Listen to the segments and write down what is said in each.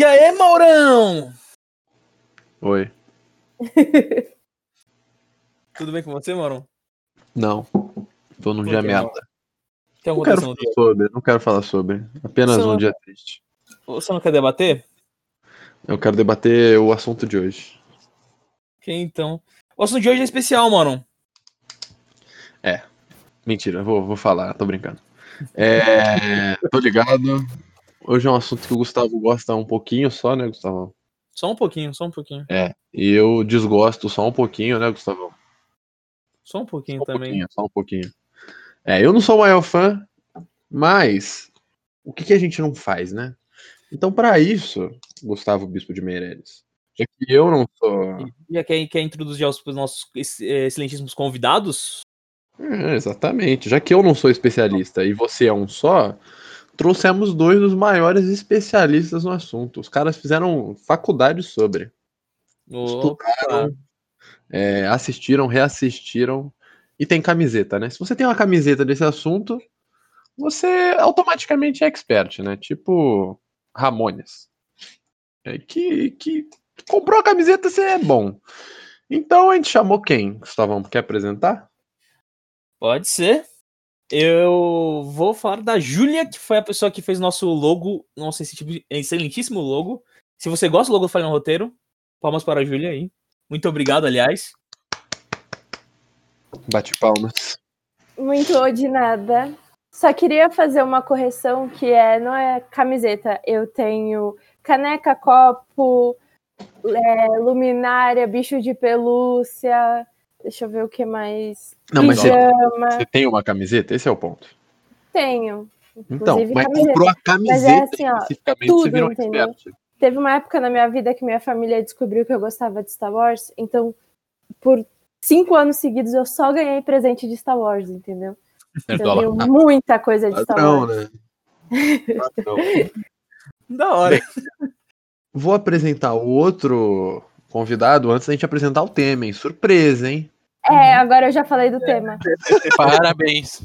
E aí, Maurão? Oi. Tudo bem com você, Maurão? Não. Tô num Por dia que merda. Tem Não alguma quero falar sobre, não quero falar sobre. Apenas um não- dia triste. Você não quer debater? Eu quero debater o assunto de hoje. Ok, então. O assunto de hoje é especial, Maurão. Mentira, vou, vou falar, tô brincando. É, tô ligado. Hoje é um assunto que o Gustavo gosta um pouquinho só, né, Gustavo? Só um pouquinho, só um pouquinho. É. E eu desgosto só um pouquinho, né, Gustavo? Só um pouquinho Só um também. pouquinho, só um pouquinho. É, eu não sou o maior fã, mas o que, que a gente não faz, né? Então, pra isso, Gustavo Bispo de Meireles, já que eu não sou. Já quer, quer introduzir os nossos eh, excelentíssimos convidados? É, exatamente. Já que eu não sou especialista e você é um só, trouxemos dois dos maiores especialistas no assunto. Os caras fizeram faculdade sobre. Estudaram, é, assistiram, reassistiram e tem camiseta, né? Se você tem uma camiseta desse assunto, você automaticamente é expert, né? Tipo Ramones. É, que, que comprou a camiseta, você é bom. Então a gente chamou quem? Gustavão, quer apresentar? Pode ser. Eu vou falar da Júlia, que foi a pessoa que fez nosso logo, nosso excelentíssimo- excelentíssimo logo. Se você gosta do logo do Falha no Roteiro, palmas para a Júlia aí. Muito obrigado, aliás. Bate palmas. Muito de nada. Só queria fazer uma correção que é não é camiseta. Eu tenho caneca, copo, é, luminária, bicho de pelúcia. Deixa eu ver o que mais. Não, mas você, Pijama. você tem uma camiseta? Esse é o ponto. Tenho. Então, Inclusive mas camiseta. comprou a camiseta assim, ó, especificamente, tudo, você virou entendeu? expert. Teve uma época na minha vida que minha família descobriu que eu gostava de Star Wars. Então, por cinco anos seguidos, eu só ganhei presente de Star Wars, entendeu? Eu Nerdola. tenho muita coisa de Star Padrão, Wars. né? Padrão. Da hora. Vou apresentar o outro convidado antes da gente apresentar o tema, hein? Surpresa, hein? É, agora eu já falei do tema. Parabéns.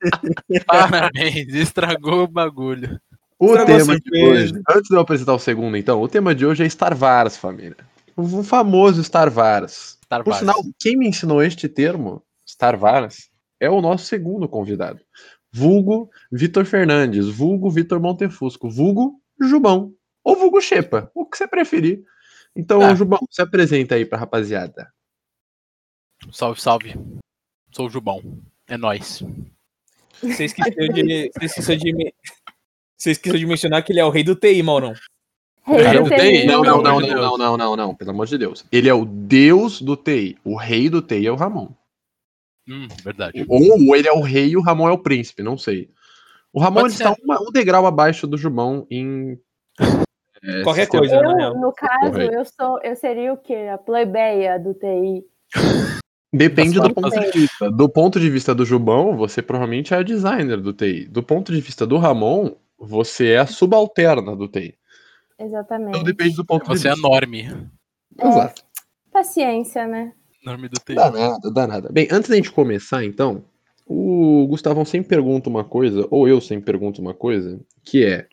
Parabéns, estragou o bagulho. O Estragou tema de hoje, antes de eu apresentar o segundo, então, o tema de hoje é Star Wars, família. O famoso Star Wars. Star Por Wars. sinal, quem me ensinou este termo, Star Wars, é o nosso segundo convidado. Vulgo Vitor Fernandes, vulgo Vitor Montefusco, vulgo Jubão, ou vulgo Xepa, o que você preferir. Então, Ah. Jubão, se apresenta aí pra rapaziada. Salve, salve. Sou o Jubão. É nóis. Você esqueceu de. Você esqueceu de, me- você esqueceu de mencionar que ele é o rei do TI, Maurão. Rei Cara, do TI. Não, não, não, não, não, não, não, não, pelo amor de Deus. Ele é o deus do TI. O rei do TI é o Ramon. Hum, verdade. Ou ele é o rei e o Ramon é o príncipe, não sei. O Ramon está uma- um degrau abaixo do Jubão em. É, Qualquer coisa, Eu, real. no caso, eu sou, eu seria o quê? A plebeia do TI. Depende do ponto de vista. Do ponto de vista do Jubão, você provavelmente é a designer do TI. Do ponto de vista do Ramon, você é a subalterna do TI. Exatamente. Então depende do ponto Você de é vista. norme. Exato. Paciência, né? Norme do TI. Dá nada, dá nada. Bem, antes da gente começar, então, o Gustavão sempre pergunta uma coisa, ou eu sempre pergunto uma coisa, que é: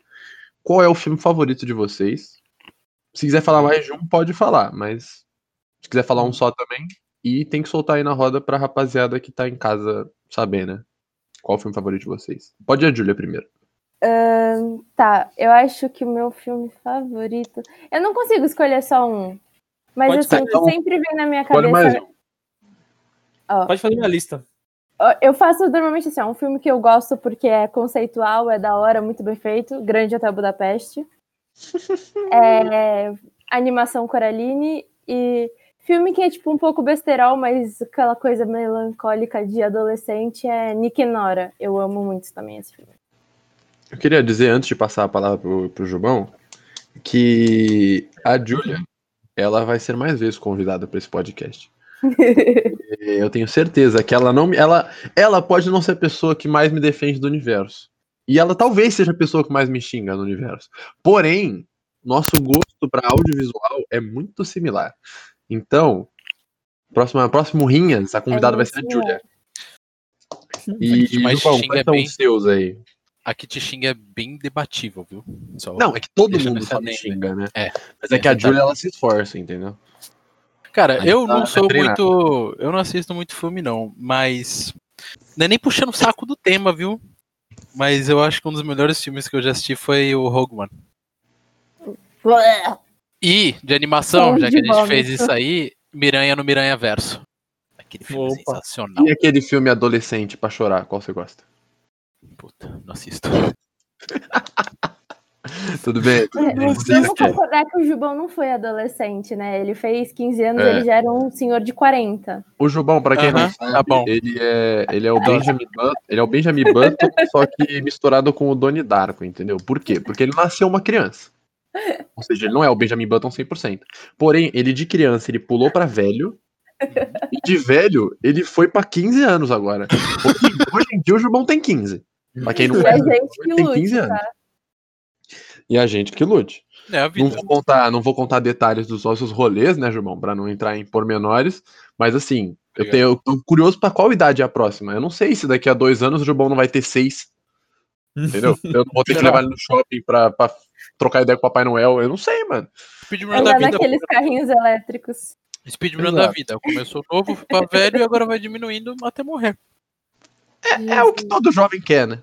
qual é o filme favorito de vocês? Se quiser falar mais de um, pode falar, mas se quiser falar um só também, e tem que soltar aí na roda pra rapaziada que tá em casa saber, né? Qual o filme favorito de vocês? Pode ir a Júlia primeiro. Ahn, tá, eu acho que o meu filme favorito. Eu não consigo escolher só um. Mas Pode assim, que então, sempre vem na minha Pode mais cabeça. um. Pode fazer uma lista. Eu faço normalmente assim, ó, um filme que eu gosto porque é conceitual, é da hora, muito bem feito. Grande Hotel Budapeste. É, animação Coraline e filme que é tipo um pouco besterol, mas aquela coisa melancólica de adolescente é Nick e Nora. Eu amo muito também esse filme. Eu queria dizer, antes de passar a palavra pro, pro Jubão, que a Júlia, ela vai ser mais vezes convidada para esse podcast. Eu tenho certeza que ela não me- ela ela pode não ser a pessoa que mais me defende do universo. E ela talvez seja a pessoa que mais me xinga no universo. Porém, nosso gosto para audiovisual é muito similar. Então, próxima, próximo Rinhas, a convidada vai ser a muito Júlia. A E mais Jubão, xinga é bem- os seus aí? a que te xinga é bem debatível, viu? Só Não, é que todo mundo lembro. xinga, né? É. Mas é que a. Julia, ela se esforça, entendeu? Cara, Aí eu tá- não tá sou muito. Eu não assisto muito filme, não. Mas. Não é nem puxando o saco do tema, viu? Mas eu acho que um dos melhores filmes que eu já assisti foi o Rogue One. E, de animação, já que a gente vômito. fez isso aí, Miranha no Miranha Verso. Aquele filme Opa. sensacional. E aquele filme adolescente pra chorar, qual você gosta? Puta, não assisto. Tudo bem? Tudo bem. Você Vamos concordar que o Jubão não foi adolescente, né? Ele fez 15 anos, É. ele já era um senhor de 40. O Jubão, pra quem não sabe, tá bom. ele é, ele é o Benjamin Button, ele é o Benjamin Button, só que misturado com o Donnie Darko, entendeu? Por quê? Porque ele nasceu uma criança. Ou seja, ele não é o Benjamin Button 100%. Porém, ele de criança, ele pulou pra velho, e de velho, ele foi pra 15 anos agora. Hoje, hoje em dia o Jubão tem 15. Pra quem não que tem 15 lute, anos. tá? E a gente que lute. É a Não vou contar, não vou contar detalhes dos nossos rolês, né, Jubão, Pra não entrar em pormenores, mas assim, eu, tenho, eu tô curioso pra qual idade é a próxima. Eu não sei se daqui a dois anos o Jubão não vai ter seis, entendeu? Eu não vou ter que levar ele no shopping pra, pra trocar ideia com o Papai Noel. Eu não sei, mano. Speedrun da Andar vida. naqueles carrinhos elétricos. Speedrun Exato. da vida. Começou novo, ficou velho e agora vai diminuindo até morrer. É o que todo jovem quer, né?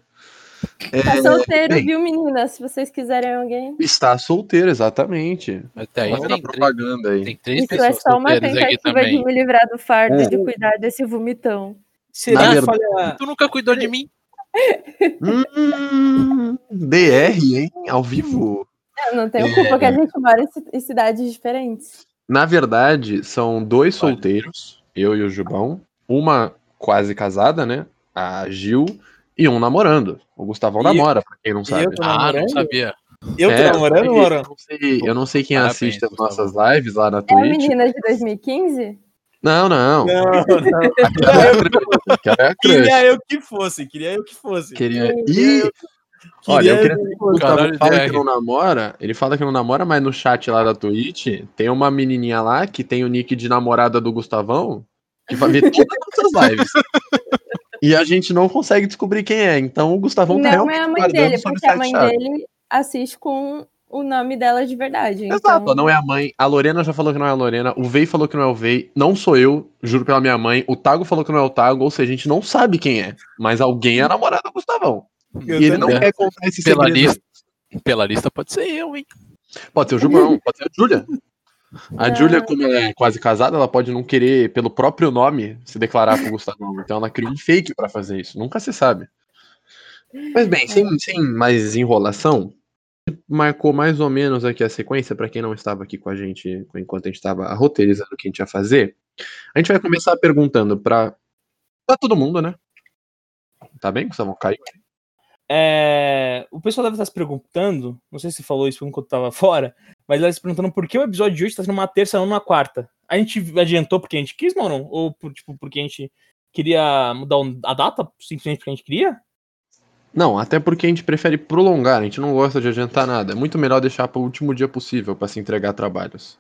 Tá solteiro, bem. viu, meninas? Se vocês quiserem alguém. Está solteiro, exatamente. Até aí tem, propaganda aí. tem três Isso é só uma tentativa de me livrar do fardo É. de cuidar desse vomitão. Será que verdade- falha. Tu nunca cuidou de mim? Hum, DR, hein? Ao vivo. Eu não tenho É. culpa que a gente mora em ci- em cidades diferentes. Na verdade, são dois solteiros, eu e o Jubão. Uma quase casada, né? A Gil. E um namorando. O Gustavão E- namora, pra quem não sabe. eu tô Ah, não sabia. Eu tô É, namorando, eu mano? não sei, eu não sei quem Parabéns, assiste as nossas lives lá na É a Twitch. menina de 2015? Não, não. Não, não. Aquela é a crush, é a. Queria eu que fosse, queria eu que fosse. Queria... Queria Ih, olha, eu queria dizer que o Gustavo fala que não namora, ele fala que não namora, mas no chat lá da Twitch tem uma menininha lá que tem o nick de namorada do Gustavão que vai ver todas as nossas lives. E a gente não consegue descobrir quem é, então o Gustavão tá Não realmente é a mãe dele, porque a mãe chaves. dele assiste com o nome dela de verdade. Exato, então- não é a mãe. A Lorena já falou que não é a Lorena. O Vei falou que não é o Vei. Não sou eu, juro pela minha mãe. O Tago falou que não é o Tago, ou seja, a gente não sabe quem é. Mas alguém é a namorada do Gustavão. Eu e ele não quer contar esse Pela segredo. lista, pela lista pode ser eu, hein? Pode ser o Gilbão, pode ser a Júlia. A Não. Júlia, como ela é quase casada, ela pode não querer, pelo próprio nome, se declarar pro Gustavão. Então ela cria um fake pra fazer isso. Nunca se sabe. Mas bem, sem, sem mais enrolação, marcou mais ou menos aqui a sequência, pra quem não estava aqui com a gente enquanto a gente estava roteirizando o que a gente ia fazer. A gente vai começar perguntando pra, pra todo mundo, né? Tá bem, Gustavão? Caiu? É, o pessoal deve estar se perguntando, não sei se falou isso enquanto eu tava fora, mas deve se perguntando por que o episódio de hoje tá sendo uma terça não uma quarta. A gente adiantou porque a gente quis, mano? Ou por, tipo, porque a gente queria mudar a data? Simplesmente porque a gente queria? Não, até porque a gente prefere prolongar, a gente não gosta de adiantar nada. É muito melhor deixar para o último dia possível para se entregar trabalhos.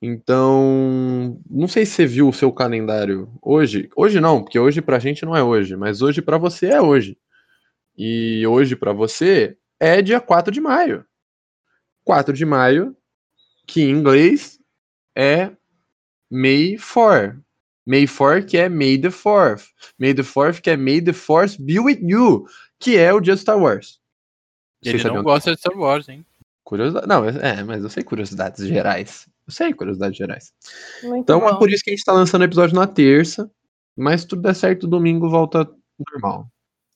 Então, não sei se você viu o seu calendário hoje. Hoje não, porque hoje pra gente não é hoje, mas hoje pra você é hoje. E hoje pra você é dia 4 de maio. 4 de maio, que em inglês é May 4. May 4, que é May the 4th. May the 4th, que é May the Force be with you, que é o dia de Star Wars. Ele Vocês não gosta de Star Wars, hein? Curiosidade. Não, é, mas eu sei curiosidades gerais. Eu sei curiosidades gerais. Muito Então bom. é por isso que a gente tá lançando o episódio na terça. Mas se tudo der certo, domingo volta normal.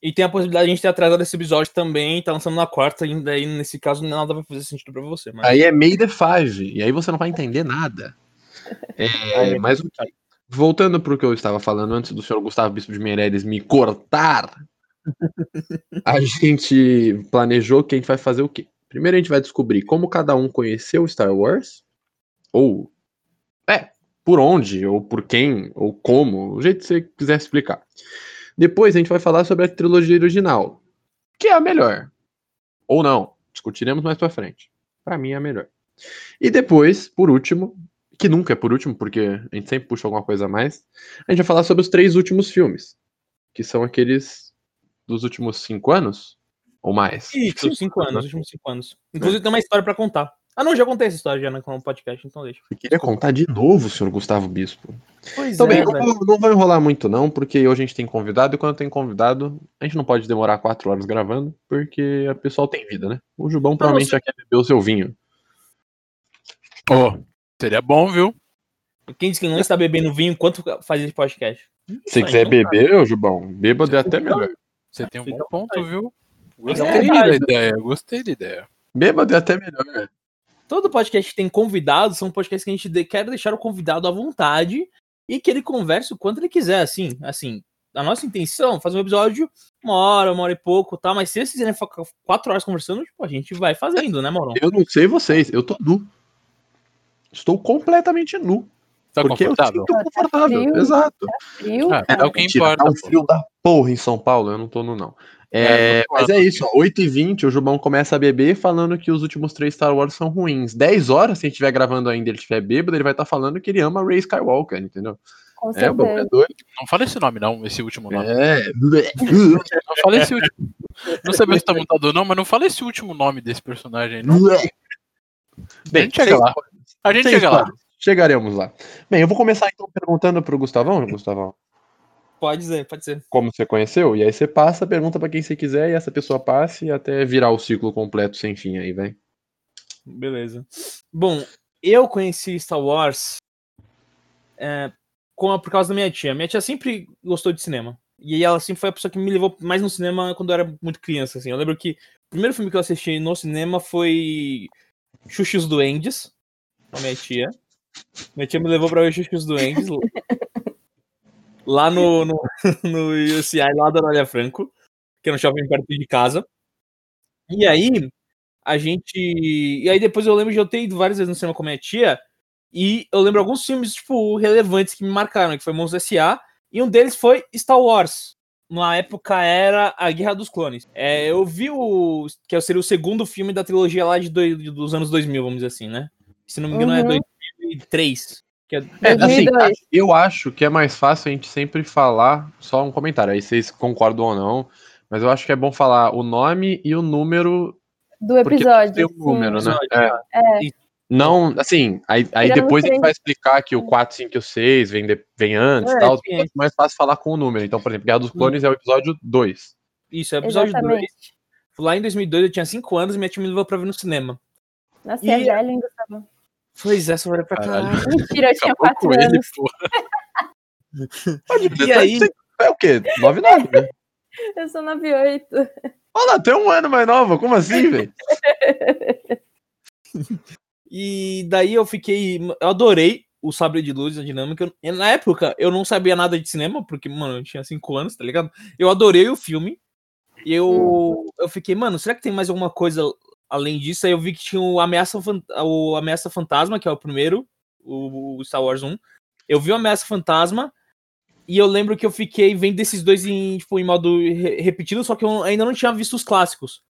E tem a possibilidade de a gente ter atrasado esse episódio também, tá lançando na quarta, ainda aí nesse caso nada vai fazer sentido pra você. Mas... Aí é May the Five. E aí você não vai entender nada. É, Aí- mas o que- voltando pro que eu estava falando antes do senhor Gustavo Bispo de Meireles me cortar, a gente planejou que a gente vai fazer o quê? Primeiro a gente vai descobrir como cada um conheceu Star Wars, ou é, por onde, ou por quem, ou como, o jeito que você quiser explicar. Depois a gente vai falar sobre a trilogia original, que é a melhor. Ou não, discutiremos mais pra frente. Pra mim é a melhor. E depois, por último, que nunca é por último, porque a gente sempre puxa alguma coisa a mais, a gente vai falar sobre os três últimos filmes, que são aqueles dos últimos cinco anos? Ou mais? Isso, cinco, anos, os últimos cinco anos. Inclusive tem uma história pra contar. Ah, não, já contei essa história já no podcast, então deixa. Eu queria contar de novo, senhor Gustavo Bispo. Pois Então, bem, é, não, velho. vou- não vai enrolar muito, não, porque hoje a gente tem convidado, e quando tem convidado, a gente não pode demorar quatro horas gravando, porque a pessoal tem vida, né? O Jubão provavelmente você- já quer beber o seu vinho. Ó, seria bom, viu? Quem disse que não está bebendo vinho enquanto faz esse podcast? Se quiser então beber, ô Jubão, bêbado é até melhor. Você tem um Fica bom ponto, viu? Fica Gostei da vontade. ideia, gostei da ideia. Bêbado é até melhor. Todo podcast que tem convidados são podcasts que a gente de- quer deixar o convidado à vontade e que ele converse o quanto ele quiser, assim, assim. A nossa intenção é fazer um episódio uma hora, uma hora e pouco, tá? Mas se eles quiserem ficar quatro horas conversando, tipo, a gente vai fazendo, né, Maurão? Eu não sei vocês, eu tô nu. Estou completamente nu. Tá porque confortável? eu sinto confortável. frio. Exato. Frio? Ah, é o que Mentira, importa. Tá um pô. frio da porra em São Paulo, eu não tô nu, não. É, É, mas é isso, ó, 8h20, o Jubão começa a beber falando que os últimos três Star Wars são ruins. 10 horas, se a gente estiver gravando ainda e ele estiver bêbado, ele vai estar falando que ele ama Ray Skywalker, entendeu? Com É, o bagulho é doido. Não fala esse nome, não, esse último nome. É. Não fala esse último. Não sabia se tá montado ou não, mas não fala esse último nome desse personagem, não. a Bem, gente chega lá. A gente chega lá. Chegaremos lá. Bem, eu vou começar então perguntando pro Gustavão, Gustavão, Pode ser, pode ser. como você conheceu, e aí você passa, pergunta pra quem você quiser, e essa pessoa passe até virar o ciclo completo sem fim aí, vem. Beleza. Bom, eu conheci Star Wars é, com a- por causa da minha tia. Minha tia sempre gostou de cinema. E ela sempre foi a pessoa que me levou mais no cinema quando eu era muito criança. Assim. Eu lembro que o primeiro filme que eu assisti no cinema foi Xuxa e os Duendes, com a minha tia. Minha tia me levou pra ver Xuxa e os Duendes lá no, no, no UCI, lá da Anália Franco, que era um shopping perto de casa. E aí, a gente. E aí depois eu lembro de eu ter ido várias vezes no cinema com a minha tia. E eu lembro alguns filmes, tipo, relevantes que me marcaram, que foi Monstros S.A. E um deles foi Star Wars. Na época era A Guerra dos Clones. É, eu vi o. que seria o segundo filme da trilogia lá de dois- dos anos 2000, vamos dizer assim, né? Se não me engano, é Uhum. 2003. Que é, É, assim, 2002. eu acho que é mais fácil a gente sempre falar, só um comentário, aí vocês concordam ou não, mas eu acho que é bom falar o nome e o número, Do episódio. tem um sim. número, né? Episódio, É. Não, assim, aí, aí depois a gente vai explicar que o 4, 5 e o 6 vem, de- vem antes e É, tal, sim, é mais fácil falar com o número. Então, por exemplo, Guerra dos Clones é o episódio 2. Isso, é o episódio 2. Exatamente. Lá em 2002 eu tinha 5 anos e minha tia me levou pra ver no cinema. Nossa, E- é velho, Gustavo? Pois é, hora pra Caralho. caralho. Mentira, eu tinha Acabou 4 com ele, anos. pô. Pode E aí? É o quê? 9, 9, né? Eu sou 98. Olha lá, tem um ano mais nova, como assim, velho? E daí eu fiquei. Eu adorei o Sabre de Luz, a dinâmica. Eu- na época, eu não sabia nada de cinema, porque, mano, eu tinha 5 anos, tá ligado? Eu adorei o filme. E eu, eu fiquei, mano, será que tem mais alguma coisa além disso? Aí eu vi que tinha o Ameaça, o Ameaça Fantasma, que é o primeiro, o, Star Wars 1. Eu vi o Ameaça Fantasma. E eu lembro que eu fiquei vendo esses dois em, tipo, em modo re- repetido, só que eu ainda não tinha visto os clássicos.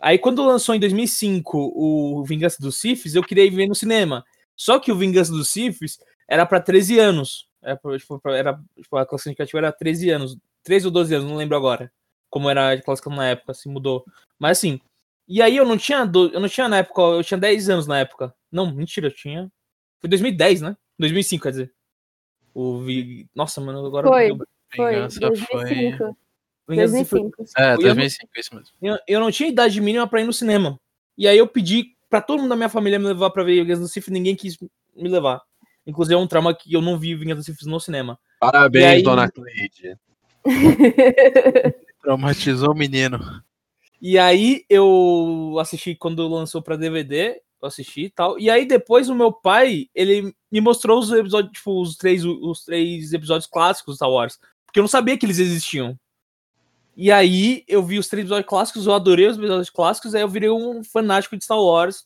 Aí quando lançou em 2005 o Vingança dos Siths, eu queria ir ver no cinema. Só que o Vingança dos Siths era pra 13 anos. Era, pra- tipo, pra- era, tipo, a classe indicativa era 13 anos. 13 ou 12 anos, não lembro agora. Como era a classificação na época, se mudou. Mas assim, e aí eu não tinha, do- eu não tinha na época, eu tinha 10 anos na época. Não, mentira, eu tinha. Foi 2010, né? 2005, quer dizer. O Vi- Nossa, mano, agora Foi. eu- Foi, Vingança 2005. Vingança dos Sith foi- 2005. É, Eu não- 2005, é isso mesmo. eu, eu não tinha idade mínima pra ir no cinema. E aí eu pedi pra todo mundo da minha família me levar pra ver Vingança dos Sith e ninguém quis me levar. Inclusive é um trauma que eu não vi Vingança dos Sith no cinema. Parabéns, aí- dona Cleide. Traumatizou o menino. E aí eu assisti quando lançou pra DVD, eu assisti e tal. E aí depois o meu pai, ele me mostrou os episódios, tipo, os três, os três episódios clássicos do Star Wars. Porque eu não sabia que eles existiam. E aí eu vi os três episódios clássicos, eu adorei os episódios clássicos, aí eu virei um fanático de Star Wars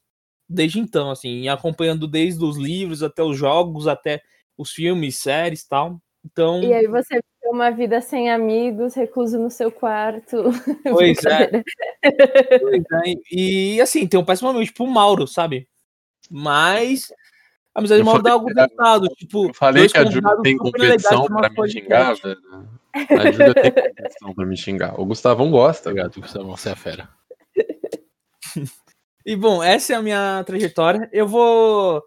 desde então, assim, acompanhando desde os livros até os jogos, até os filmes, séries e tal. Então, E aí você uma vida sem amigos, recluso no seu quarto. Pois é. Pois é, E assim, tem um péssimo amigo, tipo o Mauro, sabe? Mas a amizade Eu do Mauro dá algo resultado. Tipo, Eu falei dois que a convidados tem competição pra me xingar, velho. A Júlia tem condição pra me xingar. O Gustavão gosta. Obrigado, Gustavão, você é fera. E bom, essa é a minha trajetória. Eu vou.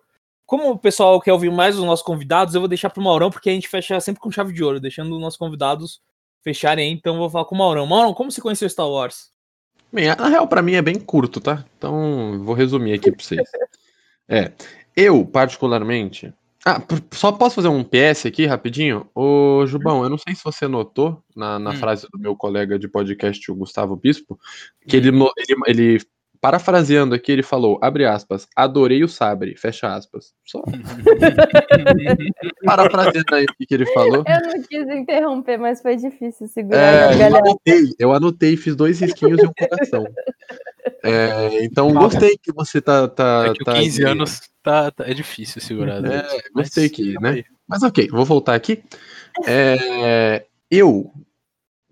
Como o pessoal quer ouvir mais os nossos convidados, eu vou deixar pro Maurão, porque a gente fecha sempre com chave de ouro, deixando os nossos convidados fecharem aí. Então eu vou falar com o Maurão. Maurão, como você conheceu Star Wars? Bem, na real, pra mim é bem curto, tá? Então, vou resumir aqui pra vocês. É, eu, particularmente. Ah, só posso fazer um PS aqui rapidinho? Ô, Jubão, eu não sei se você notou na, na Hum. frase do meu colega de podcast, o Gustavo Bispo, que ele, no- ele, ele, parafraseando aqui, ele falou, abre aspas, adorei o sabre, fecha aspas. Só parafraseando aí o que que ele falou. Eu não quis interromper, mas foi difícil segurar, É, né, eu galera. anotei, eu anotei, fiz dois risquinhos e um coração. É, então, gostei que você tá. tá, É que tá 15 aí. anos tá, tá- é difícil segurar. É, gente. gostei Mas, que, tamo né? Mas ok, vou voltar aqui. É, eu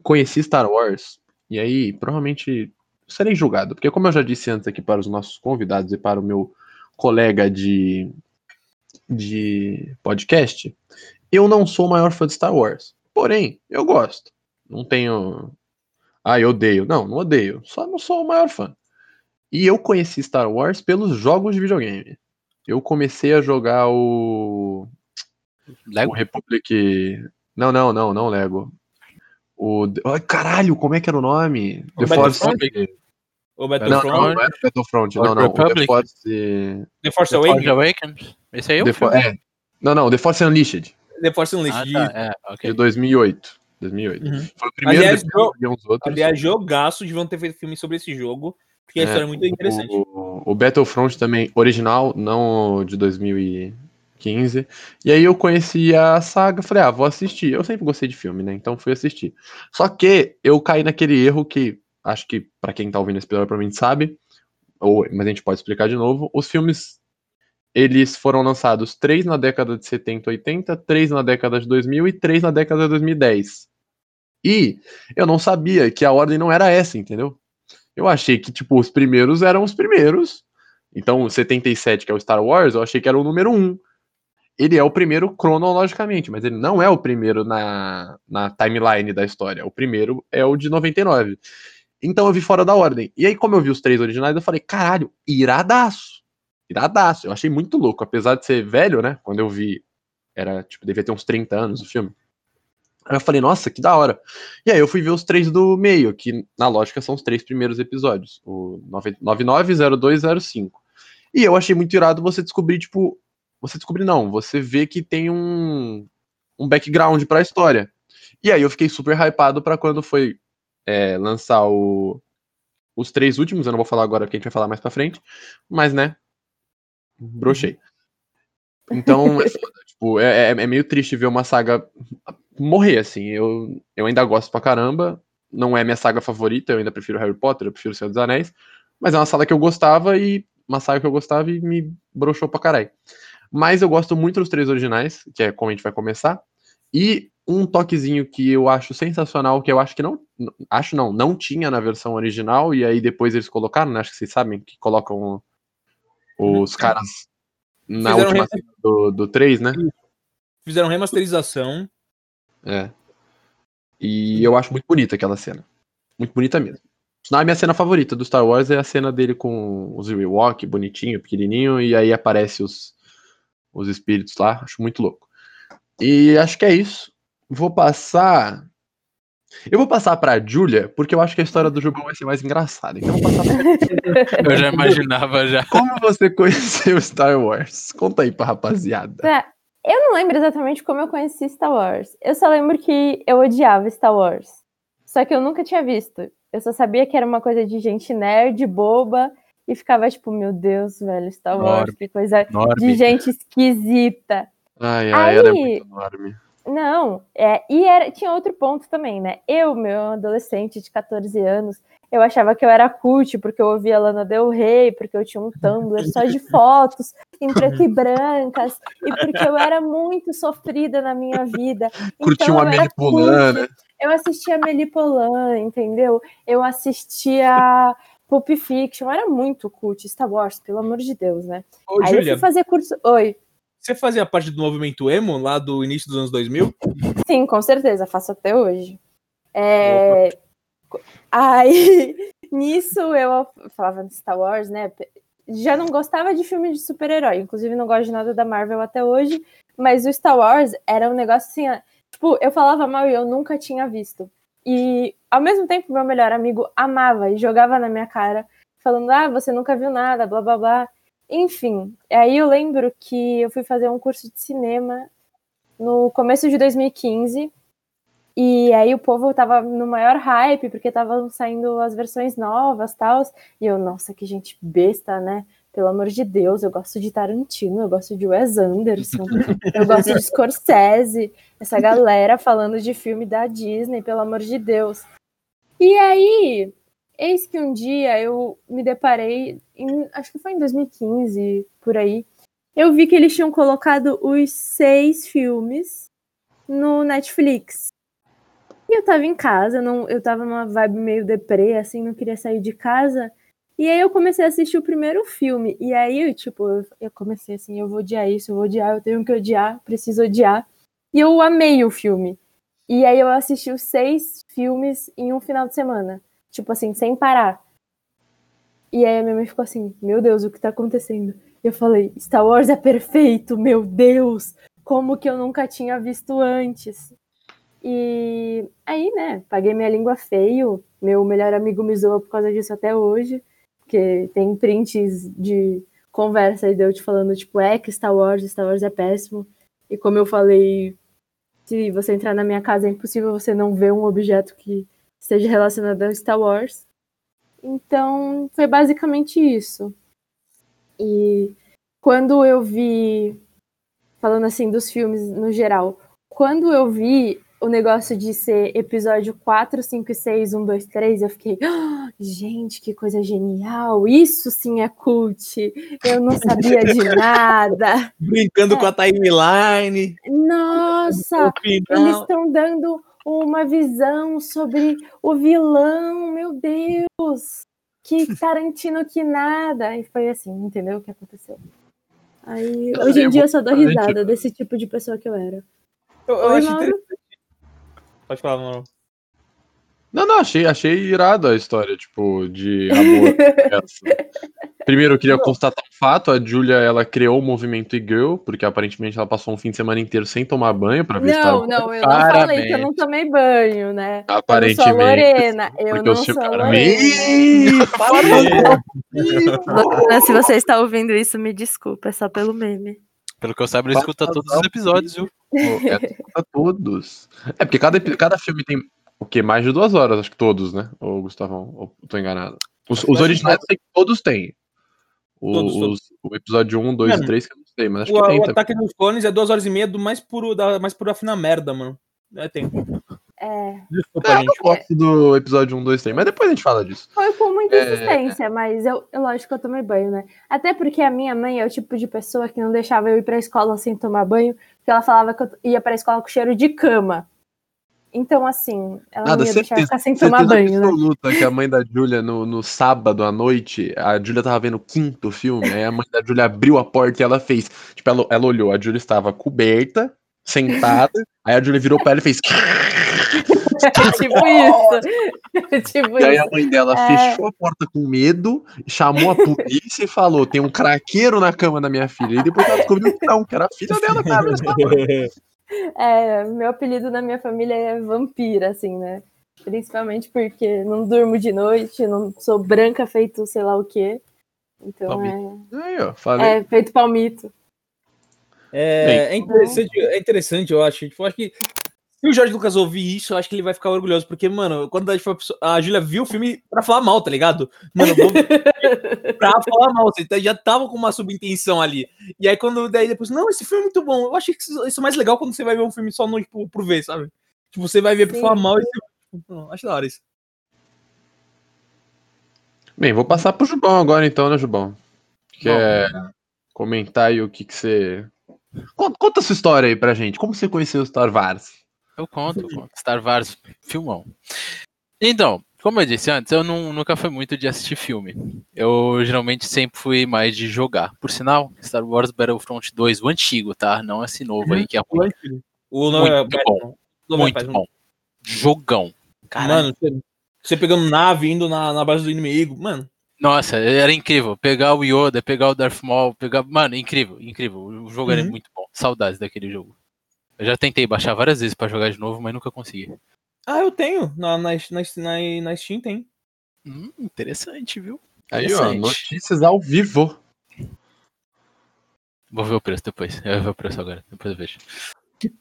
conheci Star Wars, e aí provavelmente serei julgado, porque como eu já disse antes aqui para os nossos convidados e para o meu colega de, de podcast, eu não sou o maior fã de Star Wars. Porém, eu gosto. Não tenho. Ah, eu odeio. Não, não odeio. Só não sou o maior fã. E eu conheci Star Wars pelos jogos de videogame. Eu comecei a jogar o. Lego? O Republic. Não, não, não, não Lego. O. Ai, caralho, como é que era o nome? O The Force. O Não, Battlefront? não, não era Battlefront. Não, não. O The Republic? Force. The Force The Force Awakens? Awakens? Esse aí é o filme? é. Não, não, The Force Unleashed, The Force Ah, Unleashed. tá, é, ok. de 2008. 2008. Uhum. Foi o primeiro, Aliás, depois eu- eu vi uns outros. Aliás, jogaço, deviam ter feito filme sobre esse jogo, porque a É, história é muito interessante. O, o Battlefront também, original, não o de 2015. E aí eu conheci a saga, falei, ah, vou assistir. Eu sempre gostei de filme, né? Então fui assistir. Só que eu caí naquele erro que, acho que pra quem tá ouvindo esse episódio provavelmente sabe, ou, mas a gente pode explicar de novo. Os filmes, eles foram lançados três na década de 70, 80, três na década de 2000 e três na década de 2010. E eu não sabia que a ordem não era essa, entendeu? Eu achei que, tipo, os primeiros eram os primeiros. Então, o 77, que é o Star Wars, eu achei que era o número 1. Ele é o primeiro cronologicamente, mas ele não é o primeiro na, na timeline da história. O primeiro é o de 99. Então eu vi fora da ordem. E aí, como eu vi os três originais, eu falei, caralho, iradaço. Iradaço. Eu achei muito louco. Apesar de ser velho, né? Quando eu vi, era, tipo, devia ter uns 30 anos o filme. Aí eu falei, nossa, que da hora. E aí eu fui ver os três do meio, que na lógica são os três primeiros episódios. O 99, 02, 05. E eu achei muito irado você descobrir, tipo. Você descobrir, não, você vê que tem um, um background pra história. E aí eu fiquei super hypado pra quando foi é, lançar o, os três últimos. Eu não vou falar agora porque a gente vai falar mais pra frente. Mas, né? Brochei. Então, é, tipo, é, é- é meio triste ver uma saga morrer, assim. Eu, eu ainda gosto pra caramba. Não é minha saga favorita, eu ainda prefiro Harry Potter, eu prefiro Senhor dos Anéis. Mas é uma saga que eu gostava e. Uma saga que eu gostava e me broxou pra caralho. Mas eu gosto muito dos três originais, que é como a gente vai começar. E um toquezinho que eu acho sensacional, que eu acho que não. Acho não, não tinha na versão original, e aí depois eles colocaram, né? Acho que vocês sabem que colocam os caras na Fizeram última re- cena do, do 3, né? Fizeram remasterização. É. E eu acho muito bonita aquela cena. Muito bonita mesmo. Não, a minha cena favorita do Star Wars é a cena dele com os Ewok, bonitinho, pequenininho, e aí aparece os, os espíritos lá. Acho muito louco. E acho que é isso. Vou passar. Eu vou passar pra Julia, porque eu acho que a história do Jubão vai ser mais engraçada. Então eu vou passar pra Eu já imaginava já. Como você conheceu Star Wars? Conta aí pra rapaziada. Tá, Eu não lembro exatamente como eu conheci Star Wars. Eu só lembro que eu odiava Star Wars. Só que eu nunca tinha visto. Eu só sabia que era uma coisa de gente nerd, boba, e ficava tipo, meu Deus, velho, Star Wars, que coisa de gente esquisita. Ai, ai, era Aí- muito enorme. Não, é, e era, tinha outro ponto também, né? Eu, meu adolescente de 14 anos, eu achava que eu era cult porque eu ouvia Lana Del Rey, porque eu tinha um Tumblr só de fotos em preto e brancas, e porque eu era muito sofrida na minha vida. Curtiu Então, uma eu era Melipolana. cult. Eu assistia Melipolan, entendeu? Eu assistia Pulp Fiction, eu era muito cult, Star Wars, pelo amor de Deus, né? Ô, Aí eu Júlia, fui fazer curso. Oi. você fazia parte do movimento emo lá do início dos anos 2000? Sim, com certeza, faço até hoje. É... Aí, nisso eu falava de Star Wars, né? Já não gostava de filme de super-herói, inclusive não gosto de nada da Marvel até hoje, mas o Star Wars era um negócio assim, tipo, eu falava mal e eu nunca tinha visto. E ao mesmo tempo, meu melhor amigo amava e jogava na minha cara, falando: ah, você nunca viu nada, blá blá blá. Enfim, aí eu lembro que eu fui fazer um curso de cinema no começo de 2015. E aí o povo tava no maior hype, porque estavam saindo as versões novas tal. E eu, nossa, que gente besta, né? Pelo amor de Deus, eu gosto de Tarantino, eu gosto de Wes Anderson, eu gosto de Scorsese, essa galera falando de filme da Disney, pelo amor de Deus. E aí, eis que um dia eu me deparei, em, acho que foi em 2015, por aí, eu vi que eles tinham colocado os seis filmes no Netflix. E eu tava em casa, não, eu tava numa vibe meio deprê, assim, não queria sair de casa. E aí eu comecei a assistir o primeiro filme. E aí, tipo, eu, comecei assim, eu vou odiar isso, eu vou odiar, eu tenho que odiar, preciso odiar. E eu amei o filme. E aí eu assisti os seis filmes em um final de semana. Tipo assim, sem parar. E aí a minha mãe ficou assim, meu Deus, o que tá acontecendo? Eu falei, Star Wars é perfeito, meu Deus! Como que eu nunca tinha visto antes? E aí, né, paguei minha língua feio. Meu melhor amigo me zoa por causa disso até hoje porque tem prints de conversa aí de eu te falando, tipo, é que Star Wars, Star Wars é péssimo. E como eu falei, se você entrar na minha casa é impossível você não ver um objeto que esteja relacionado a Star Wars. Então, foi basicamente isso. E quando eu vi, falando assim dos filmes no geral, quando eu vi o negócio de ser episódio 4, 5 e 6, 1, 2, 3, eu fiquei, oh, gente, que coisa genial, isso sim é cult, eu não sabia de nada. Brincando é. com a timeline. Nossa, eles estão dando uma visão sobre o vilão, meu Deus, que Tarantino que nada. E foi assim, entendeu o que aconteceu? Aí, hoje em dia eu só dou risada desse tipo de pessoa que eu era. Eu, eu Oi, acho interessante Pode falar, mano. Não, não, achei, achei irado a história, tipo, de amor. Primeiro, eu queria constatar um fato: a Julia ela criou o movimento e-girl, porque aparentemente ela passou um fim de semana inteiro sem tomar banho pra ver Não, não, eu não falei que eu não tomei banho, né? Aparentemente. Eu não sou Lorena, eu não sou Lorena. se você está ouvindo isso, me desculpa, é só pelo meme. Pelo que eu saiba, ele escuta todos os episódios, viu? É, escuta todos. É, porque cada, cada filme tem o quê? Mais de duas horas, acho que todos, né? Ou Gustavão, ou tô enganado. Os, os originais que todos têm. O, todos, todos. o episódio 1, 2 e 3, que eu não sei, mas acho o, que tem. O Ataque dos Clones é duas horas e meia do mais puro, da mais pura fina merda, mano. É tempo. É. Desculpa, é, gente. Eu gosto do episódio 1, 2, 3, mas depois a gente fala disso. Foi com muita é... insistência, mas eu, eu, lógico que eu tomei banho, né? Até porque a minha mãe é o tipo de pessoa que não deixava eu ir pra escola sem tomar banho, porque ela falava que eu ia pra escola com cheiro de cama. Então, assim, ela Nada, não ia deixar eu ficar sem tomar banho, né? absoluta que a mãe da Júlia, no, no sábado à noite, a Júlia tava vendo o quinto filme, aí a mãe da Júlia abriu a porta e ela fez. Tipo, ela, ela olhou, a Júlia estava coberta, sentada, aí a Júlia virou pra ela e fez. tipo isso. tipo e aí a mãe dela é... fechou a porta com medo, chamou a polícia e falou: tem um craqueiro na cama da minha filha. E depois ela descobriu que não, que era a filha dela, cara. É, meu apelido na minha família é vampira, assim, né? Principalmente porque não durmo de noite, não sou branca feito sei lá o quê. Então palmito. é. Aí, ó, falei. É feito palmito. É, é, interessante, é interessante, eu acho. Tipo, eu acho que se o Jorge Lucas ouvir isso, eu acho que ele vai ficar orgulhoso, porque, mano, quando a, a Júlia viu o filme pra falar mal, tá ligado? Mano, vou... pra falar mal, você tá, já tava com uma subintenção ali. E aí, quando daí depois, não, esse filme é muito bom. Eu achei que isso é mais legal quando você vai ver um filme só no, tipo, por ver, sabe? Tipo, você vai ver pra falar mal e você... Não, acho da hora isso. Bem, vou passar pro Jubão agora, então, né, Jubão? Quer é comentar aí o que, que você. Conta, conta a sua história aí pra gente. Como você conheceu o Star Wars? Eu conto, eu conto. Star Wars, filmão. Então, como eu disse antes, eu não, nunca fui muito de assistir filme. Eu geralmente sempre fui mais de jogar. Por sinal, Star Wars Battlefront 2, o antigo, tá? Não esse novo aí que é ruim. O Muito é- bom. não, Muito rapaz, bom. Jogão. Caralho. Mano, você, você pegando nave, indo na, na base do inimigo, mano. Nossa, era incrível. Pegar o Yoda, pegar o Darth Maul, pegar. Mano, incrível, incrível. O jogo era Uhum. muito bom. Saudades daquele jogo. Eu já tentei baixar várias vezes pra jogar de novo, mas nunca consegui. Ah, eu tenho. Na, na, na, na, na Steam tem. Hum, interessante, viu? Aí, ó, Interessante. notícias ao vivo. Vou ver o preço depois. Eu vou ver o preço agora, depois eu vejo.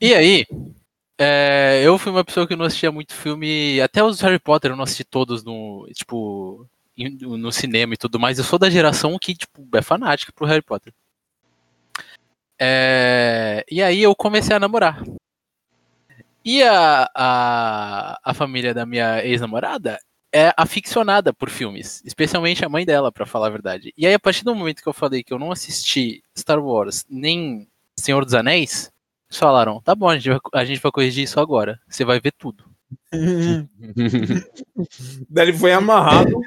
E aí, é, eu fui uma pessoa que não assistia muito filme, até os Harry Potter eu não assisti todos no, tipo, no cinema e tudo mais. Eu sou da geração que, tipo, é fanática pro Harry Potter. É, e aí eu comecei a namorar. E a, a, a família da minha ex-namorada é aficionada por filmes, especialmente a mãe dela, pra falar a verdade. E aí, a partir do momento que eu falei que eu não assisti Star Wars nem Senhor dos Anéis, eles falaram: tá bom, a gente vai, a gente vai corrigir isso agora. Você vai ver tudo. Daí ele foi amarrado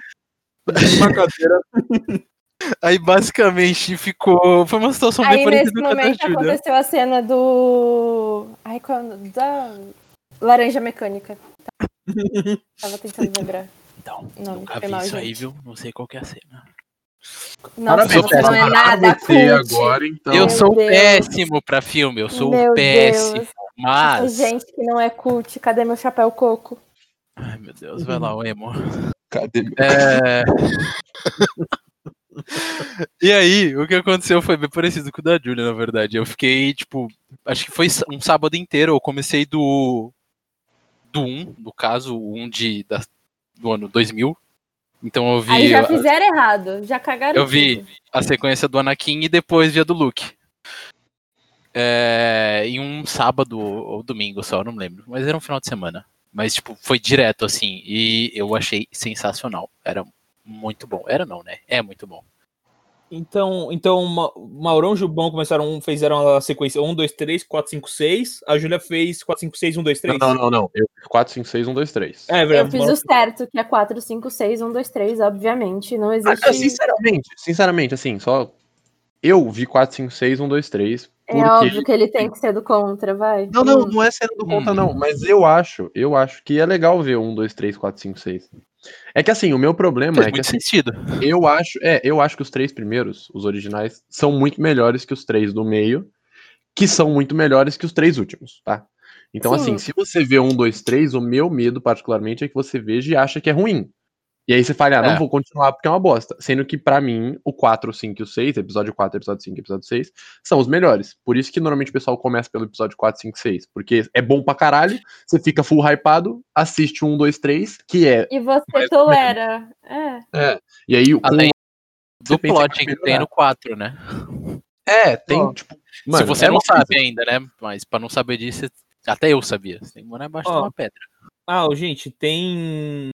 numa cadeira. Aí, basicamente, ficou. Foi uma situação bem Aí nesse parecida com a da momento Júlia. aconteceu a cena do. Ai, qual é? Da Laranja Mecânica. Tava tentando lembrar. Então, Não, nunca foi vi mal, isso aí, gente. viu? Não sei qual que é a cena. Nossa, Parabéns, você não é nada agora, então. eu sou Deus. péssimo pra filme, eu sou Meu péssimo. Deus. Mas. Gente que não é cult, cadê meu chapéu coco? Ai, meu Deus, vai lá, o emo. Cadê meu... É... e aí, o que aconteceu foi bem parecido com o da Julia, na verdade. Eu fiquei, tipo, acho que foi um sábado inteiro. Eu comecei do. Do 1, no caso, o 1 de, da, do ano 2000. Então eu vi Aí já a, fizeram errado, já cagaram Eu vi. tudo. a sequência do Anakin e depois vi a do Luke. É, em um sábado ou domingo só, não me lembro. Mas era um final de semana. Mas, tipo, foi direto, assim. E eu achei sensacional. Era muito bom. Era não, né? É muito bom. Então, então Ma- Maurão e Jubão começaram, fizeram a sequência 1, 2, 3, 4, 5, 6. A Júlia fez 4, 5, 6, 1, 2, 3. Não, não, não. Eu 4, 5, 6, 1, 2, 3. É, Eu velho. fiz o certo, que é 4, 5, 6, 1, 2, 3, obviamente. Não existe. Ah, sinceramente, sinceramente, assim, só. Eu vi 4, 5, 6, 1, 2, 3. É Porque... óbvio que ele tem que ser do contra, vai. Não, não, Hum. não é sendo do Hum. não. Mas eu acho, eu acho que é legal ver 1, 2, 3, 4, 5, 6. É que assim, o meu problema Faz é que muito assim, sentido. eu acho, é, eu acho que os três primeiros, os originais, são muito melhores que os três do meio, que são muito melhores que os três últimos, tá? Então, Sim. assim, se você vê um, dois, três, o meu medo, particularmente, é que você veja e acha que é ruim. E aí você fala, ah, não É. vou continuar porque é uma bosta. Sendo que, pra mim, o 4, o 5 e o 6, episódio 4, episódio 5 e episódio 6, são os melhores. Por isso que normalmente o pessoal começa pelo episódio 4, 5, 6. Porque é bom pra caralho, você fica full hypado, assiste um, dois, três, que é. E você tolera. É. E aí, com Além do plot que tem no 4, né? É, tem, Ó, tipo. Se você é não coisa. sabe ainda, né? Mas pra não saber disso, até eu sabia. Você tem que morar embaixo Ó. de uma pedra. Ah, gente, tem.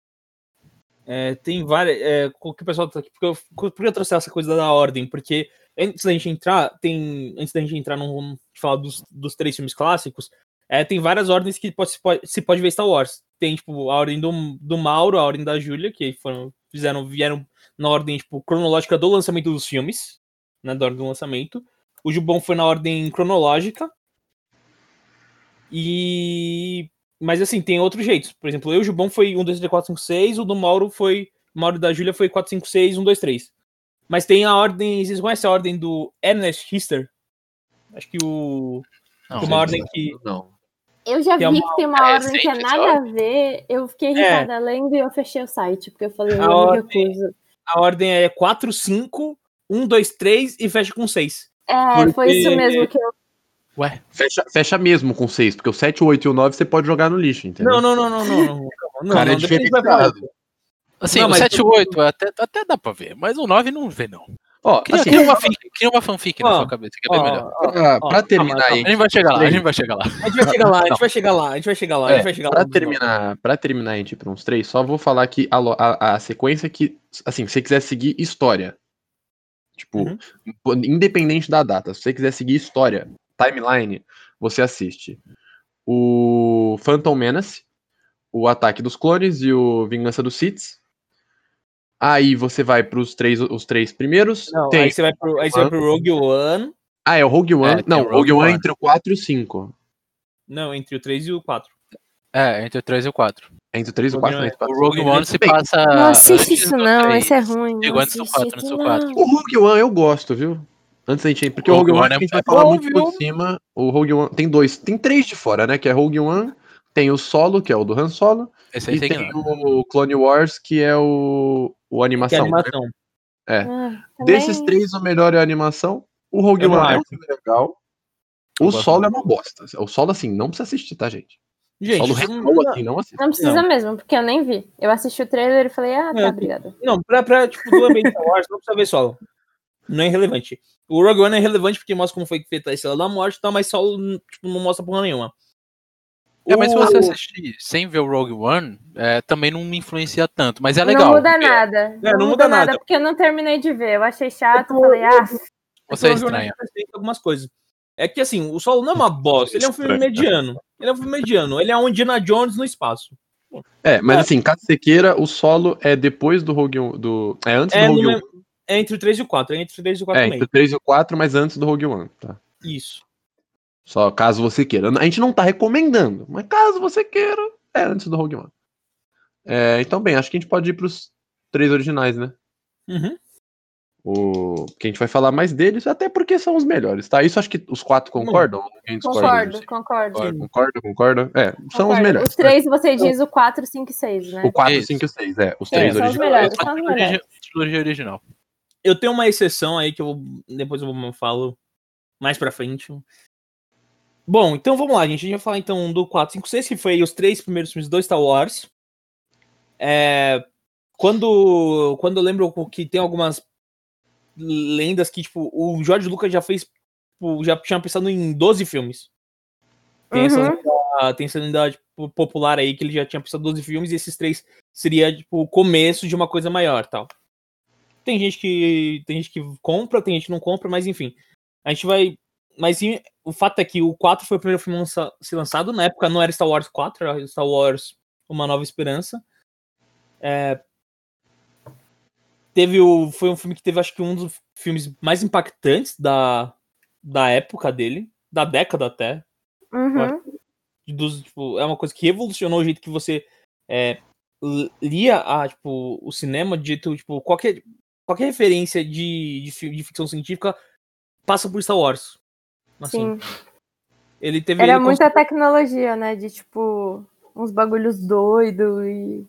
É, tem várias. É, o que o pessoal tá aqui. Porque eu, eu trouxe essa coisa da ordem? Porque antes da gente entrar, tem. Antes da gente entrar num. falar dos, dos três filmes clássicos, é, tem várias ordens que pode, se, pode, se pode ver Star Wars. Tem, tipo, a ordem do, do Mauro, a ordem da Júlia, que foram. Fizeram, vieram na ordem, tipo, cronológica do lançamento dos filmes. Né, da ordem do lançamento. O Jubão foi na ordem cronológica. E. Mas assim, tem outros jeitos. Por exemplo, eu e o Jubão foi 1, 2, 3, 4, 5, 6. O do Mauro foi. O Mauro da Júlia foi 4, 5, 6, 1, 2, 3. Mas tem a ordem. Vocês conhecem a ordem do Ernest Hister? Acho que o. Não, tem uma ordem que. Não. Eu já Tem vi uma- que tem uma é ordem que é recente nada a ver. Eu fiquei irritada lendo e eu fechei o site, porque eu falei, eu A me ordem- recuso. A ordem é 4, 5, 1, 2, 3 e fecha com 6. É, foi isso Porque- mesmo que eu. Ué, Fecha, fecha mesmo com 6, porque o 7, o 8 e o 9 você pode jogar no lixo, entendeu? Não, não, não, não, não. não, não, Cara, é não, falar. diferenciado. assim, Não, o mas 7 e eu- o 8 até, até dá pra ver, mas o 9 não vê, não. Ó, Cria, assim, cria uma, fanfic, cria uma fanfic na Ó, sua cabeça, que é bem Ó, melhor. ó, pra, ó, pra terminar calma. aí, A gente vai chegar lá, a gente vai chegar lá. A gente vai chegar lá, a gente vai chegar lá, a gente vai chegar lá, a gente vai chegar lá. pra terminar, pra terminar a gente ir pra uns três, só vou falar que a, a, a sequência que, assim, se você quiser seguir história, tipo, Uhum. independente da data, se você quiser seguir história, timeline, você assiste o Phantom Menace, o Ataque dos Clones e o Vingança dos Sith. Aí você vai pros três, os três primeiros. Não, Tem- aí você vai pro, aí você vai pro Rogue One. Ah, é o Rogue One. É, não, o o Rogue, Rogue One é One. entre o 4 e o 5. Não, entre o 3 e o 4. É, entre o 3 e o 4. É entre o 3 e o Rogue 4, One né? é- O Rogue One se passa. Não assiste isso não, esse é ruim. Digo, não antes do assiste quatro, isso antes do não. quatro. O Rogue One eu gosto, viu? Antes da gente ir, porque o Rogue, Rogue One, One a gente é vai falar bom, muito por viu? cima. O Rogue One tem dois, tem três de fora, né? Que é Rogue One, tem o Solo, que é o do Han Solo, Esse aí e tem não. o Clone Wars, que é o, o Que é animação. né? animação. É. Ah, Desses três, o melhor é a animação. O Rogue Eu não One é um filme legal. Eu O Solo é uma bosta. O Solo, assim, não precisa assistir, tá, gente? Gente, Solo real, não, assim, não assiste. Não precisa mesmo, porque eu nem vi. Eu assisti o trailer e falei, ah, tá, É. obrigada. não pra, pra tipo, do ambiente Wars, não precisa ver solo. Não é relevante. O Rogue One é relevante porque mostra como foi feita a Estrela da Morte e tal, mas solo tipo, não mostra porra nenhuma. É, mas se você assistir sem ver o Rogue One, é, também não me influencia tanto. Mas é legal. não muda porque nada. É, não muda nada. porque eu não terminei de ver. Eu achei chato, Eu- falei, ah, Você é o Rogue One estranha. acrescenta algumas coisas. É que assim, o solo não é uma bosta, ele é um filme Estranho. mediano. Ele é um filme mediano, ele é um Indiana Jones no espaço. É, mas É. assim, caso você queira, o Solo é depois do Rogue One. Do... É antes É, do Rogue One. É entre o 3 e o 4, é entre o 3 e o 4 É, também. entre o 3 e o 4, mas antes do Rogue One, tá? Isso. Só caso você queira. A gente não tá recomendando, mas caso você queira, é antes do Rogue One. É, então, bem, acho que a gente pode ir pros três originais, né? Uhum. O... Que a gente vai falar mais deles, até porque são os melhores, tá? Isso acho que os quatro concordam? Discorda concordo, concordo. Concorda, concorda? É, são os concordo. melhores. Os três você diz o 4, 5 e 6, né? O 4, Isso. 5 e 6, é. Os É, três são os originais. melhores. É são os melhores. trilogia original. Eu tenho uma exceção aí que eu vou, depois eu vou- falo mais pra frente. Bom, então vamos lá, gente. A gente vai falar então do 4, 5, 6, que foi os três primeiros filmes do Star Wars. É, quando, quando eu lembro que tem algumas lendas que, tipo, o George Lucas já fez, tipo, já tinha pensado em 12 filmes. Tem essa Uhum. lenda, tem essa lenda tipo, popular aí que ele já tinha pensado em 12 filmes e esses três seria, tipo, o começo de uma coisa maior, tal. Tem gente que tem gente que compra, tem gente que não compra, mas enfim. A gente vai. Mas sim, o fato é que o 4 foi o primeiro filme a ser lançado. Na época não era Star Wars 4, era Star Wars Uma Nova Esperança. É, Teve o. Foi um filme que teve, acho que, um dos filmes mais impactantes da, da época dele, da década até. Uhum. Dos, tipo, é uma coisa que revolucionou o jeito que você é, lia a, tipo, o cinema, de jeito, tipo, qualquer, qualquer referência de, de, de ficção científica passa por Star Wars. Assim, Sim. ele teve. Era ele muita tecnologia, né? De tipo, uns bagulhos doidos e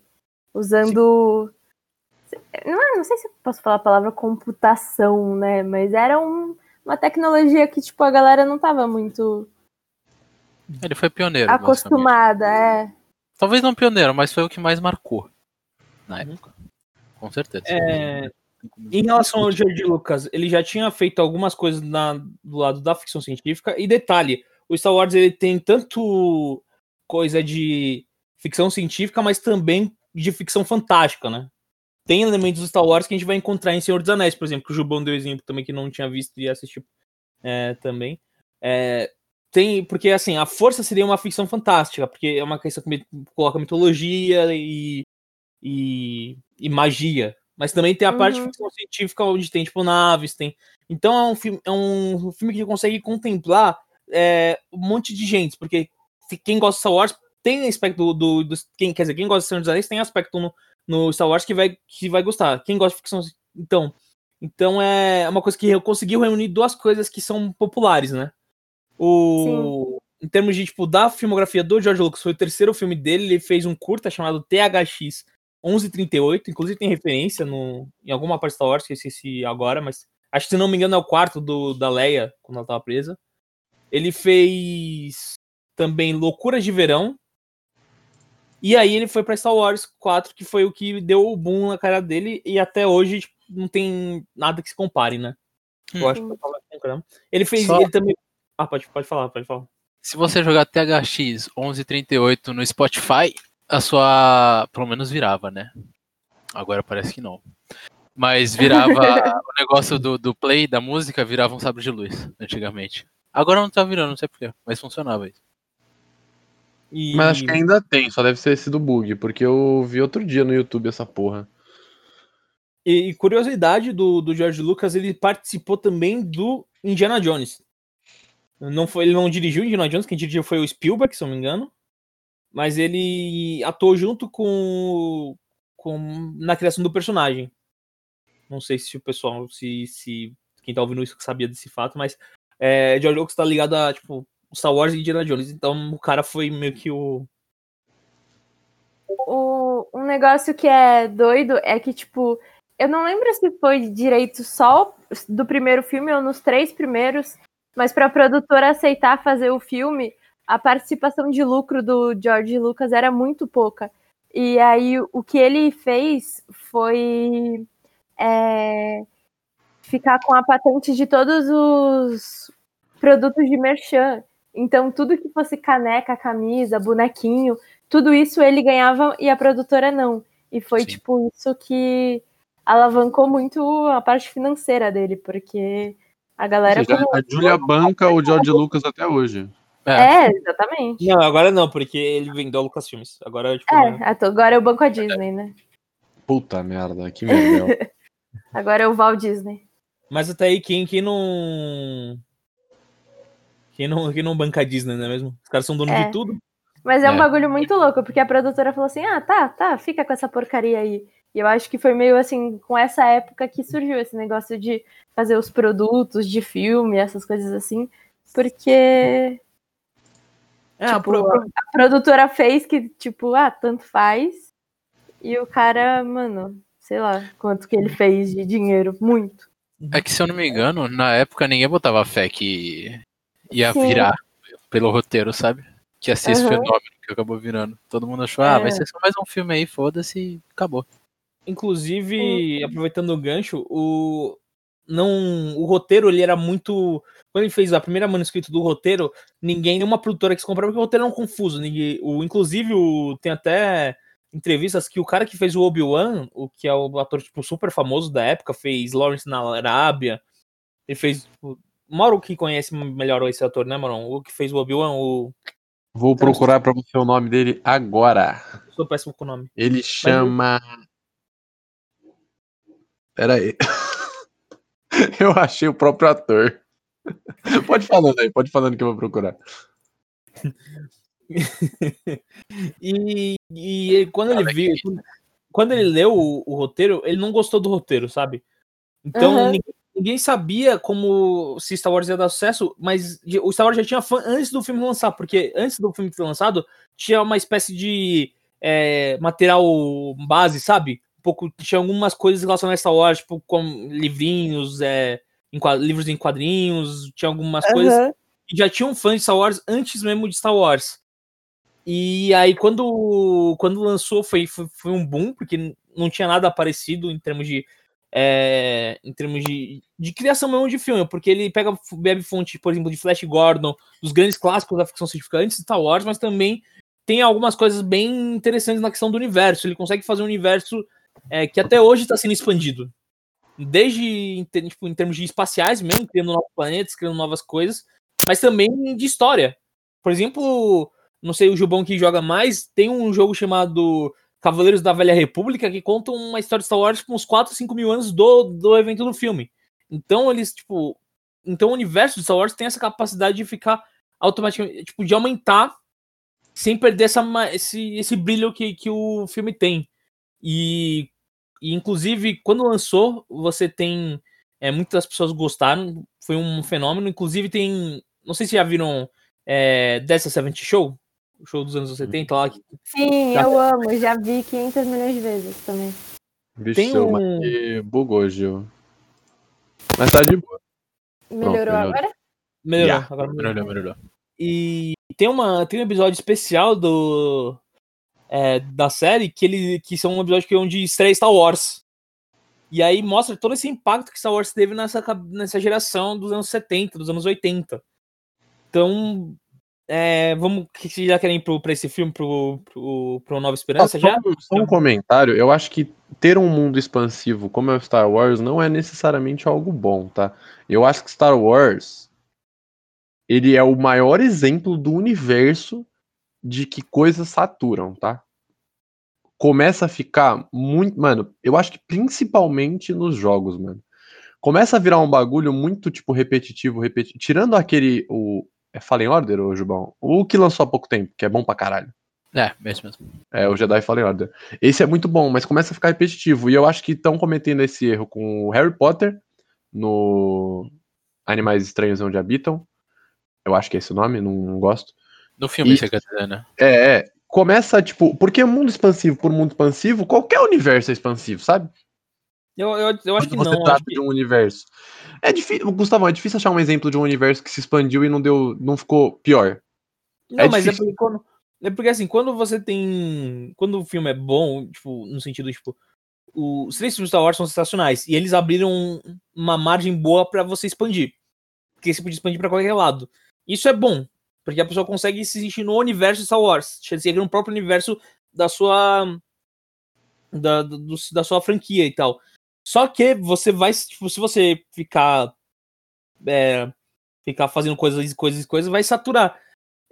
usando. Não, é- não sei se eu posso falar a palavra computação, né? Mas era um- uma tecnologia que, tipo, a galera não tava muito Ele foi pioneiro. acostumada, é. Talvez não pioneiro, mas foi o que mais marcou na época. Com certeza. É, Em relação ao George Lucas, ele já tinha feito algumas coisas na- do lado da ficção científica. E detalhe, o Star Wars ele tem tanto coisa de ficção científica, mas também de ficção fantástica, né? Tem elementos do Star Wars que a gente vai encontrar em Senhor dos Anéis, por exemplo, que o Jubão deu exemplo também que não tinha visto e assistiu é, também. É, tem, porque assim, a força seria uma ficção fantástica, porque é uma questão que coloca mitologia e, e, e magia. Mas também tem a parte de Uhum. ficção científica onde tem, tipo, naves, tem. Então é um filme, é um filme que consegue contemplar é, um monte de gente, porque quem gosta de Star Wars tem aspecto do. do, do- quem, quer dizer, quem gosta de Senhor dos Anéis tem aspecto no, no Star Wars que vai, que vai gostar. Quem gosta de ficção. Então. Então é uma coisa que eu conseguiu reunir duas coisas que são populares, né? O. Em termos de, tipo, da filmografia do George Lucas, foi o terceiro filme dele, ele fez um curta chamado THX 1138, inclusive tem referência no, em alguma parte de Star Wars, que eu esqueci agora, mas acho que se não me engano é o quarto do, da Leia, quando ela tava presa. Ele fez também Loucuras de Verão. E aí ele foi pra Star Wars 4, que foi o que deu o boom na cara dele, e até hoje tipo, não tem nada que se compare, né? Eu acho que eu tava concordando. Ele fez. Só- Ele também. Ah, pode, pode falar, pode falar. Se você jogar THX 1138 no Spotify, a sua. Pelo menos virava, né? Agora parece que não. Mas virava o negócio do, do play da música, virava um sabre de luz, antigamente. Agora não tá virando, não sei porquê, mas funcionava isso. E... Mas acho que ainda tem, só deve ser esse do bug, porque eu vi outro dia no YouTube essa porra. E, e curiosidade do, do George Lucas, ele participou também do Indiana Jones. Não foi, ele não dirigiu Indiana Jones, quem dirigiu foi o Spielberg, se eu não me engano. Mas ele atuou junto com, com na criação do personagem. Não sei se o pessoal, se, se quem tá ouvindo isso sabia desse fato, mas é, George Lucas tá ligado a, tipo, Star Wars e Indiana Jones. Então o cara foi meio que o. o um negócio que é doido é que, tipo, eu não lembro se foi direito só do primeiro filme ou nos três primeiros, mas para a produtora aceitar fazer o filme, a participação de lucro do George Lucas era muito pouca. E aí o que ele fez foi é, ficar com a patente de todos os produtos de merchan. Então, tudo que fosse caneca, camisa, bonequinho, tudo isso ele ganhava e a produtora não. E foi, Sim. tipo, isso que alavancou muito a parte financeira dele, porque a galera. Seja, a Julia banca o George Lucas até hoje. É. é. exatamente. Não, agora não, porque ele vendeu o Lucas Filmes. Agora, tipo, é, né? agora é o banco a Disney, né? Puta merda, que merda. agora é o Walt Disney. Mas até aí, quem, quem não quem não, quem não banca a Disney, não é mesmo? Os caras são donos é. de tudo. Mas é, é um bagulho muito louco, porque a produtora falou assim: ah, tá, tá, fica com essa porcaria aí. E eu acho que foi meio assim, com essa época que surgiu esse negócio de fazer os produtos de filme, essas coisas assim, porque. É, tipo, a, pro... a produtora fez que, tipo, ah, tanto faz. E o cara, mano, sei lá quanto que ele fez de dinheiro, muito. É que se eu não me engano, na época ninguém botava fé que ia Sim. virar pelo roteiro, sabe? Que ia ser uhum. esse fenômeno que acabou virando. Todo mundo achou, ah, vai é. ser só mais um filme aí, foda-se e acabou. Inclusive, uhum. aproveitando o gancho, o não o roteiro ele era muito quando ele fez a primeira manuscrito do roteiro, ninguém, nenhuma produtora quis comprar porque o roteiro era um confuso. Ninguém, o, inclusive, o, tem até entrevistas que o cara que fez o Obi-Wan, o que é o ator tipo, super famoso da época, fez Lawrence na Arábia, ele fez tipo, Mauro que conhece melhor esse ator, né, Mauro? O que fez o Obi-Wan, o... Vou procurar pra você o nome dele agora. Sou péssimo com o nome. Ele chama... Mas... Pera aí. eu achei o próprio ator. pode falando aí, pode falando que eu vou procurar. e, e quando ele viu, quando ele leu o, o, roteiro, ele não gostou do roteiro, sabe? Então uhum. ninguém, ninguém sabia como se Star Wars ia dar sucesso, mas o Star Wars já tinha fã antes do filme lançar, porque antes do filme ser lançado, tinha uma espécie de é, material base, sabe? Um pouco, tinha algumas coisas relacionadas a Star Wars, tipo, com livrinhos, é, em, livros em quadrinhos, tinha algumas uhum. coisas. E já tinham fãs de Star Wars antes mesmo de Star Wars. E aí, quando, quando lançou, foi, foi, foi um boom, porque não tinha nada parecido em termos de é, em termos de, de criação mesmo de filme, porque ele pega, bebe fonte, por exemplo, de Flash Gordon, dos grandes clássicos da ficção científica antes de Star Wars, mas também tem algumas coisas bem interessantes na questão do universo. Ele consegue fazer um universo é, que até hoje está sendo expandido. Desde em, tipo, em termos de espaciais mesmo, criando novos planetas, criando novas coisas, mas também de história. Por exemplo, não sei o Jubão que joga mais, tem um jogo chamado Cavaleiros da Velha República, que contam uma história de Star Wars com uns 4, 5 mil anos do, do evento do filme. Então eles, tipo. Então o universo de Star Wars tem essa capacidade de ficar automaticamente. Tipo, de aumentar sem perder essa, esse, esse brilho que, que o filme tem. E, e inclusive, quando lançou, você tem. É, muitas pessoas gostaram, foi um fenômeno. Inclusive, tem. Não sei se já viram é, Dessa Seventh Show o show dos anos 70 lá. Que... Sim, eu amo, já vi 500 milhões de vezes também. Bicho, Tem um... mas bugou, Gil. Mas tá de boa. Melhorou, Pronto, agora? Melhorou, yeah. agora melhorou. melhorou, E tem, uma, tem um episódio especial do, é, da série que, ele, que são um episódio que é onde estreia Star Wars. E aí mostra todo esse impacto que Star Wars teve nessa, nessa geração dos anos 70, dos anos 80. Então, é, vamos, que vocês já querem ir pro, pra esse filme, pro, pro, pro Nova Esperança ah, já? Só um comentário, eu acho que ter um mundo expansivo como é o Star Wars não é necessariamente algo bom, tá? Eu acho que Star Wars ele é o maior exemplo do universo de que coisas saturam, tá? Começa a ficar muito. Mano, eu acho que principalmente nos jogos, mano. Começa a virar um bagulho muito, tipo, repetitivo, repetitivo. Tirando aquele. O, é Fallen Order, ô Jubão? O que lançou há pouco tempo, que é bom pra caralho. É, mesmo mesmo. É, o Jedi Fallen Order. Esse é muito bom, mas começa a ficar repetitivo. E eu acho que estão cometendo esse erro com o Harry Potter no Animais Estranhos Onde Habitam. Eu acho que é esse o nome, não, não gosto. No filme, E- você quer dizer, né? É, é. Começa, tipo, porque mundo expansivo por mundo expansivo, qualquer universo é expansivo, sabe? Eu, eu, eu acho que Quando você não. eu trata que, de um universo. É difícil, Gustavão, é difícil achar um exemplo de um universo que se expandiu e não deu, não ficou pior. não, é mas é difícil. porque, quando, é porque assim, quando você tem. Quando o filme é bom, tipo, no sentido, tipo, o- os três filmes Star Wars são sensacionais. E eles abriram uma margem boa pra você expandir. Porque você podia expandir pra qualquer lado. Isso é bom. Porque a pessoa consegue se sentir no universo de Star Wars. Chega no próprio universo da sua. Da, do- da sua franquia e tal. Só que você vai. Tipo, se você ficar. é, ficar fazendo coisas e coisas e coisas, vai saturar.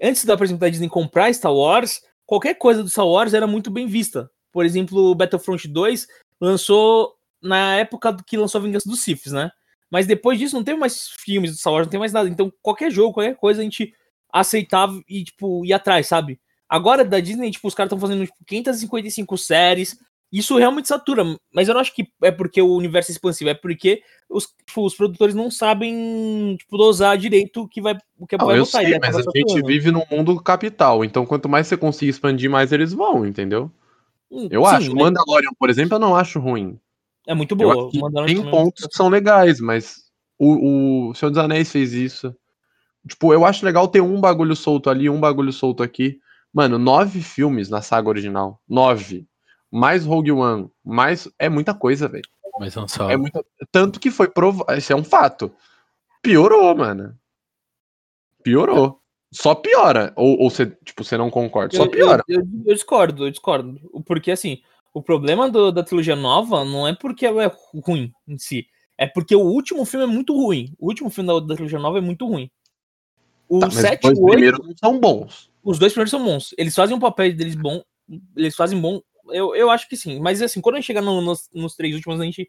Antes da, por exemplo, da Disney comprar Star Wars, qualquer coisa do Star Wars era muito bem vista. Por exemplo, Battlefront 2 lançou na época que lançou a Vingança dos Siths, né? Mas depois disso não teve mais filmes do Star Wars, não tem mais nada. Então qualquer jogo, qualquer coisa a gente aceitava e, tipo, ia atrás, sabe? Agora da Disney, tipo, os caras estão fazendo tipo, 555 séries. Isso realmente satura, mas eu não acho que é porque o universo é expansivo, é porque os, tipo, os produtores não sabem tipo, dosar direito o que vai, o que Não, vai eu botar. sei, aí mas a acaba gente saturando. vive num mundo capital, então quanto mais você conseguir expandir, mais eles vão, entendeu? Hum, Eu sim, acho. Mas Mandalorian, por exemplo, eu não acho ruim. É muito boa. tem é pontos que são legais, mas o, o Senhor dos Anéis fez isso. Tipo, eu acho legal ter um bagulho solto ali, um bagulho solto aqui. Mano, nove filmes na saga original. Nove. Mais Rogue One. Mais. É muita coisa, velho. Mas não só. É muita... Tanto que foi provado. Isso é um fato. Piorou, mano. Piorou. Só piora. Ou, ou você, tipo, você não concorda. Só piora. Eu, eu- eu discordo, eu discordo. O- Porque, assim, o problema do- da trilogia nova não é porque ela é ruim em si. É porque o último filme é muito ruim. O último filme da, da trilogia nova é muito ruim. O Tá, mas 7 os e dois o 8, primeiros não são bons. os dois primeiros são bons. Eles fazem um papel deles bom. Eles fazem bom. Eu, eu acho que sim. Mas, assim, quando a gente chegar no- nos, nos três últimos, a gente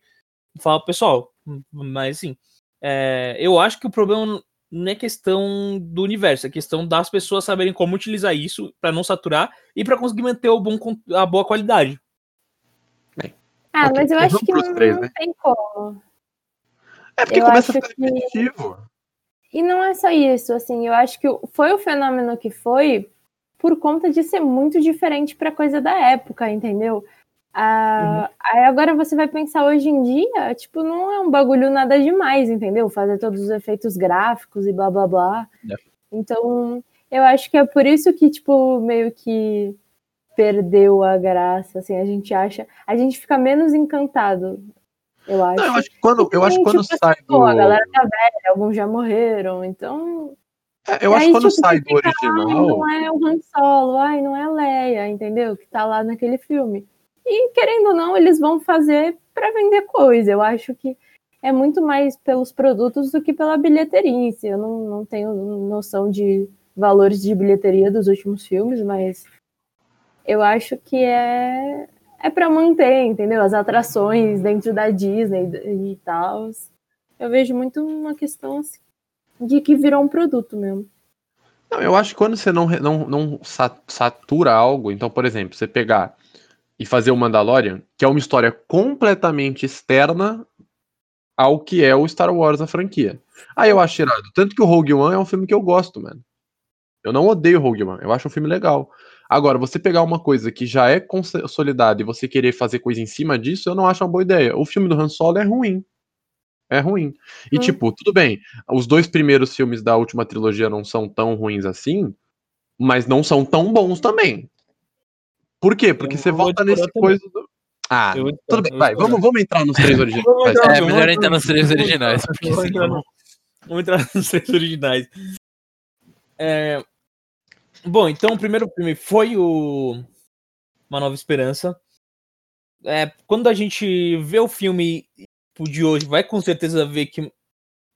fala, pessoal. Mas, assim, é, eu acho que o problema não é questão do universo, é questão das pessoas saberem como utilizar isso pra não saturar e pra conseguir manter o bom, a boa qualidade. Ah, Ok, mas eu acho que não, três, não né? tem como. É porque Eu começa a ficar que- repetitivo. E não é só isso, assim, eu acho que foi o fenômeno que foi por conta de ser muito diferente pra coisa da época, entendeu? Ah, Aí agora você vai pensar hoje em dia, tipo, não é um bagulho nada demais, entendeu? Fazer todos os efeitos gráficos e blá blá blá. É. Então, eu acho que é por isso que, tipo, meio que perdeu a graça, assim, a gente acha, a gente fica menos encantado, eu acho. Não, eu acho que quando, eu acho quando tipo sai assim, pô, a do. galera tá velha, alguns já morreram, então É, Eu acho que quando tipo, sai do fica, Ai, original. não é o Han Solo, ai, não é a Leia, entendeu? Que tá lá naquele filme. E querendo ou não, eles vão fazer pra vender coisa. Eu acho que é muito mais pelos produtos do que pela bilheteria em si. Eu não, não tenho noção de valores de bilheteria dos últimos filmes, mas eu acho que é é para manter, entendeu? As atrações dentro da Disney e tal. Eu vejo muito uma questão assim, de que virou um produto mesmo. Não, eu acho que quando você não, não, não sa- satura algo, então, por exemplo, você pegar e fazer o Mandalorian, que é uma história completamente externa ao que é o Star Wars, a franquia. Aí eu acho irado. Tanto que o Rogue One é um filme que eu gosto, mano. Eu não odeio Rogue One, eu acho um filme legal. Agora, você pegar uma coisa que já é consolidada e você querer fazer coisa em cima disso, eu não acho uma boa ideia. O filme do Han Solo é ruim. É ruim. E, Hum. tipo, tudo bem, os dois primeiros filmes da última trilogia não são tão ruins assim, mas não são tão bons também. Por quê? Porque Eu você volta nesse também. coisa do. Ah, Eu tudo bem, vai, vamos, vamos entrar nos três originais. Vamos vai. entrar, É, vamos melhor entrar nos três originais, porque vamos entrar senão- no- Vamos entrar nos três originais. É, Bom, então o primeiro filme foi o Uma Nova Esperança. É, quando a gente vê o filme tipo, de hoje, vai com certeza ver que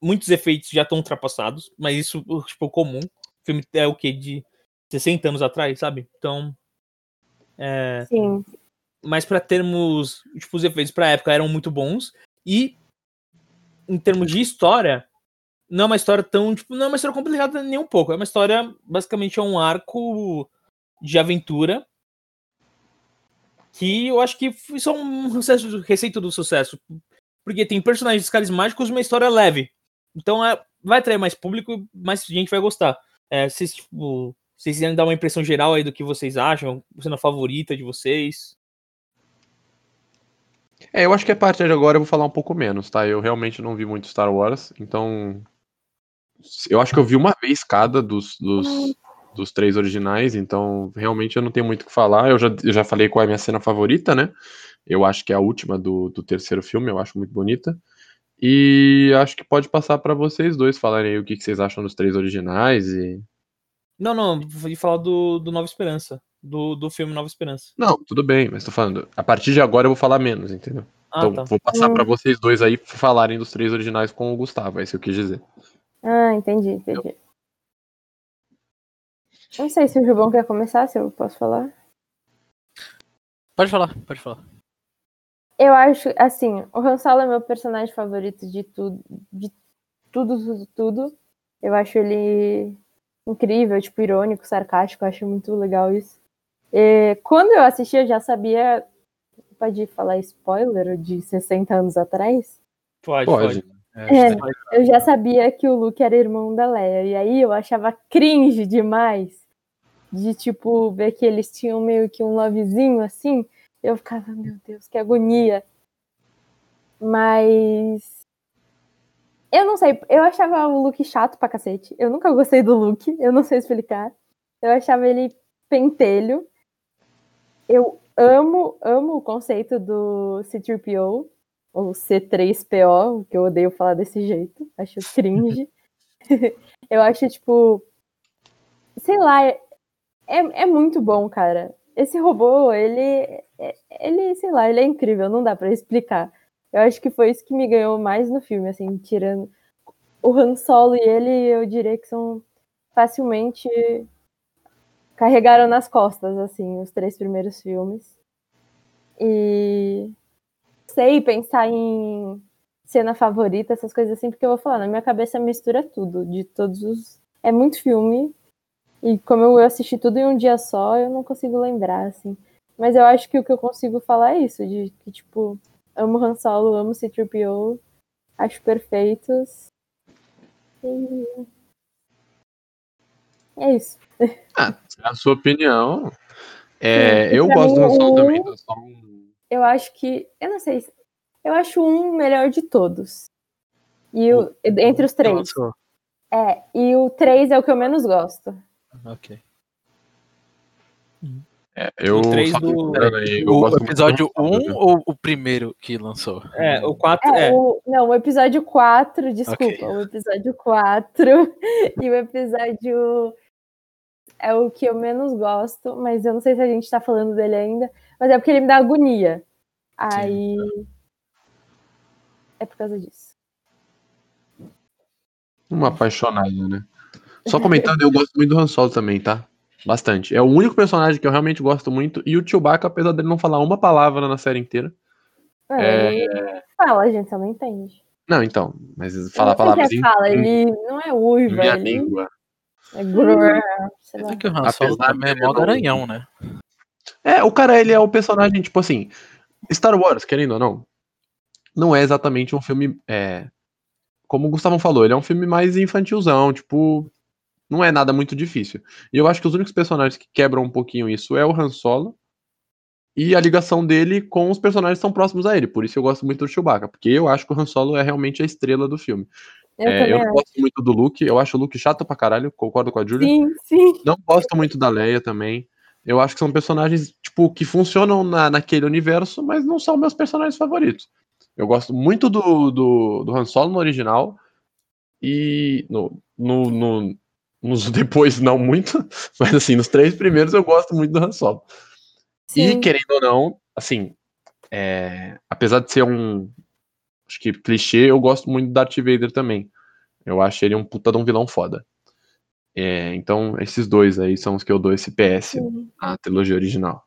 muitos efeitos já estão ultrapassados, mas isso tipo, é comum. O filme é o que? De 60 anos atrás, sabe? Então. É, Sim. mas para termos, tipo, os efeitos pra época eram muito bons e em termos de história, não é uma história tão, tipo, não é uma história complicada nem um pouco, é uma história basicamente é um arco de aventura que eu acho que foi só um sucesso, receita do sucesso, porque tem personagens carismáticos e uma história leve. Então é, vai atrair mais público, mais gente vai gostar. É, vocês, tipo, vocês quiserem dar uma impressão geral aí do que vocês acham, sendo a favorita de vocês. É, eu acho que a partir de agora eu vou falar um pouco menos, tá? Eu realmente não vi muito Star Wars, então. Eu acho que eu vi uma vez cada dos, dos, dos três originais, então realmente eu não tenho muito o que falar. Eu já, eu já falei qual é a minha cena favorita, né? Eu acho que é a última do, do terceiro filme, eu acho muito bonita. E acho que pode passar pra vocês dois falarem aí o que, que vocês acham dos três originais e. Não, não, vou falar do, do Nova Esperança. Do, do filme Nova Esperança. Não, tudo bem, mas tô falando. A partir de agora eu vou falar menos, entendeu? Ah, então tá. vou passar pra vocês dois aí falarem dos três originais com o Gustavo, é isso que eu quis dizer. Ah, entendi, entendi. Não sei se o Rubão quer começar, se eu posso falar. Pode falar, pode falar. Eu acho, assim, o Han Solo é meu personagem favorito de tudo, de tudo, tudo, tudo. Eu acho ele incrível, tipo, irônico, sarcástico, eu acho muito legal isso. E quando eu assisti, eu já sabia, pode falar spoiler de 60 anos atrás? Pode, Pode. pode. É, eu já sabia que o Luke era irmão da Leia, e aí eu achava cringe demais de, tipo, ver que eles tinham meio que um lovezinho, assim, eu ficava, meu Deus, que agonia. Mas. Eu não sei, eu achava o Luke chato pra cacete. Eu nunca gostei do Luke, eu não sei explicar. Eu achava ele pentelho. Eu amo, amo o conceito do C3PO, ou C3PO, que eu odeio falar desse jeito. Acho cringe. eu acho, tipo. Sei lá, é, é muito bom, cara esse robô, ele, ele, sei lá, ele é incrível, não dá pra explicar. Eu acho que foi isso que me ganhou mais no filme, assim, tirando o Han Solo e ele, eu diria que são facilmente carregaram nas costas, assim, os três primeiros filmes. E sei pensar em cena favorita, essas coisas assim, porque eu vou falar, na minha cabeça mistura tudo, de todos os. É muito filme, e como eu assisti tudo em um dia só, eu não consigo lembrar, assim. Mas eu acho que o que eu consigo falar é isso, de que, tipo, amo Han Solo, amo C-3PO, acho perfeitos. E... É isso. Ah, a sua opinião. É, eu gosto do mim, Han Solo o- também. do Solo um- Eu acho que. Eu não sei. se- Eu acho um melhor de todos. E o, entre os três. Lançou. É, e o três é o que eu menos gosto. Ok. É, eu O do- aí, eu O episódio Han Solo, 1 viu? ou o primeiro que lançou? É, o 4 É, é. O, não, o episódio 4, desculpa, Ok. o episódio 4 e o episódio é o que eu menos gosto, mas eu não sei se a gente tá falando dele ainda, mas é porque ele me dá agonia. Aí é por causa disso. Uma apaixonada, né? Só comentando, eu gosto muito do Han Solo também, tá? Bastante. É o único personagem que eu realmente gosto muito. E o Chewbacca, apesar dele não falar uma palavra na série inteira. É. Ele fala, a gente só não entende. Não, então. Mas Eu falar palavras se é fala, ele não é uiva, minha ele língua. é grrr, sei lá. É que o Han Solo Apesar é não- garanhão, né? É, o cara, ele é o personagem, tipo assim. Star Wars, querendo ou não, não é exatamente um filme. É, como o Gustavo falou, ele é um filme mais infantilzão, tipo. Não é nada muito difícil. E eu acho que os únicos personagens que quebram um pouquinho isso é o Han Solo e a ligação dele com os personagens que são próximos a ele. Por isso eu gosto muito do Chewbacca, porque eu acho que o Han Solo é realmente a estrela do filme. Eu É, eu não gosto muito do Luke, eu acho o Luke chato pra caralho, concordo com a Julia. Sim, sim. Não gosto muito da Leia também. Eu acho que são personagens, tipo, que funcionam na, naquele universo, mas não são meus personagens favoritos. Eu gosto muito do, do, do Han Solo no original. E no, no, no- nos depois não muito, mas assim, nos três primeiros eu gosto muito do Han Solo. E sim. querendo ou não, assim, é, apesar de ser um acho que clichê, eu gosto muito do Darth Vader também. Eu acho ele um puta de um vilão foda. É, então, esses dois aí são os que eu dou esse PS na trilogia original.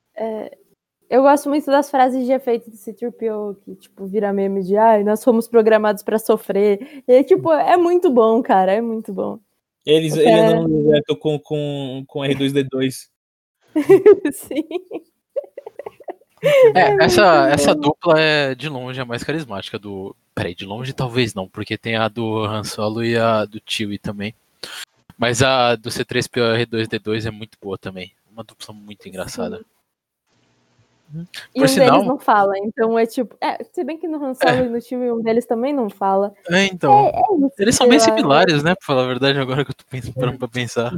Eu gosto muito das frases de efeito do C-3PO, que, tipo, vira meme de, ai, nós fomos programados pra sofrer. E, tipo, é muito bom, cara, é muito bom. Eles, O ele cara- não libertou com, com, com R2D2. Sim. É, essa, essa dupla é de longe a mais carismática do. Peraí, de longe talvez não, porque tem a do Han Solo e a do Chewie também. Mas a do C3PO R2D2 é muito boa também. Uma dupla muito engraçada. E Por um sinal- deles não fala, então é tipo. É, se bem que no Han Solo e no time um deles também não fala. É, então. É isso, Eles são bem similares, né? Pra falar a verdade, agora que eu tô pensando pra pensar.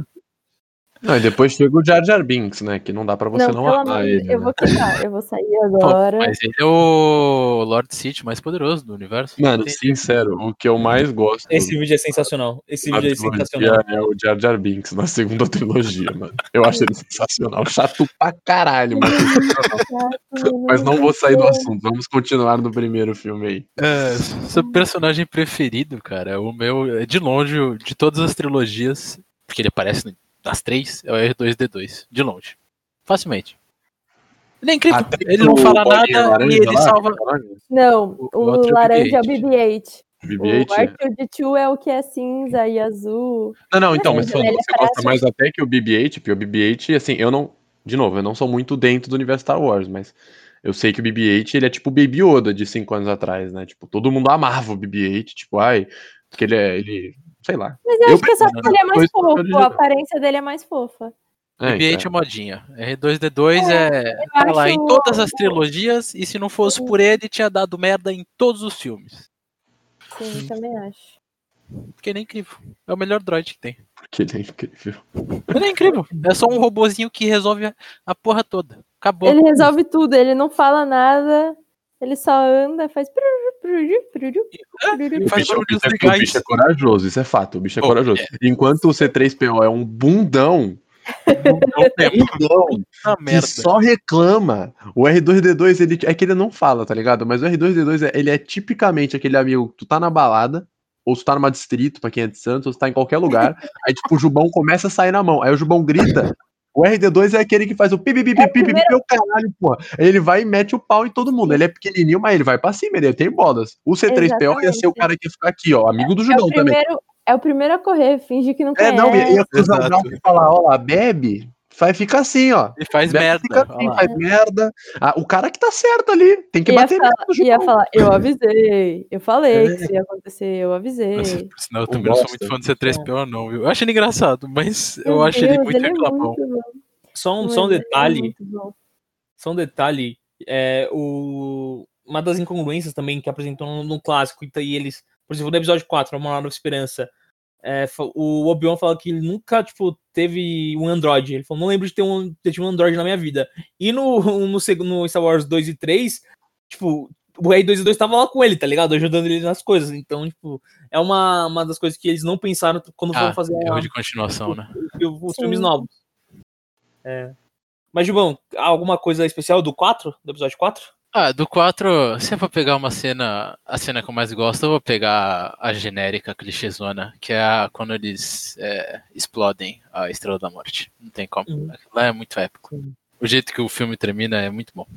Não, e depois chega o Jar Jar Binks, né? Que não dá pra você Não, não, amar ele. Eu né? vou quitar, eu vou sair Pô, agora. mas ele é o Lord Sith mais poderoso do universo. Mano, Tem- sincero, o que eu mais gosto Esse vídeo é sensacional. Esse vídeo é sensacional. é o Jar Jar Binks na segunda trilogia, mano. Eu acho ele sensacional. Chato pra caralho, mas, mas não vou sair do assunto. Vamos continuar no primeiro filme aí. É, seu personagem preferido, cara, o meu, é de longe, de todas as trilogias, porque ele aparece nas três, é o R2D2, de longe. Facilmente. Ele é incrível, Até ele não fala nada e ele lá, salva. Não, O- o, é o laranja é o BB-8. BB-8. O BB-8. R2D2 é o que é cinza e azul. Não, não, então, mas falando, você parece- gosta mais até que o BB-8, porque o BB-8, assim, eu não. De novo, eu não sou muito dentro do universo Star Wars, mas eu sei que o BB-8 ele é tipo o Baby Yoda de 5 anos atrás, né? Tipo, todo mundo amava o BB-8, tipo, ai, porque ele é. Ele, sei lá. Mas eu, Eu acho que porque ele é mais fofo, a aparência dele é mais fofa. É, BB-8 é modinha. R2D2 é. Tá lá acho- em todas as trilogias, e se não fosse por ele, tinha dado merda em todos os filmes. Sim, também acho. Porque ele é incrível. É o melhor droid que tem. porque ele é incrível. Ele é incrível. É só um robozinho que resolve a, a porra toda. Acabou. Ele resolve tudo, ele não fala nada, ele só anda, faz. Faz bicho, o bicho é- o legais. bicho é corajoso, isso é fato. O bicho é Pô, corajoso. Enquanto o C3PO é um bundão, É bundão uma que só reclama. O R2D2, ele, é que ele não fala, tá ligado? Mas o R2D2, é- ele é tipicamente aquele amigo que tu tá na balada, ou tu tá numa distrito, pra quem é de Santos, ou tu tá em qualquer lugar, aí tipo, o Jubão começa a sair na mão, aí o Jubão grita. O RD2 é aquele que faz o pipi pipi pipi pipi, pipi, o caralho, porra. Aí Ele vai e mete o pau em todo mundo. Ele é pequenininho, mas ele vai pra cima, ele tem bolas. O C3PO ia ser o cara que ia ficar aqui, ó, amigo do É Jubão o, também. primeiro, é o primeiro a correr, finge que não É, conhece. não, ia, cruzar o braço e falar, ó bebe, vai ficar assim, ó. E faz Bebe, merda. assim, faz merda. Ah, o cara que tá certo ali, tem que Ia bater falar, mesmo ia falar, eu avisei, eu falei É. que isso ia acontecer, eu avisei. Nossa, por sinal, eu também não sou muito fã do C3PO, não, viu? Eu acho ele engraçado, mas eu Meu acho ele Deus, muito é reclamão. muito bom. Só um, só um Ele é detalhe. bom. Só um detalhe. É, o... Uma das incongruências também que apresentou no, no clássico, e tá aí eles. Por exemplo, no episódio 4, Uma Nova Esperança. É, o Obi-Wan falou que ele nunca, tipo, teve um Android. Ele falou, não lembro de ter, um, ter tido um Android na minha vida. E no, no, no Star Wars 2 e 3, tipo, o R2 e 2 tava lá com ele, tá ligado? Ajudando ele nas coisas. Então, tipo, é uma, uma das coisas que eles não pensaram quando foram Ah, fazer a- erro de continuação, né? os Sim. filmes novos. É. Mas, Gilbão, alguma coisa especial do 4? Do episódio 4? Ah, do 4, se é pra pegar uma cena, a cena que eu mais gosto, eu vou pegar a genérica clichêzona, que é a, quando eles é, explodem a Estrela da Morte. Não tem como. Uhum. Aquilo Lá é muito épico. Uhum. O jeito que o filme termina é muito bom.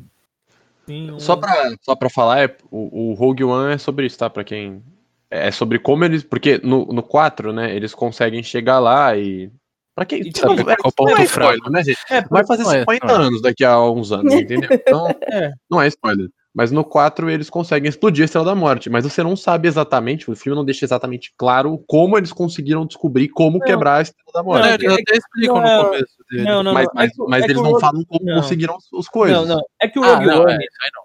Sim, Só pra, só pra falar, é, o, o Rogue One é sobre isso, tá? Pra quem. É sobre como eles. Porque no, no 4, né, eles conseguem chegar lá e. Pra quem. E não, sabe é, qual ponto não é fraco. spoiler, né, gente? É, Vai fazer não é, 50 não é. anos daqui a uns anos, entendeu? Então, É. não é spoiler. Mas no 4 eles conseguem explodir a Estrela da Morte. Mas você não sabe exatamente, o filme não deixa exatamente claro como eles conseguiram descobrir como Não. quebrar a Estrela da Morte. Não, eles é que- até explicam não, é- no começo dele. Não, não, mas não. mas, é que- mas é que eles não Rogue- falam como não. conseguiram as, as coisas. Não, não. É que o Ah, Rogue não, One.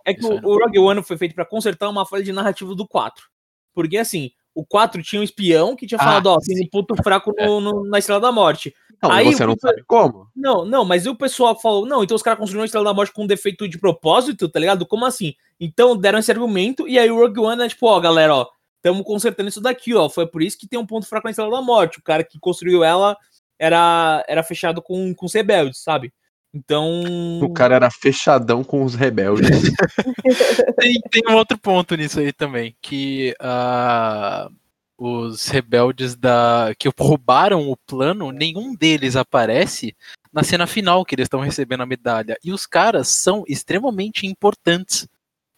é. É que o, o Rogue One foi feito pra consertar uma falha de narrativa do 4. Porque assim, o 4 tinha um espião que tinha Ah, falado, ó, tem um ponto fraco no- no- na Estrela da Morte. Não, Aí você não sabe como. Não, não, mas o pessoal falou, não, então os caras construíram a Estrela da Morte com um defeito de propósito, tá ligado? Como assim? Então deram esse argumento, e aí o Rogue One é tipo, ó, galera, ó, estamos consertando isso daqui, ó. Foi por isso que tem um ponto fraco na Estrela da Morte. O cara que construiu ela era, era fechado com, com os rebeldes, sabe? Então. O cara era fechadão com os rebeldes. tem, tem um outro ponto nisso aí também, que ah, os rebeldes da que roubaram o plano, nenhum deles aparece na cena final que eles estão recebendo a medalha. E os caras são extremamente importantes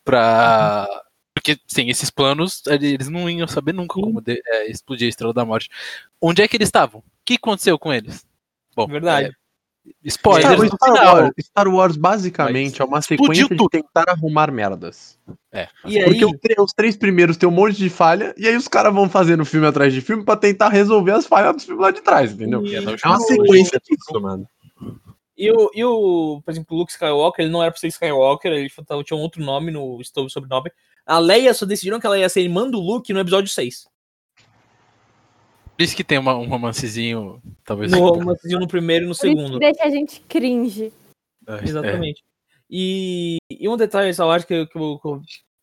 para porque sem esses planos eles não iam saber nunca como de, é, explodir a Estrela da Morte. Onde é que eles estavam? O que aconteceu com eles? Bom, verdade. É, Spoilers Star, Star, Wars, Star Wars basicamente Mas é uma sequência de tentar arrumar merdas. É. E Porque aí... os três primeiros tem um monte de falha, e aí os caras vão fazendo filme atrás de filme pra tentar resolver as falhas dos filmes lá de trás, entendeu? E... É uma sequência disso, mano. E o, e o, por exemplo, o Luke Skywalker, ele não era pra ser Skywalker, ele tinha um outro nome no sobrenome. A Leia só decidiram que ela ia ser irmã do Luke no episódio 6. Por isso que tem uma, um romancezinho, talvez. No romancezinho no primeiro e no segundo. deixa a gente cringe. É, Exatamente. É. E, e, um detalhe, eu acho que, eu, que eu vou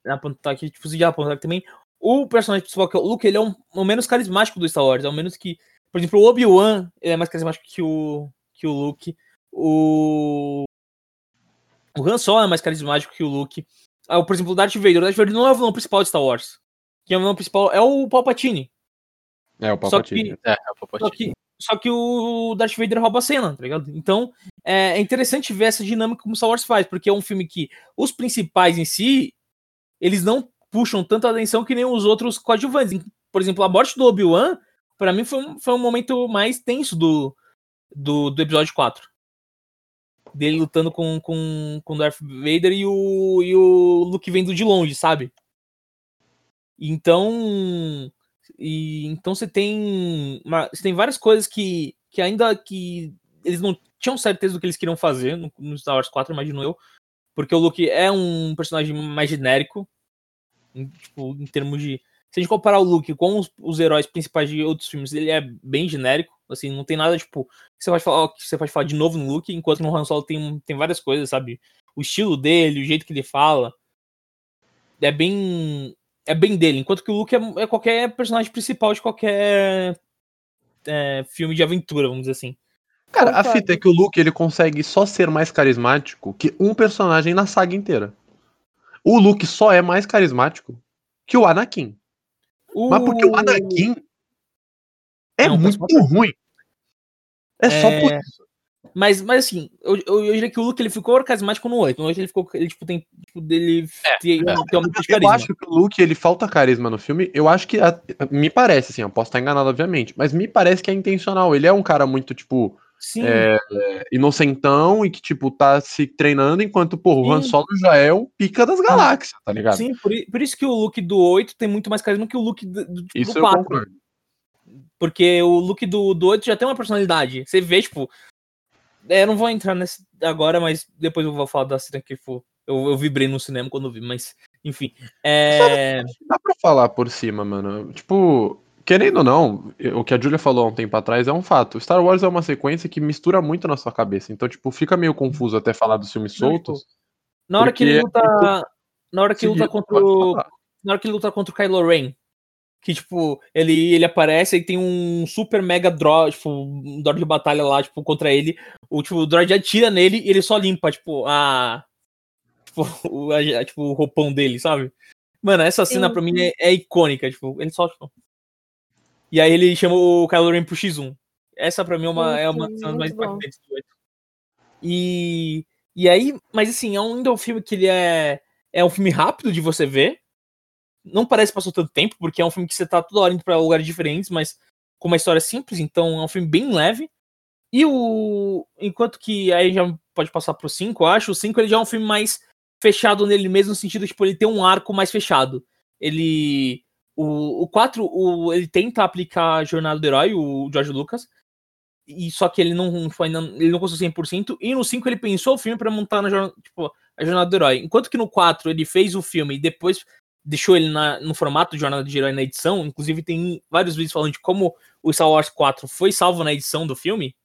apontar aqui, tipo, já apontar aqui também. O personagem principal, que é o Luke, ele é um, o menos carismático do Star Wars. É o menos que. Por exemplo, o Obi-Wan é mais carismático que o, que o Luke. O. O Han Solo é mais carismático que o Luke. Ah, por exemplo, o Darth Vader. O Darth Vader não é o vilão principal de Star Wars. Quem é o vilão principal é o Palpatine. É, o Palpatine. Só que, é, é o Palpatine. Só que, só que o Darth Vader rouba a cena, tá ligado? Então, é, é interessante ver essa dinâmica como Star Wars faz, porque é um filme que os principais em si, eles não puxam tanta atenção que nem os outros coadjuvantes. Por exemplo, a morte do Obi-Wan, para mim, foi um, foi um momento mais tenso do, do, do episódio 4. Dele lutando com, com, com Darth Vader e o, e o Luke vendo de longe, sabe? Então, e então você tem uma, você tem várias coisas que, que ainda que eles não tinham certeza do que eles queriam fazer no, no Star Wars 4, imagino eu, porque o Luke é um personagem mais genérico, em, tipo, em termos de se a gente comparar o Luke com os, os, heróis principais de outros filmes, ele é bem genérico, assim, não tem nada tipo que você pode falar, você pode falar de novo no Luke, enquanto no Han Solo tem, tem várias coisas, sabe? O estilo dele, o jeito que ele fala, é bem é bem dele, enquanto que o Luke é, é qualquer personagem principal de qualquer é, filme de aventura, vamos dizer assim. Cara, a fita é que o Luke ele consegue só ser mais carismático que um personagem na saga inteira. O Luke só é mais carismático que o Anakin. Uh... Mas porque o Anakin é, um muito ruim. É, é, só por isso. Mas, mas assim, eu, eu, eu, diria que o Luke ele ficou carismático no 8. No 8 ele ficou. Ele, tipo, tem. Tipo, dele é, tem, é. tem uma Eu acho que o Luke ele falta carisma no filme. Eu acho que. A, me parece, assim, eu posso estar enganado, obviamente. Mas me parece que é intencional. Ele é um cara muito, tipo. É, inocentão e que, tipo, tá se treinando, enquanto, pô, o Han Solo já é o pica das galáxias, tá ligado? Sim, por, por isso que o Luke do 8 tem muito mais carisma que o Luke do, do, isso do 4. Porque o Luke do, do 8 já tem uma personalidade. Você vê, tipo, é, eu não vou entrar nesse agora, mas depois eu vou falar da cena que for. Eu, eu vibrei no cinema quando vi, mas enfim. É... Dá pra falar por cima, mano. Tipo, querendo ou não, o que a Julia falou há um tempo atrás é um fato. Star Wars é uma sequência que mistura muito na sua cabeça. Então, tipo, fica meio confuso até falar dos filmes soltos. Na hora que ele luta. Na hora que luta contra o. Na hora que ele luta contra o Kylo Ren, que, tipo, ele, ele aparece e tem um super mega droid, tipo, um droid de batalha lá, tipo, contra ele. O, tipo, o droid atira nele e ele só limpa, tipo, a. Tipo, o, a, tipo, o roupão dele, sabe? Mano, essa cena Sim. pra mim é, é, icônica, tipo, ele só, tipo... E aí ele chama o Kylo Ren pro X1. Essa pra mim é uma, é uma das cenas mais impactantes do 8. E, e aí, mas assim, é ainda um filme que ele é, é um filme rápido de você ver, não parece que passou tanto tempo, porque é um filme que você tá toda hora indo pra lugares diferentes, mas com uma história simples, então é um filme bem leve. E o. Enquanto que aí já pode passar pro 5, eu acho, o 5 ele já é um filme mais fechado nele mesmo, no sentido de tipo, ele tem um arco mais fechado. Ele. O, o 4, o, ele tenta aplicar a jornada do herói, o George Lucas. E só que ele não foi ainda, ele não conseguiu 100%. E no 5 ele pensou o filme para montar na tipo, a jornada do herói. Enquanto que no 4 ele fez o filme e depois deixou ele na, no formato de Jornada de Herói na edição. Inclusive, tem vários vídeos falando de como o Star Wars 4 foi salvo na edição do filme.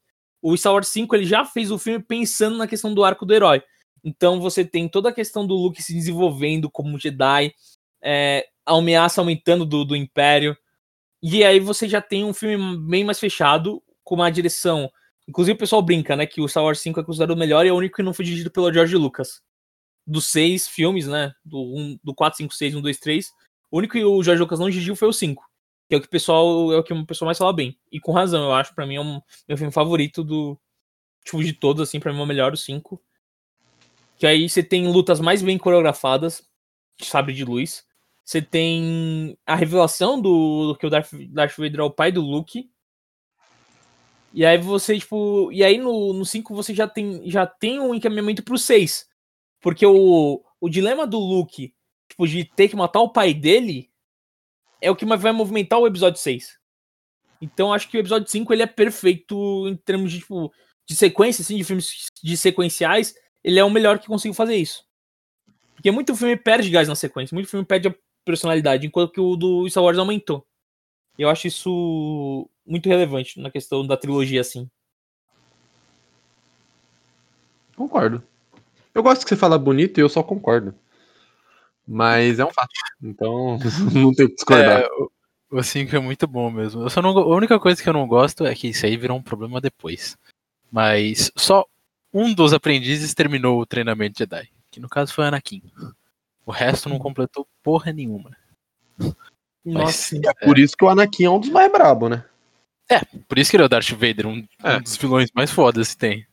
O Star Wars 5 ele já fez o filme pensando na questão do arco do herói. Então você tem toda a questão do Luke se desenvolvendo como Jedi, é, a ameaça aumentando do, do Império. E aí você já tem um filme bem mais fechado, com uma direção. Inclusive o pessoal brinca, né? Que o Star Wars 5 é considerado o melhor e é o único que não foi dirigido pelo George Lucas dos seis filmes, né? Do, um, do 4, 5, 6, 1, 2, 3. O único que o Jorge Lucas não dirigiu foi o 5. Que é o que o pessoal, é o que o pessoal mais fala bem. E com razão, eu acho, pra mim é um meu filme favorito do. Tipo, de todos, assim, pra mim é o melhor dos cinco. Que aí você tem lutas mais bem coreografadas, sabre de luz. Você tem a revelação do, do que o Darth, Darth Vader é o pai do Luke. E aí você, tipo. E aí no 5 você já tem, já tem um encaminhamento pro 6. Porque o, o dilema do Luke, tipo, de ter que matar o pai dele, é o que vai movimentar o episódio 6. Então acho que o episódio 5 ele é perfeito em termos de, tipo, de sequência, assim, de filmes de sequenciais. Ele é o melhor que conseguiu fazer isso. Porque muito filme perde gás na sequência, muito filme perde a personalidade, enquanto que o do Star Wars aumentou. Eu acho isso muito relevante na questão da trilogia, assim. Concordo. Eu gosto que você fala bonito e eu só concordo. Mas é um fato. Então, não tem que discordar. É, o 5 é muito bom mesmo. Eu só não, a única coisa que eu não gosto é que isso aí virou um problema depois. Mas só um dos aprendizes terminou o treinamento Jedi. Que no caso foi Anakin. O resto não completou porra nenhuma. Nossa, é por isso que o Anakin é um dos mais brabos, né? É, por isso que ele é o Darth Vader, um, É. um dos vilões mais fodas que tem.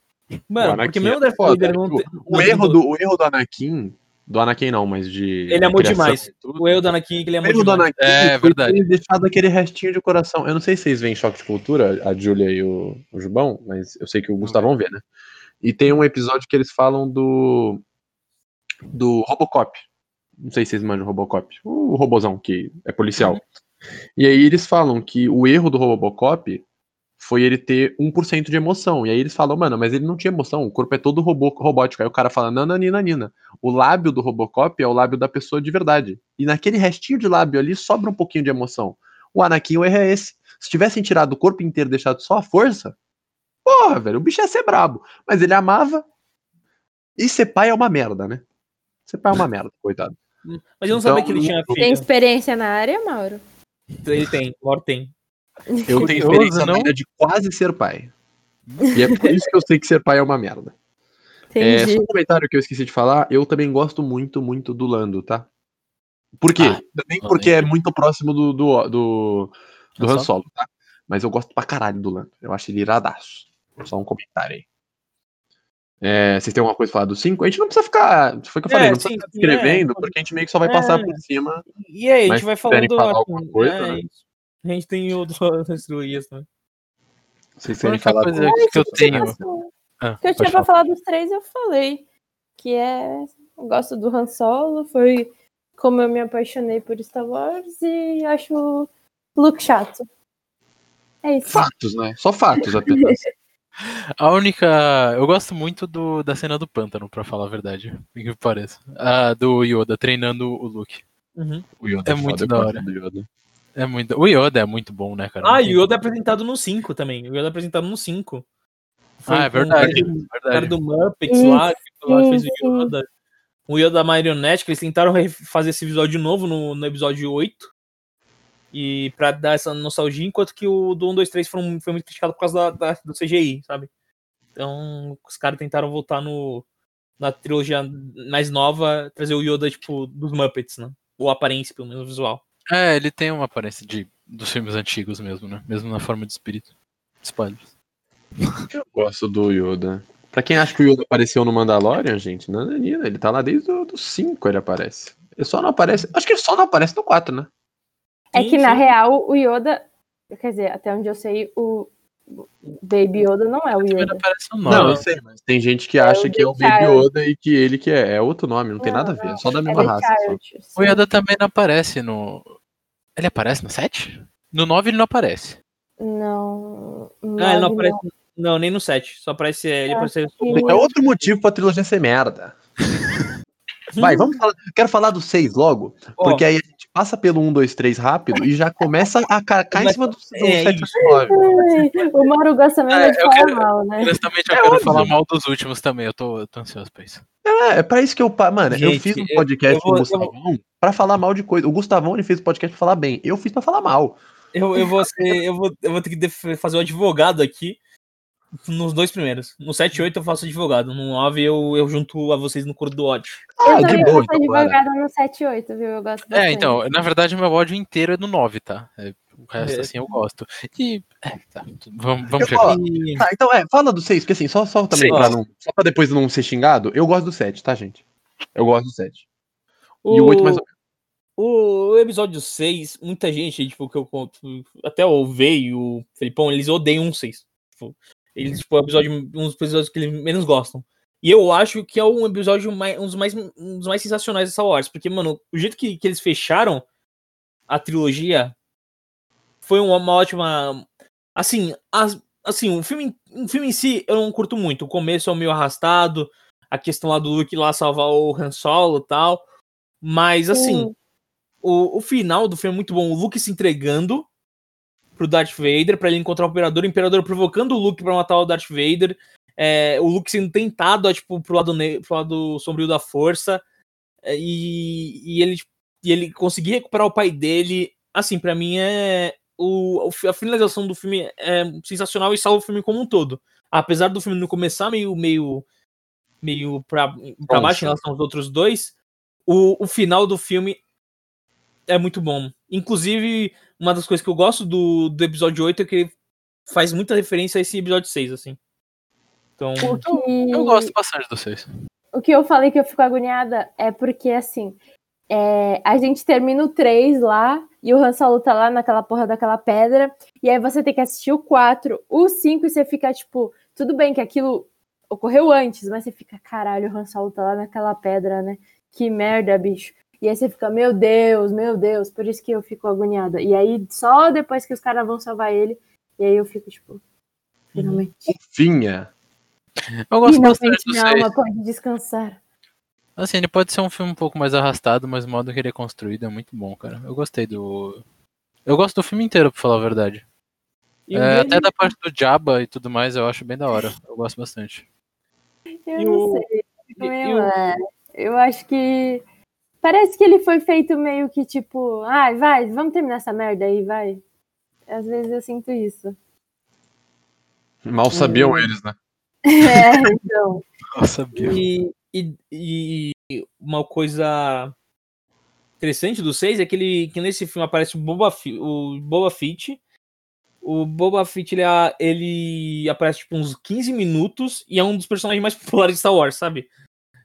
Mano, porque mesmo é o Darth foda, Vader não tipo, tem. O não- erro do, o erro do Anakin. Do Anakin não, mas de. Ele amou demais. O erro do Anakin é que ele O amou erro do demais. Anakin É, foi verdade. ter deixado aquele restinho de coração. Eu não sei se vocês veem Choque de Cultura, a Júlia e o, o Jubão, mas eu sei que o Gustavão vê, né? E tem um episódio que eles falam do. do Robocop. Não sei se vocês manjam o Robocop. O robozão que é policial. Uhum. E aí eles falam que o erro do Robocop foi ele ter 1% de emoção. E aí eles falam, mano, mas ele não tinha emoção, o corpo é todo robô, robótico. Aí o cara fala, nananina, nina. O lábio do Robocop é o lábio da pessoa de verdade. E naquele restinho de lábio ali sobra um pouquinho de emoção. O Anakin, o erro é esse. Se tivessem tirado o corpo inteiro e deixado só a força, porra, velho, o bicho ia ser brabo. Mas ele amava. E ser pai é uma merda, né? Ser pai é uma merda, coitado. Mas eu não Então, sabia que ele tinha Tem filho. experiência na área, Mauro? Ele tem, o Lore tem. Eu tenho experiência não? na vida de quase ser pai. E é por isso que eu sei que ser pai é uma merda. É, Entendi. só um comentário que eu esqueci de falar, eu também gosto muito, muito do Lando, tá? Por quê? Ah, também porque é é muito próximo do, do, do, do Han Han Solo, tá? Mas eu gosto pra caralho do Lando. Eu acho ele iradaço. Só um comentário aí. É, vocês têm alguma coisa pra falar do 5? A gente não precisa ficar. Foi o que eu falei, É, não precisa sim, ficar escrevendo, é. porque a gente meio que só vai É. passar por cima. E aí, a gente vai falando. falar alguma assim, coisa, é, né? A gente tem outras trilogias também. Vocês única falar coisa do- que eu tenho. O Ah, que eu tinha falar. pra falar dos três, eu falei. Que é. Eu gosto do Han Solo, foi como eu me apaixonei por Star Wars e acho o Luke chato. É isso. Fatos, né? Só fatos apenas. A única. Eu gosto muito do, da cena do pântano, pra falar a verdade. O que parece. A do Yoda treinando o Luke. Uhum. O Yoda É muito foda, eu da hora. É muito. O Yoda é muito bom, né, cara? Ah, e o Yoda é apresentado no 5 também. O Yoda é apresentado no 5. Ah, é verdade. O cara verdade. do Muppets Isso, lá, que lá, fez o. Yoda. O Yoda da marionete, que eles tentaram fazer esse visual de novo no, no episódio 8. E pra dar essa nostalgia, enquanto que o do 1, 2, 3 foi, foi muito criticado por causa da, da- do CGI, sabe? Então, os caras tentaram voltar no, na trilogia mais nova, trazer o Yoda, tipo, dos Muppets, né? Ou aparência, pelo menos, visual. É, ele tem uma aparência de, dos filmes antigos mesmo, né? Mesmo na forma de espírito. Spoilers. Eu gosto do Yoda. Pra quem acha que o Yoda apareceu no Mandalorian, gente, nananina, ele tá lá desde o 5 ele aparece. Ele só não aparece. Acho que ele só não aparece no 4, né? É Sim, que, na sim. real, o Yoda. Quer dizer, até onde eu sei, o Baby Yoda não é o Yoda. aparece no Não, nome. eu sei, mas tem gente que acha o que é o The Baby Child. Yoda e que ele que é. É outro nome, não, tem Não, nada a ver, não, é só da É mesma The raça. só. Child. O Yoda também não aparece no. Ele aparece no 7? No 9 ele não aparece. Não. Ah, ele não aparece. Não, nem no 7. Só aparece. Ele É, aparece. que- É outro motivo pra trilogia ser merda. Vai, vamos falar. Quero falar do 6 logo, Ó, porque aí a gente passa pelo 1, 2, 3 rápido e já começa a ca- cair em cima do, do É 7 isso. 9. Ai, o Mauro gosta mesmo É, de falar quero- mal, né? Honestamente, eu É quero óbvio. falar mal dos últimos também. Eu tô, eu tô ansioso pra isso. É, é pra isso que eu. Mano, eu Gente, fiz um eu- podcast eu com vou- o Gustavão pra falar mal de coisa. O Gustavão ele fez o podcast pra falar bem. Eu fiz pra falar mal. Eu, eu, vou ser, eu, vou, eu vou ter que fazer o advogado aqui nos dois primeiros. No 7 e 8 eu faço advogado. No 9 eu, eu junto a vocês no coro do ódio. Eu Ah, de também boa, sou então, bora. advogada no 7 e 8, viu? Eu gosto bastante. É, então, na verdade, meu ódio inteiro é no 9, tá? É, resto, É. assim, eu gosto. E. É, tá. Vamos, vamos Eu chegar. gosto. E- Tá, então é, fala do 6, porque assim, só, só também pra não. Só pra depois não ser xingado, eu gosto do 7, tá, gente? Eu gosto do 7. E o 8 mais ou menos. O episódio 6, muita gente, tipo, que eu conto, até o Vei e o Felipão, eles odeiam um 6. Tipo, eles, tipo, é o episódio, um dos episódios que eles menos gostam. E eu acho que é um episódio mais, um, dos mais, um dos mais sensacionais de Star Wars, porque, mano, o jeito que, que eles fecharam a trilogia foi uma, ótima. Assim, as, assim o, filme, o filme em si eu não curto muito. O começo é meio arrastado, a questão lá do Luke lá salvar o Han Solo e tal. Mas, assim, Sim. o, o final do filme é muito bom. O Luke se entregando pro Darth Vader pra ele encontrar o Imperador. O Imperador provocando o Luke pra matar o Darth Vader. É, o Luke sendo tentado ó, tipo, pro, lado pro lado sombrio da força. É, e, e, ele, e ele conseguir recuperar o pai dele. Assim, pra mim é. O, a finalização do filme é sensacional e salva o filme como um todo. Apesar do filme não começar meio, meio, meio pra, pra baixo em relação aos outros dois, o, o final do filme é muito bom. Inclusive, uma das coisas que eu gosto do, do episódio 8 é que ele faz muita referência a esse episódio 6, assim. Então, que, Eu gosto bastante dos seis. o que eu falei que eu fico agoniada é porque, assim, é, a gente termina o 3 lá e o Han Solo tá lá naquela porra daquela pedra. E aí você tem que assistir o 4, o 5 e você fica tipo, tudo bem que aquilo ocorreu antes, mas você fica, caralho, o Han Solo tá lá naquela pedra, né? Que merda, bicho. E aí você fica, meu Deus, meu Deus, por isso que eu fico agoniada. E aí só depois que os caras vão salvar ele, e aí eu fico tipo, finalmente. Finha. Eu gosto bastante Finalmente minha alma pode descansar. Assim, ele pode ser um filme um pouco mais arrastado, mas o modo que ele é construído é muito bom, cara. Eu gostei do. Eu gosto do filme inteiro, pra falar a verdade. e É, até da parte do Jabba e tudo mais, eu acho bem da hora. Eu gosto bastante. Eu E não o- sei. e- também, e o- é. Eu acho que. Parece que ele foi feito meio que tipo, ai, vai, vamos terminar essa merda aí, vai. Às vezes eu sinto isso. Mal sabiam Hum. eles, né? É, então. Nossa, Bill. E, e, e uma coisa interessante do 6 é que, ele, que nesse filme aparece o Boba, Fi- o Boba Fett. O Boba Fett ele, ele aparece tipo uns 15 minutos e é um dos personagens mais populares de Star Wars, sabe?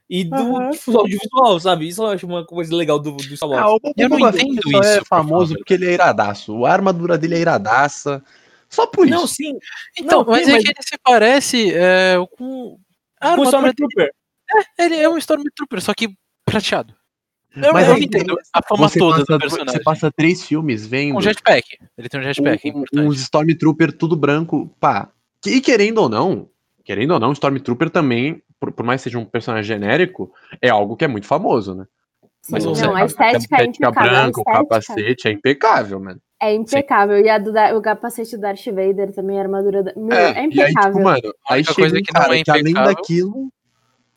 E do tipo, audiovisual, sabe? Isso eu acho uma coisa legal do, do Star Wars. Ah, o Eu não Boba entendo é isso, pra famoso porque ele é iradaço. A armadura dele é iradaça. Só por não, isso. sim, Então, Não, mas sim, é mas- que ele se parece é, com. A com o Stormtrooper. dele, ele é um Stormtrooper, só que prateado. Eu, Mas eu aí- não entendo a fama toda passa, do personagem. você passa três filmes vendo Com jetpack. Ele tem um jetpack, é um- importante. uns Stormtrooper tudo branco. Pá. E querendo ou não, querendo ou não, Stormtrooper também, por, por mais que seja um personagem genérico, é algo que é muito famoso, né? Sim, você- não, a estética é impecável. a branca, o estética capacete é impecável, mano. é impecável. E a do, o capacete do Darth Vader também, a armadura da. Meu, é, e aí, tipo, impecável. mano, aí única chega coisa um que não é que além impecável- daquilo,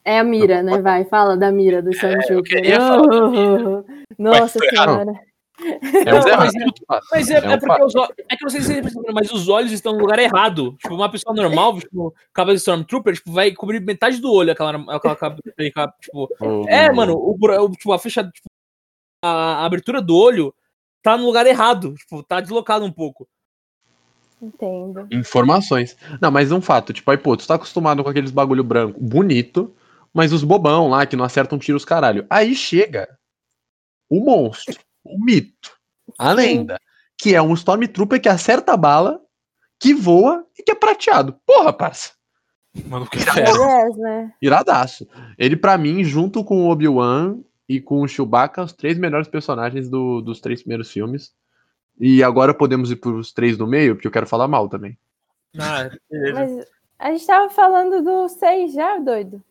É a mira, né? Vai, fala da mira do falar da Nossa senhora. é um mas fato. Mas é, É um é porque os olhos. É que não sei se vocês mas os olhos estão no lugar errado. Tipo, uma pessoa normal, tipo, cabelo de Stormtrooper, tipo, vai cobrir metade do olho aquela, aquela, aquela tipo. É, mano, o, o- tipo, a fecha, tipo, a, a abertura do olho tá no lugar errado. Tipo, tá deslocado um pouco. Entendo. Informações. Não, mas um fato, tipo, aí, pô, tu tá acostumado com aqueles bagulho branco, bonito, mas os bobão lá que não acertam tiros caralho. Aí chega o monstro, o mito, a lenda, que é um Stormtrooper que acerta a bala, que voa e que é prateado. Porra, parça. Mano, que. Yes, né? Iradaço. Ele, pra mim, junto com o Obi-Wan e com o Chewbacca, os três melhores personagens do- dos três primeiros filmes. E agora podemos ir pros três do meio, porque eu quero falar mal também. Ah, Mas a gente tava falando do 6 já, doido.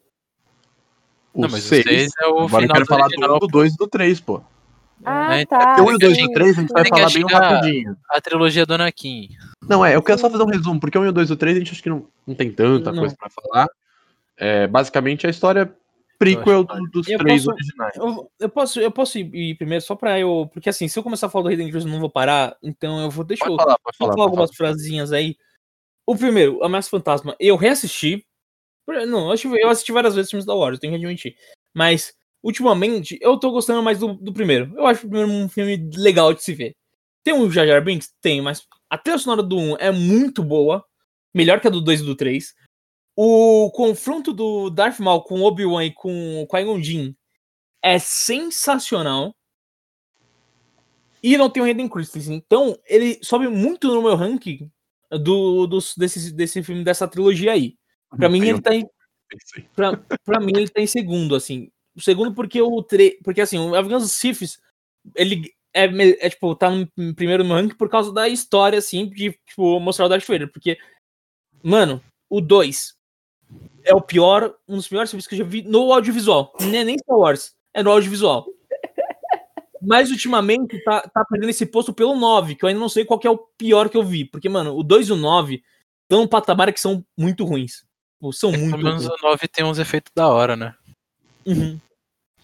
O Não, mas o seis, seis é o agora eu quero do falar original. do 2 e do 3, pô. Ah, É, tá. Porque o 1 e o 2 e sim. o 3 a gente vai falar bem rapidinho. A trilogia do Anakin. Não, é, eu quero só fazer um resumo, porque o 1 e o 2 e o 3 a gente acho que não, não tem tanta Não. coisa pra falar. É, basicamente a história prequel do- dos Eu três posso- originais. Eu, eu posso, eu posso ir, ir primeiro só pra eu. Porque assim, se eu começar a falar do Evil, eu não vou parar. Então eu vou. Deixa Pode eu falar, falar. falar algumas frasinhas aí. O primeiro, Ameaça Fantasma, eu reassisti. Não, eu assisti, várias vezes filmes da eu tenho que admitir. Mas, ultimamente, eu tô gostando mais do, do primeiro. Eu acho o primeiro um filme legal de se ver. Tem um Jar Jar Binks? Tem, mas a trilha sonora do 1 é muito boa. Melhor que a do 2 e do 3. O confronto do Darth Maul com Obi-Wan e com o Qui-Gon Jinn é sensacional. E não tem o Hayden Christensen. Então, ele sobe muito no meu ranking do, do, desse, desse filme, dessa trilogia aí. Pra mim, ele tá em. Pra, pra mim, ele tá em segundo, assim. O segundo, porque o. Tre... Porque assim, o Afghanos Sifis, ele é, é, tipo, tá no primeiro no ranking por causa da história, assim, de tipo, mostrar o Darth Vader. Porque, mano, o 2 é o pior, um dos piores filmes que eu já vi no audiovisual. Nem, nem Star Wars, é no audiovisual. Mas ultimamente tá, tá perdendo esse posto pelo 9, que eu ainda não sei qual é o pior que eu vi. Porque, mano, o 2 e o 9 estão um patamar que são muito ruins. São é, muito Pelo menos o 9 tem uns efeitos da hora, né? Uhum.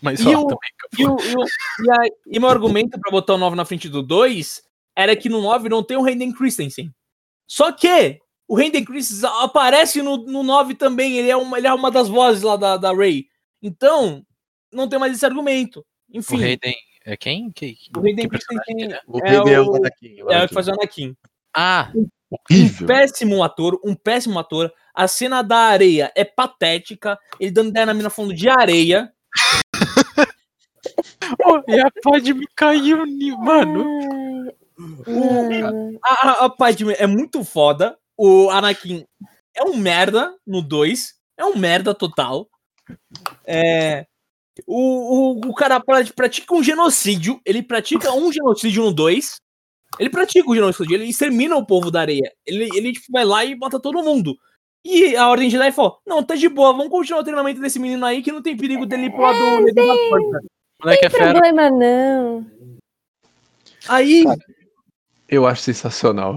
Mas e, o, e, o, e, o, e, a, e meu argumento pra botar o 9 na frente do 2 era que no 9 não tem o Hayden Christensen. Só que o Hayden Christensen aparece no, no 9 também. Ele é, uma, ele é uma das vozes lá da, da Ray. Então, não tem mais esse argumento. Enfim. O Hayden é quem? Que, o Hayden Christensen é, o, é, o Anakin, é o que faz o Anakin. Ah, um, um péssimo ator, um péssimo ator. A cena da areia é patética. Ele dando ideia na mina falando de areia. e a Padme caiu, mano. O, a, a Padme é muito foda. O Anakin é um merda no 2. É um merda total. É, o, o, o cara pratica um genocídio. Ele pratica um genocídio no 2. Ele pratica o genocídio. Ele extermina o povo da areia. Ele, ele tipo, vai lá e bota todo mundo. E a Ordem Jedi falou: Não, tá de boa, vamos continuar o treinamento desse menino aí que não tem perigo dele ir pro lado é, da porta. Não tem é problema, não. Aí. Eu acho sensacional,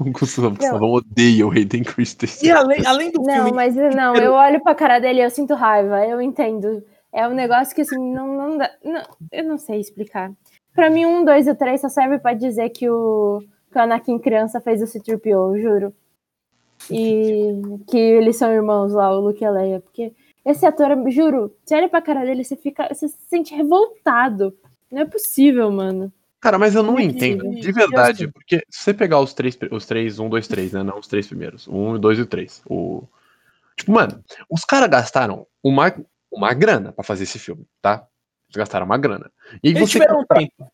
O Gustavo odeia o Hayden Christensen. E além, além do não, filme. Mas não, eu olho pra cara dele e eu sinto raiva, eu entendo. É um negócio que assim, não, não dá. Não, eu não sei explicar. Pra mim, um, dois e três só serve pra dizer que o, que o Anakin criança fez o C-3PO, juro. E que eles são irmãos lá, o Luke e a Leia. Porque esse ator, juro, você olha pra cara dele, você fica. Você se sente revoltado. Não é possível, mano. Cara, mas eu não, é entendo, de verdade, porque se você pegar os três, os três, um, dois, três, né? Não os três primeiros. Um, dois e três. O... Tipo, mano, os caras gastaram uma, uma grana para fazer esse filme, tá? Eles gastaram uma grana. E aí Eles você. Tiveram tempo.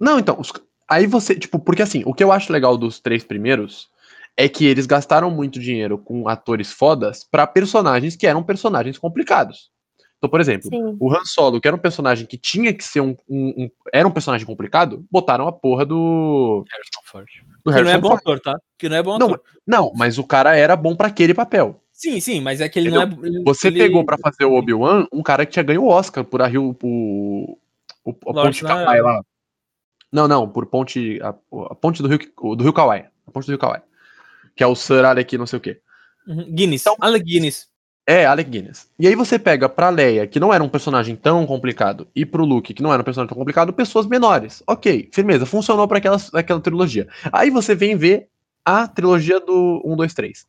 Não, então, os... aí você, tipo, porque assim, o que eu acho legal dos três primeiros é que eles gastaram muito dinheiro com atores fodas para personagens que eram personagens complicados. Então, por exemplo, Sim. o Han Solo, que era um personagem que tinha que ser um, um, um, Era um personagem complicado, botaram a porra do. Harrison Ford. Do Harrison que não é bom Ford. ator, tá? Que não é bom não, ator. Não, mas o cara era bom para aquele papel. Sim, sim, mas é que ele Entendeu? não é. Você ele... pegou para fazer o Obi-Wan um cara que tinha ganho o Oscar por a Rio. O, o, a Ponte Kawai lá. Não, não, por ponte. A, a ponte do Rio, do Rio Kawai. A ponte do Rio Kawai que é o Sir Alec não sei o quê. Uhum. Guinness, então, Alec Guinness. É, Alec Guinness. E aí você pega pra Leia, que não era um personagem tão complicado, e pro Luke, que não era um personagem tão complicado, pessoas menores. Ok, firmeza, funcionou pra aquela, aquela trilogia. Aí você vem ver a trilogia do 1, 2, 3.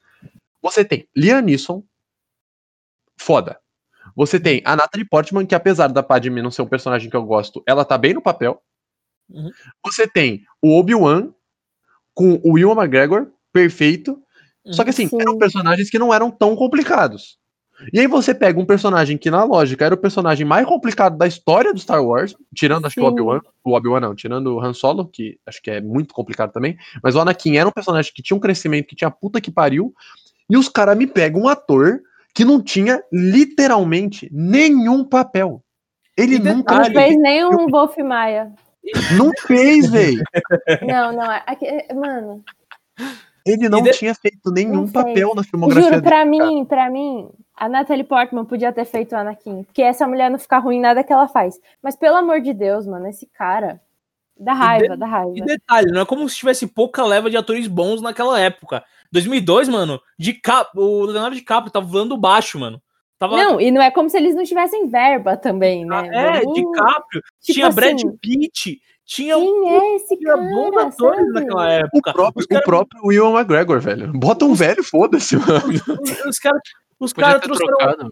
Você tem Liam Neeson, foda. Você tem a Natalie Portman, que apesar da Padme não ser um personagem que eu gosto, ela tá bem no papel. Uhum. Você tem o Obi-Wan com o Will McGregor, perfeito. Só que assim, Sim. eram personagens que não eram tão complicados. E aí você pega um personagem que, na lógica, era o personagem mais complicado da história do Star Wars, tirando, acho Sim. que o Obi-Wan, o Obi-Wan não, tirando o Han Solo, que acho que é muito complicado também, mas o Anakin era um personagem que tinha um crescimento, que tinha puta que pariu, e os caras me pegam um ator que não tinha literalmente nenhum papel. Ele nunca... Não fez nem um Wolf Maia. Não fez, velho. Não, não, aqui, mano... Ele não de... tinha feito nenhum papel na filmografia Juro, pra dele, mim, pra mim, a Natalie Portman podia ter feito o Anakin, porque essa mulher não fica ruim em nada que ela faz. Mas pelo amor de Deus, mano, esse cara dá raiva, de... dá raiva. E detalhe, não é como se tivesse pouca leva de atores bons naquela época. 2002, mano, de cap... o Leonardo DiCaprio tava voando baixo, mano. Tava... Não, e não é como se eles não tivessem verba também, né? Ah, é, uh, DiCaprio, tipo tinha assim, Brad Pitt, tinha Quem é esse tinha cara, atores naquela época. O próprio, cara... o próprio Will McGregor, velho. Bota um velho, foda-se, mano. Os caras os cara trouxeram.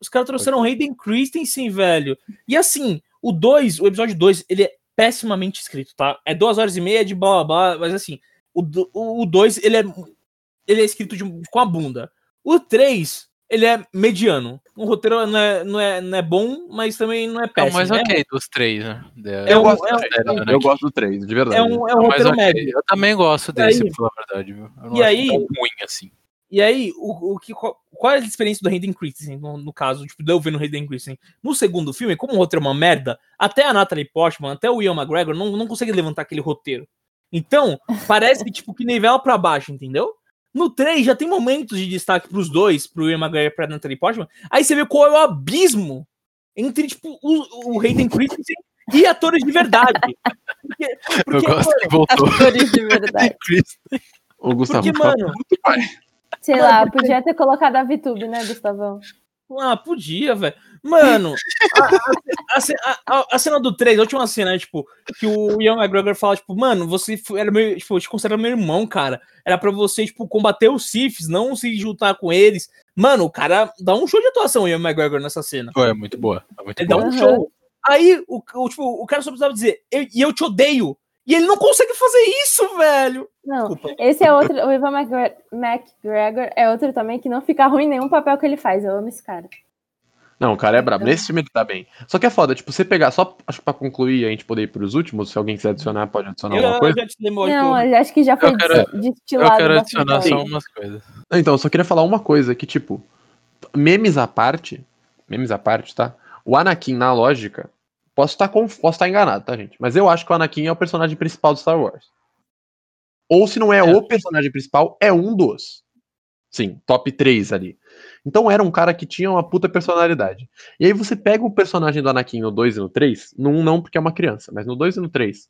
Os caras trouxeram Hayden Christensen, velho. E assim, o 2, o episódio 2, ele é pessimamente escrito, tá? É duas horas e meia de blá blá blá, mas assim, o 2, o dois, ele é ele é escrito de, com a bunda. O 3, ele é mediano. O roteiro não é, não é, não é bom, mas também não é É o péssimo. mais ok dos três, né? É Eu, um- gosto é um- do três, eu gosto do 3, de verdade. é um, é um É roteiro ok. médio. Eu também gosto desse, aí- pra falar a verdade, viu? Eu não E acho aí- tão ruim assim. E aí, o, o que, qual, qual é a experiência do Hayden Christensen, no, no caso, tipo, de eu ver no Hayden Christensen? No segundo filme, como o roteiro é uma merda, até a Natalie Portman, até o Ian McGregor não, não consegue levantar aquele roteiro. Então, parece que, tipo, que nivela pra baixo, entendeu? No 3 já tem momentos de destaque pros dois, pro Ian McGregor e pra Natalie Portman. Aí você vê qual é o abismo entre, tipo, o, o Hayden Christensen e atores de verdade. Porque, Eu porque, gosto mano, que voltou. Atores de verdade. O Gustavo porque, mano, muito, pai. Sei lá, podia ter colocado a VTube, né, Gustavão? Ah, podia, velho. Mano, a, a- a a- cena do 3, a última cena, tipo, que o Ian McGregor fala, tipo, mano, você foi- era meu, tipo, eu te considero meu irmão, cara. Era pra você, tipo, combater os Siths, não se juntar com eles. Mano, o cara dá um show de atuação, o Ian McGregor, nessa cena. É muito boa. É muito Ele dá boa. um Aham. show. Aí, o, o, tipo, o cara só precisava dizer, "Eu- e eu te odeio. E ele não consegue fazer isso, velho. Não, Desculpa. esse é outro. O Ivan McGre- McGregor é outro também que não fica ruim nenhum papel que ele faz. Eu amo esse cara. Não, o cara é brabo. Nesse filme ele tá bem. Só que é foda, tipo, você pegar, só acho que pra concluir e a gente poder ir pros últimos, se alguém quiser adicionar, pode adicionar Eu, alguma eu coisa. Não, acho que já foi Eu quero- des- destilado. Eu quero adicionar só umas coisas. Então, eu só queria falar uma coisa, que, tipo, memes à parte, memes à parte, tá? O Anakin, na lógica, posso estar conf... posso estar enganado, tá, gente? Mas eu acho que o Anakin é o personagem principal do Star Wars. Ou se não é, É. o personagem principal, é um dos. Sim, top 3 ali. Então era um cara que tinha uma puta personalidade. E aí você pega o personagem do Anakin no 2 e no 3, no 1 não porque é uma criança, mas no 2 e no 3.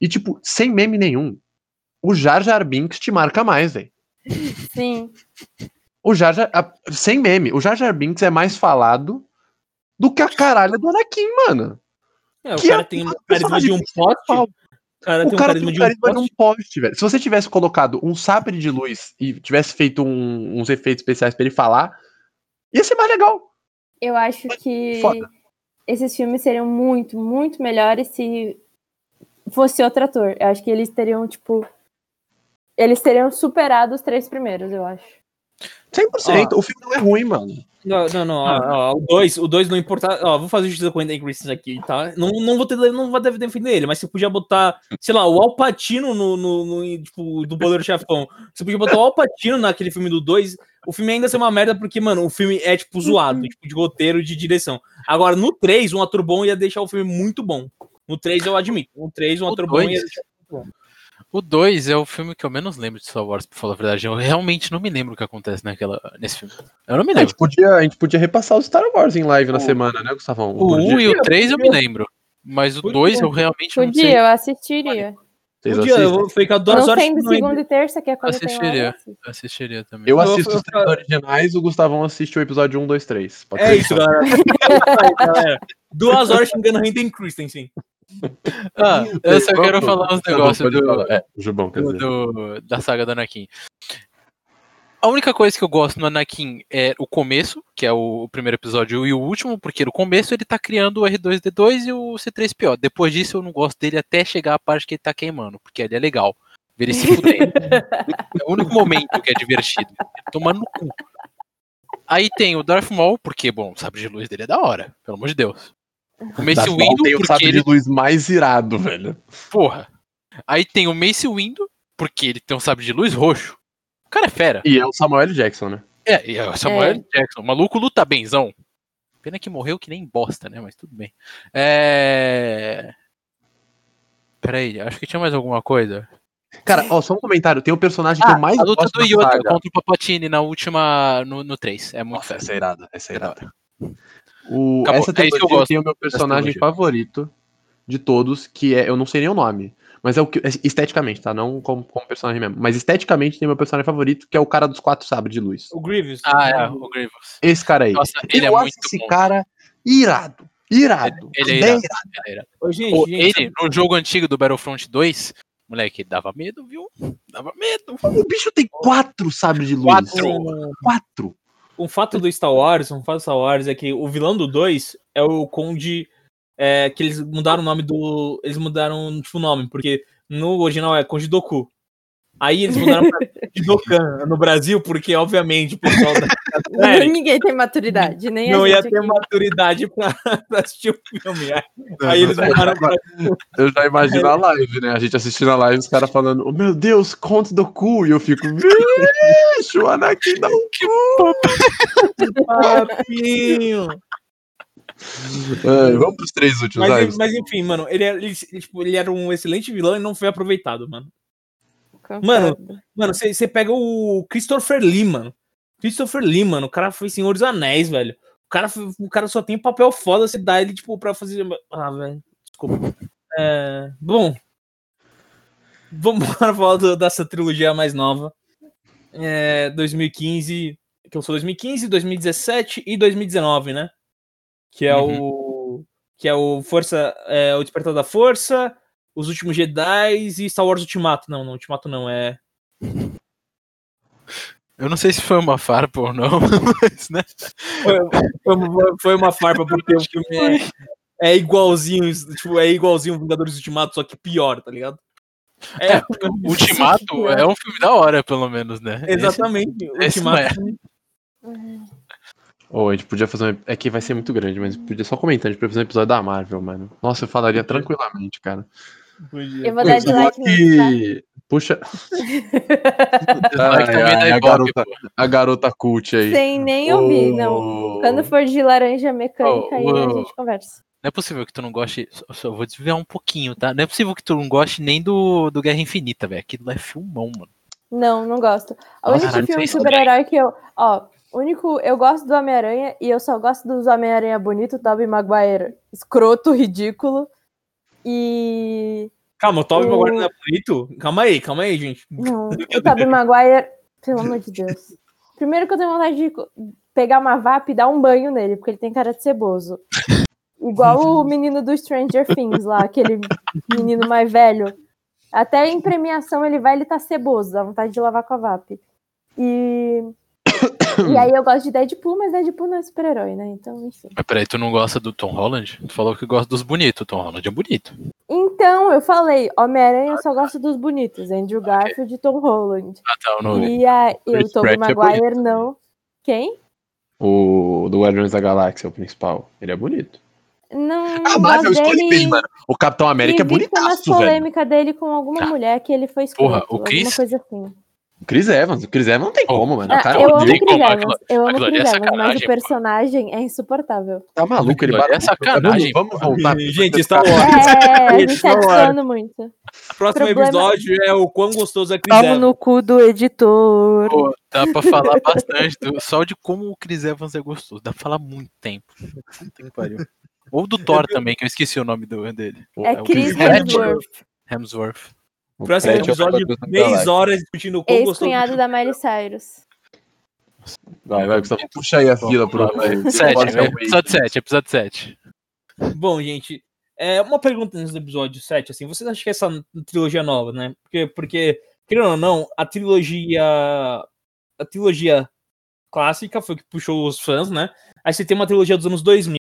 E tipo, sem meme nenhum, o Jar Jar Binks te marca mais, velho. Sim. O Jar Jar, a- sem meme, o Jar Jar Binks é mais falado do que a caralho do Anakin, mano. É, o que cara é tem um um carisma de um. O cara o tem um cara carisma tem um carisma de um poste. velho. Se você tivesse colocado um sabre de luz e tivesse feito um- uns efeitos especiais pra ele falar, ia ser mais legal. Eu acho que Foda. esses filmes seriam muito, muito melhores se fosse outro ator. Eu acho que eles teriam, tipo. Eles teriam superado os três primeiros, eu acho. 100%. O filme não é ruim, mano. Não, não, não. ó, ó, o 2 o dois não importa. Ó, vou fazer justiça com o Andy Christensen aqui, tá? Não, não vou ter, não vou defender ele, mas você podia botar, sei lá, o Alpatino no, no, no tipo, do Poder Chefão. Você podia botar o Alpatino naquele filme do 2. O filme ainda ser uma merda porque, mano, o filme é, tipo, zoado, tipo, de roteiro de direção. Agora, no 3, um ator bom ia deixar o filme muito bom. No 3 eu admito. No 3, um O ator bom ia deixar muito bom. O 2 é o filme que eu menos lembro de Star Wars, pra falar a verdade. Eu realmente não me lembro o que acontece naquela, nesse filme. Eu não me A lembro. gente, podia, a gente podia repassar o Star Wars em live na semana, né, Gustavão? O Por 1 dia. e o 3 eu me lembro. Mas o Podia. 2 eu realmente não sei. Podia, eu assistiria. Vocês Um dia eu assistem? vou ficar duas Não horas. sendo no- segunda e terça, que é quando tem Assistiria. hora. eu assisto. Eu assistiria também. Eu Eu- assisto eu- os três originais, o Gustavão assiste o episódio 1, 2, 3. Pode É isso, galera. É isso aí, galera. Duas horas xingando Hayden Christensen. Ah, eu só quero falar uns Tá negócios do. É, o Jubão, quer do- dizer. do- da saga do Anakin. A única coisa que eu gosto no Anakin é o começo, que é o, o primeiro episódio, e o último, porque no começo ele tá criando o R2D2 e o C3PO. Depois disso eu não gosto dele até chegar a parte que ele tá queimando, porque ali é legal. Ver ele se fudendo. é o único momento que é divertido. Tomando no cu. Aí tem o Darth Maul, porque, bom, o sabre de luz dele é da hora, pelo amor de Deus. O Mace Windu, tem o porque sabre ele de luz mais irado, velho. Porra. Aí tem o Mace Windu, porque ele tem um sabre de luz roxo. O cara é fera. E é o Samuel L. Jackson, né? É, e é o Samuel L. Jackson. O maluco luta benzão. Pena que morreu que nem bosta, né? Mas tudo bem. É. Peraí, acho que tinha mais alguma coisa. Cara, ó, só um comentário. Tem o personagem que Ah, eu mais A luta gosto do da Yoda saga. contra o Papatini na última. no, no 3. É muito Nossa, fera. essa é irada, essa é irada. O, Acabou. essa É isso que eu trilogia tem o meu personagem trilogia. favorito de todos, que é. Eu não sei nem o nome. Mas é o que. Esteticamente, tá? Não como, como personagem mesmo. Mas esteticamente tem o meu personagem favorito, que é o cara dos quatro sabres de luz. O Grievous. Ah, é, o Grievous. Esse cara aí. Nossa, ele eu é acho muito esse bom. cara irado. Irado. Ele é Bem irado. Ele é irado. Ô, gente, Pô, gente, ele, no jogo antigo do Battlefront 2, moleque, ele dava medo, viu? Dava medo. O bicho tem quatro sabres de luz. Quatro. Quatro. Um fato do Star Wars, um fato do Star Wars é que o vilão do 2 é o Conde é, que eles mudaram o nome do. Eles mudaram, tipo, o nome, porque no original é Konjidoku. Aí eles mudaram pra Jidokan no Brasil, porque, obviamente, o pessoal da série Ninguém tem maturidade, nem a não ia ter aqui. maturidade pra, pra assistir o filme. Aí, aí eles mudaram pra. Eu já imagino a live, né? A gente assistindo a live, os caras falando, oh, meu Deus, conto do cu. E eu fico, vixe, o Anakin dá um Papinho. É, vamos pros três últimos Mas, mas enfim, mano, ele, era- ele, tipo, ele era um excelente vilão e não foi aproveitado, mano. Mano, Mano, você pega o Christopher Lee, mano. Christopher Lee, mano, o cara foi Senhor dos Anéis, velho. O cara, o cara só tem papel foda, você dá ele, tipo, pra fazer. Ah, velho, desculpa. É, bom. Vamos para falar do- dessa trilogia mais nova. É, 2015. Que eu sou 2015, 2017 e 2019, né? Que é o. Que é o Força. É, o Despertar da Força, Os Últimos Jedi e Star Wars Ultimato. Não, não, Ultimato não, é. Eu não sei se foi uma farpa ou não, mas, né? Foi, foi- foi uma farpa porque o filme é, é igualzinho, tipo, é igualzinho Vingadores Ultimato, só que pior, tá ligado? É, Ultimato é um filme da hora, pelo menos, né? exatamente. esse não é. Ou a gente podia fazer um... É que vai ser muito grande, mas podia só comentar, a gente podia fazer um episódio da Marvel, mano. Nossa, eu falaria tranquilamente, cara. Eu vou dar dislike tá? que... Puxa, Dislike Ai, também ai, a garota- a garota cult aí. Sem nem ouvir, não. Ô, Quando for de laranja mecânica, Oh, aí oh. a gente conversa. Não é possível que tu não goste. Só, só vou desviar um pouquinho, tá? Não é possível que tu não goste nem do, do Guerra Infinita, velho. Aquilo é filmão, mano. Não, não gosto. O único caralho, filme de super-herói que eu. Ó, o único. Eu gosto do Homem-Aranha e eu só gosto dos Homem-Aranha bonito, Tobey Maguire escroto, ridículo. E. Calma, o Tobey O- Maguire não é bonito? Calma aí, calma aí, gente. Não, o Tobey Maguire. Pelo amor de Deus. Primeiro que eu tenho vontade de pegar uma VAP e dar um banho nele, porque ele tem cara de ceboso. Igual o menino do Stranger Things lá, aquele menino mais velho. Até em premiação ele vai, ele tá ceboso, dá vontade de lavar com a VAP. E. E aí eu gosto de Deadpool, mas Deadpool não é super-herói, né? Então, enfim. Mas peraí, tu não gosta do Tom Holland? Tu falou que gosta dos bonitos. O Tom Holland é bonito. Então, eu falei, Homem-Aranha eu só gosto dos bonitos, Andrew Garfield e Tom Holland. Ah, tá. eu Não... E a, e o Tobey é Maguire não. Quem? O do Guardiões da Galáxia, o principal. Ele é bonito. Não, A não Marvel gosto escolhe dele. bem, mano. O Capitão América é e vi bonitaço, velho. polêmica dele com alguma Tá. mulher que ele foi escroto, Porra, o alguma Chris? coisa assim. O Chris Evans. O Chris Evans não tem Oh. como, mano. Ah, o cara eu é amo um o tem Chris como, Evans, aquilo- eu amo ali Chris é Evans, mas o personagem é insuportável. Tá maluco, ele ali é sacanagem, Vamos, voltar. Gente, Star Wars. É, a gente tá é. discutindo muito. O próximo Problema- episódio é o quão gostoso é Chris Toma Evans. no cu do editor. Pô, dá pra falar bastante do- só de como o Chris Evans é gostoso. Dá pra falar muito tempo. Pariu. Ou do Thor também, que eu esqueci o nome do, dele. É o Chris Chris Evans. Hemsworth, Hemsworth. O Próximo é episódio, 10 Galáxia. horas discutindo o quão gostoso. ex-cunhado da Miley Cyrus. Vai, vai, Gustavo. Puxa aí a fila pro. Sete, né? Episódio 7, episódio 7. Bom, gente, é uma pergunta nesse episódio 7, assim, vocês acham que essa trilogia nova, né? Porque, porque querendo ou não, a trilogia a trilogia clássica foi o que puxou os fãs, né? Aí você tem uma trilogia dos anos 2000,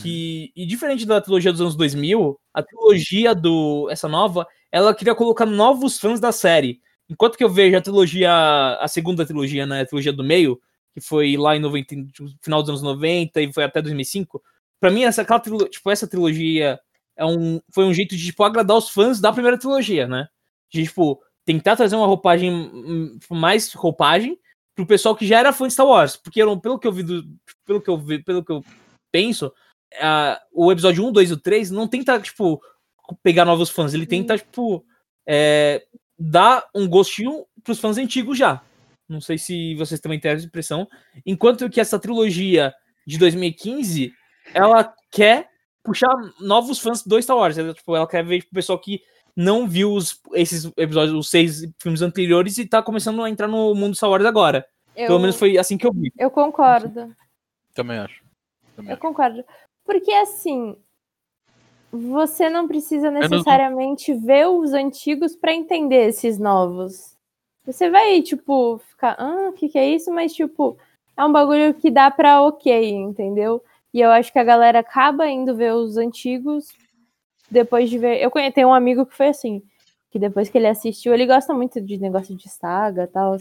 que e diferente da trilogia dos anos 2000, a trilogia do essa nova, ela queria colocar novos fãs da série. Enquanto que eu vejo a trilogia, a segunda trilogia, né, a trilogia do meio, que foi lá em 90, tipo, final dos anos 90 e foi até 2005, pra mim essa aquela tipo essa trilogia é um foi um jeito de tipo agradar os fãs da primeira trilogia, né? De tipo tentar trazer uma roupagem hum, mais roupagem pro pessoal que já era fã de Star Wars, porque pelo que eu vi do, pelo que eu vi, pelo que eu penso, ah, o episódio 1, 2 e o 3 não tenta, tipo, pegar novos fãs, ele tenta, tipo, é, dar um gostinho pros fãs antigos já. Não sei se vocês também têm essa impressão. Enquanto que essa trilogia de 2015, ela quer puxar novos fãs do Star Wars. Ela, tipo, ela quer ver o pessoal que não viu os, esses episódios, os seis filmes anteriores e tá começando a entrar no mundo Star Wars agora. Eu, Pelo menos foi assim que eu vi. eu concordo. Também acho. Também Eu acho. concordo. Porque assim, você não precisa não- necessariamente ver os antigos pra entender esses novos. Você vai, tipo, ficar, ah, o que, que é isso? Mas, tipo, é um bagulho que dá pra ok, entendeu? E eu acho que a galera acaba indo ver os antigos depois de ver. Eu tenho um amigo que foi assim, que depois que ele assistiu, ele gosta muito de negócio de saga e tal.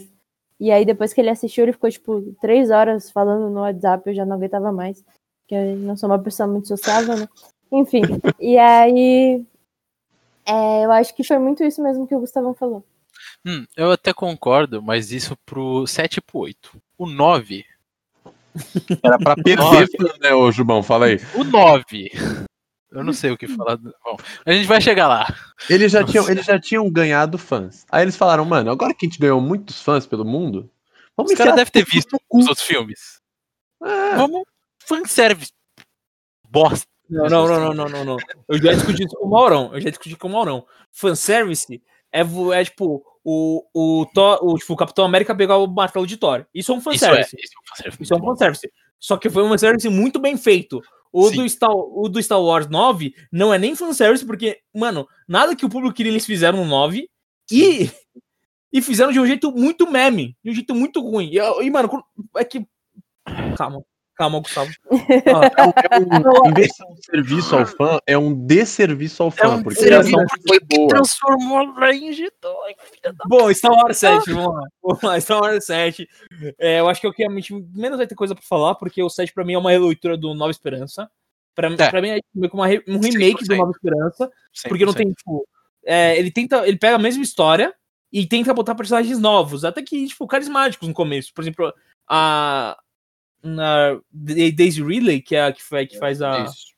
E aí depois que ele assistiu, ele ficou tipo três horas falando no WhatsApp, eu já não aguentava mais. Porque eu não sou uma pessoa muito sociável, né? Enfim. E aí. é, eu acho que foi muito isso mesmo que o Gustavão falou. Hum, eu até concordo, mas isso pro 7 e pro 8. O 9. Era pra perder, né, ô Jubão? Fala aí. O 9. Eu não sei o que falar. Bom, a gente vai chegar lá. Eles já, tinham, eles já tinham ganhado fãs. Aí eles falaram, mano, agora que a gente ganhou muitos fãs pelo mundo, vamos Os caras devem ter visto os outros filmes. É, Vamos. Fanservice. Bosta. Não, não, não, não, não, não, não. Eu já discuti isso com o Maurão. Eu já discuti com o Maurão. Fanservice é, é tipo o, o, o, tipo, o Capitão América pegar o martelo de Thor. Isso é um Isso é, fanservice. isso é um fanservice. Isso é um fanservice. Só que foi um fanservice muito bem feito. O Sim. do, Star, o do Star Wars 9 não é nem fanservice, porque, mano, nada que o público queria eles fizeram no 9 e, e fizeram de um jeito muito meme, de um jeito muito ruim. E, e, mano, é que. Calma, calma, Gustavo. é um- é um- em vez de ser um serviço ao fã, é um desserviço ao fã, É um porque a reação foi boa. Transformou a Range 2, filha da Bom, Star Wars 7, vamos lá. Vamos lá, Star Wars 7. É, eu acho que é o que a gente menos vai ter coisa pra falar, porque o 7 pra mim é uma releitura do Nova Esperança. Pra, É. pra mim é meio que uma um remake do 100%. Nova Esperança, porque não tem, tipo. é, ele tenta. Ele pega a mesma história e tenta botar personagens novos, até que, tipo, carismáticos no começo. Por exemplo, a. Na Daisy Ridley, que é a que, que faz a. Isso.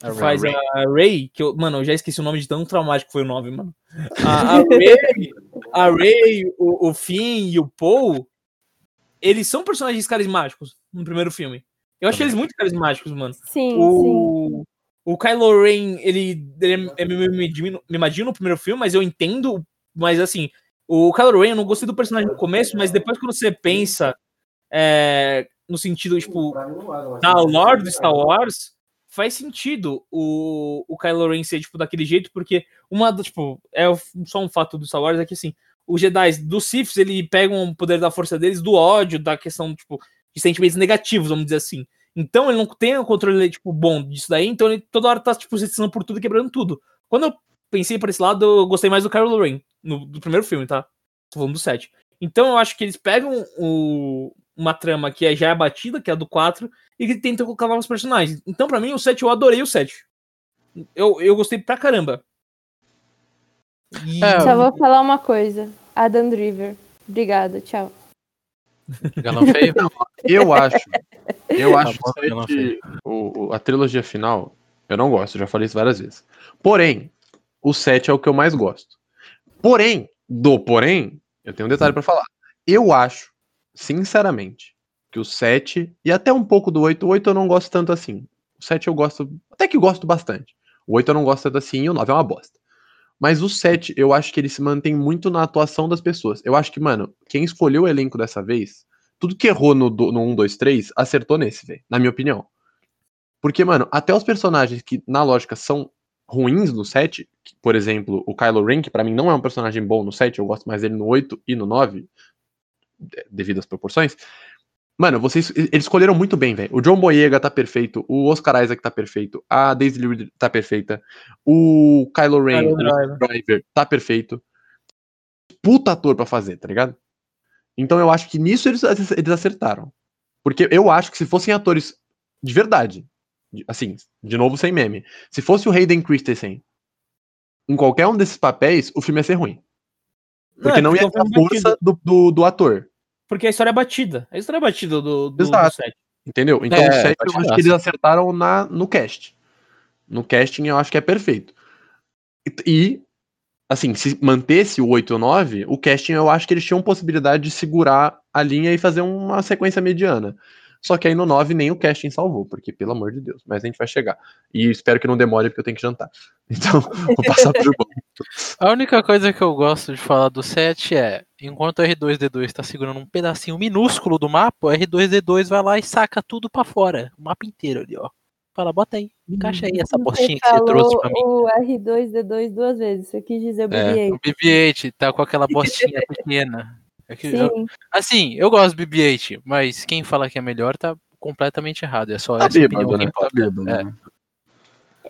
que faz a Ray, que eu, mano, eu já esqueci o nome de tão traumático que foi o nome, mano. A, a Ray, a Ray o, o Finn e o Paul, eles são personagens carismáticos no primeiro filme. Eu achei eles muito carismáticos, mano. Sim, sim. O, o Kylo Ren, ele, ele é meio medinho mimadinho no primeiro filme, mas eu entendo. Mas assim, o Kylo Ren, eu não gostei do personagem no começo, mas depois quando você pensa é, no sentido, tipo, na lore do Star Wars, faz sentido o, o Kylo Ren ser, tipo, daquele jeito, porque uma, tipo, é só um fato do Star Wars, é que, assim, os Jedi dos Siths, ele pegam o poder da força deles do ódio, da questão, tipo, de sentimentos negativos, vamos dizer assim. Então ele não tem o controle, tipo, bom disso daí, então ele toda hora tá, tipo, se por tudo e quebrando tudo. Quando eu pensei por esse lado, eu gostei mais do Kylo Ren, no, do primeiro filme, tá? Tô falando do 7. Então eu acho que eles pegam o- uma trama que é- já é batida, que é a do 4, e que tentam colocar novos personagens. Então, pra mim, o 7, eu adorei o 7. Eu, eu gostei pra caramba. E- É, Só vou falar uma coisa. Adam Driver. Obrigada, tchau. Galão feio? Eu acho. Eu acho bom, que não o, o- a trilogia final, eu não gosto, já falei isso várias vezes. Porém, o 7 é o que eu mais gosto. Porém, do porém, eu tenho um detalhe pra falar. Eu acho, sinceramente, que o 7 e até um pouco do 8, o 8 eu não gosto tanto assim. O 7 eu gosto, até que gosto bastante. O 8 eu não gosto tanto assim e o 9 é uma bosta. Mas o 7, eu acho que ele se mantém muito na atuação das pessoas. Eu acho que, mano, quem escolheu o elenco dessa vez, tudo que errou no, no 1, 2, 3, acertou nesse, velho. Na minha opinião. Porque, mano, até os personagens que, na lógica, são ruins no 7, que, por exemplo, o Kylo Ren, que pra mim não é um personagem bom no 7, eu gosto mais dele no 8 e no 9, de- devido às proporções. Mano, vocês, eles escolheram muito bem, velho. O John Boyega tá perfeito, o Oscar Isaac tá perfeito, a Daisy Ridley tá perfeita, o Kylo Ren, Kylo Driver. Driver tá perfeito. Puta ator pra fazer, tá ligado? Então eu acho que nisso eles, eles acertaram. Porque eu acho que se fossem atores de verdade, de- assim, de novo sem meme, se fosse o Hayden Christensen em qualquer um desses papéis, o filme ia ser ruim. Porque não, é ia um ter a filme força do, do, do ator. Porque a história é batida. A história é batida do, do, do Exato. 7. Entendeu? Então É, o 7 eu acho que eles acertaram na, no cast. No casting eu acho que é perfeito. E, e, assim, se mantesse o 8 e o 9, o casting eu acho que eles tinham possibilidade de segurar a linha e fazer uma sequência mediana. Só que aí no 9 nem o casting salvou, porque pelo amor de Deus, mas a gente vai chegar. E espero que não demore porque eu tenho que jantar. Então, vou passar pro bom. A única coisa que eu gosto de falar do 7 é, enquanto o R2D2 tá segurando um pedacinho minúsculo do mapa, o R2D2 vai lá e saca tudo pra fora, o mapa inteiro ali, ó. Fala, bota aí, encaixa aí essa postinha que você trouxe pra mim. o R2D2 duas vezes. Você quis dizer o É, BB-8. O BB-8 tá com aquela bostinha pequena. É que eu- Sim. assim, eu gosto do BB-8, mas quem fala que é melhor tá completamente errado. É só Tá essa opinião bêbado, que né? Tá bêbado. É. né?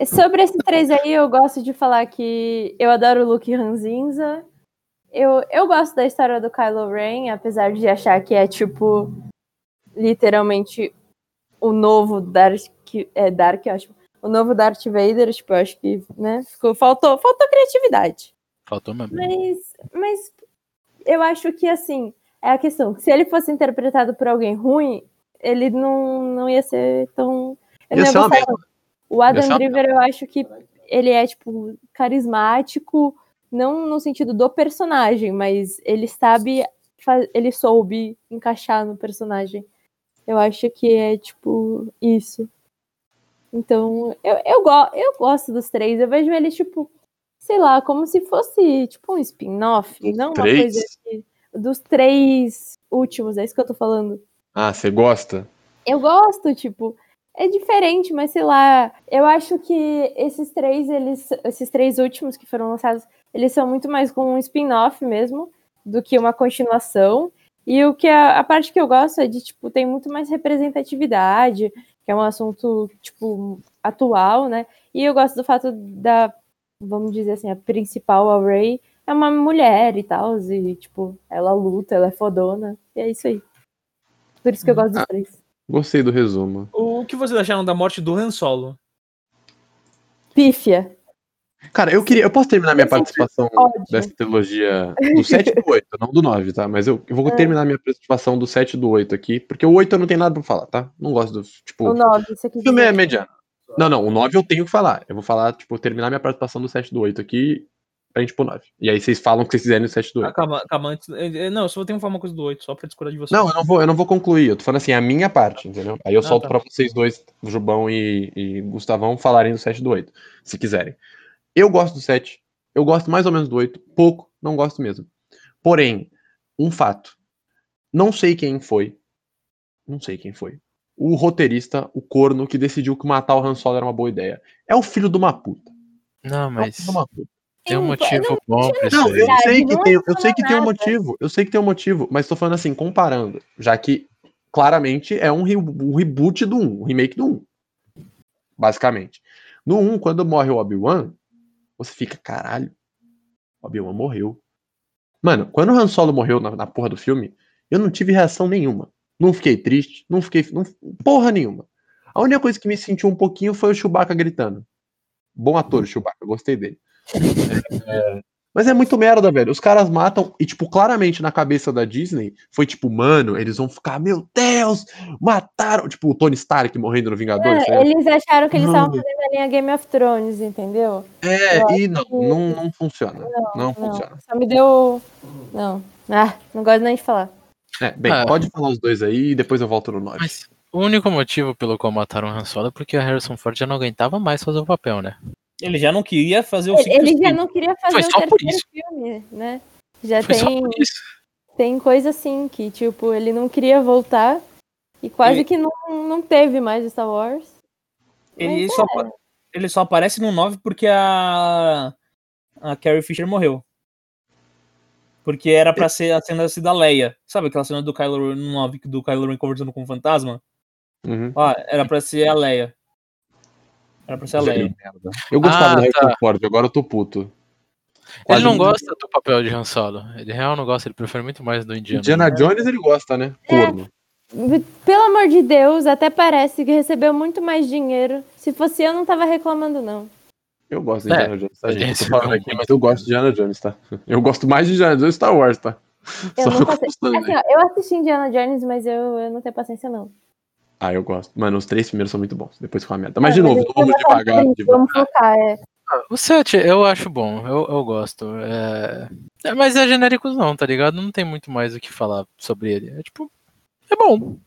Sobre esses três aí, eu gosto de falar que eu adoro o Luke Ranzinza. Eu, eu gosto da história do Kylo Ren, apesar de achar que é, tipo, literalmente o novo Darth, é, Dark, eu acho. O novo Darth Vader, tipo, eu acho que, né, ficou, faltou, faltou criatividade. Faltou mesmo. Mas, mas eu acho que, assim, é a questão. que Se ele fosse interpretado por alguém ruim, ele não, não ia ser tão... Eu Ia ser uma. O Adam Driver, eu acho que ele é, tipo, carismático, não no sentido do personagem, mas ele sabe, ele soube encaixar no personagem. Eu acho que é, tipo, isso. Então, eu, eu, go eu gosto dos três. Eu vejo eles, tipo, sei lá, como se fosse, tipo, um spin-off, não uma três? coisa que, dos três últimos, é isso que eu tô falando. Ah, você gosta? Eu gosto, tipo, é diferente, mas sei lá, eu acho que esses três, eles, esses três últimos que foram lançados, eles são muito mais com um spin-off mesmo, do que uma continuação. E o que a, a parte que eu gosto é de, tipo, tem muito mais representatividade, que é um assunto, tipo, atual, né? E eu gosto do fato da, vamos dizer assim, a principal, a Ray, é uma mulher e tal, e, tipo, ela luta, ela é fodona, e é isso aí. Por isso que eu gosto dos Ah. três. Gostei do resumo. O que vocês acharam da morte do Han Solo? Pífia. Cara, eu queria. Eu posso terminar minha participação ódio. dessa trilogia do 7 e do 8, não do 9, tá? Mas eu, eu vou É. terminar minha participação do 7 e do 8 aqui, porque o 8 eu não tenho nada pra falar, tá? Não gosto do. Tipo, O 9, você quis o filme é mediano. Não, não, o 9 eu tenho que falar. Eu vou falar, tipo, terminar minha participação do 7 e do 8 aqui pra gente pro 9. E aí vocês falam o que vocês quiserem no 7 e do 8. Acaba, acaba antes. eh, Não, eu só vou ter que falar uma coisa do 8, só pra discordar de você. Não, eu não vou, eu não vou concluir. Eu tô falando assim, a minha parte, entendeu? Aí eu Ah, solto tá. pra vocês dois, Jubão e, e Gustavão, falarem do 7 e do 8, se quiserem. Eu gosto do 7, eu gosto mais ou menos do 8, pouco, não gosto mesmo. Porém, um fato. Não sei quem foi. Não sei quem foi. O roteirista, o corno, que decidiu que matar o Han Solo era uma boa ideia. É o filho de uma puta. Não, É o mas filho de uma puta. tem um Não, motivo bom pra isso Não, eu sei que não tem, eu sei que tem um motivo, eu sei que tem um motivo, mas tô falando assim, comparando, já que claramente é um, re- um reboot do 1, um remake do 1. Basicamente. No 1, quando morre o Obi-Wan, você fica, caralho, Obi-Wan morreu. Mano, quando o Han Solo morreu na, na porra do filme, eu não tive reação nenhuma. Não fiquei triste, não fiquei. Não, porra nenhuma. A única coisa que me sentiu um pouquinho foi o Chewbacca gritando. Bom ator, o Chewbacca, gostei dele. É, mas é muito merda, velho. Os caras matam, e, tipo, claramente na cabeça da Disney, foi tipo, mano, eles vão ficar, meu Deus, mataram. Tipo, o Tony Stark morrendo no Vingadores. É, né? eles acharam que eles estavam Não. fazendo a linha Game of Thrones, entendeu? É, eu e não, que- não, não funciona. Não, Não, funciona. só me deu. Não. Ah, não gosto nem de falar. É, bem, Ah. pode falar os dois aí e depois eu volto no 9. Mas o único motivo pelo qual mataram o Han Solo é porque o Harrison Ford já não aguentava mais fazer o papel, né? Ele já não queria fazer o Ele, ele já Sense. não queria fazer Foi o só por terceiro isso. filme, né? Já Foi só tem, por isso. tem coisa assim que, tipo, ele não queria voltar e quase Ele- que não, não teve mais Star Wars. Ele só, apa- ele só aparece no 9 porque a. A Carrie Fisher morreu. Porque era pra ser a cena assim da Leia. Sabe aquela cena do Kylo Ren no 9 do Kylo Ren conversando com o fantasma? Uhum. Ó, era pra ser a Leia. Era pra ser a Leia. Eu gostava Ah, do Harrison tá. Ford, agora eu tô puto. Ele Quase não não- gosta do papel de Han Solo. Ele real não gosta, ele prefere muito mais do Indiana. Indiana Jones ele gosta, né? É. Corno. Pelo amor de Deus, até parece que recebeu muito mais dinheiro. Se fosse eu, não tava reclamando, não. Eu gosto de É, Indiana Jones, tá, gente? Eu aqui, mas eu gosto de Indiana Jones, tá? Eu gosto mais de Indiana Jones e Star Wars, tá? Eu Só. Assim, ó, eu assisti Indiana Jones, mas eu, eu não tenho paciência, não. Ah, eu gosto. Mano, os três primeiros são muito bons. Depois com a merda. Mas É, de novo, não vamos devagar. isso, devagar. Vamos focar, é. O 7 eu acho bom, eu, eu gosto. É... é, Mas é genérico não, tá ligado? Não tem muito mais o que falar sobre ele. É tipo, é bom.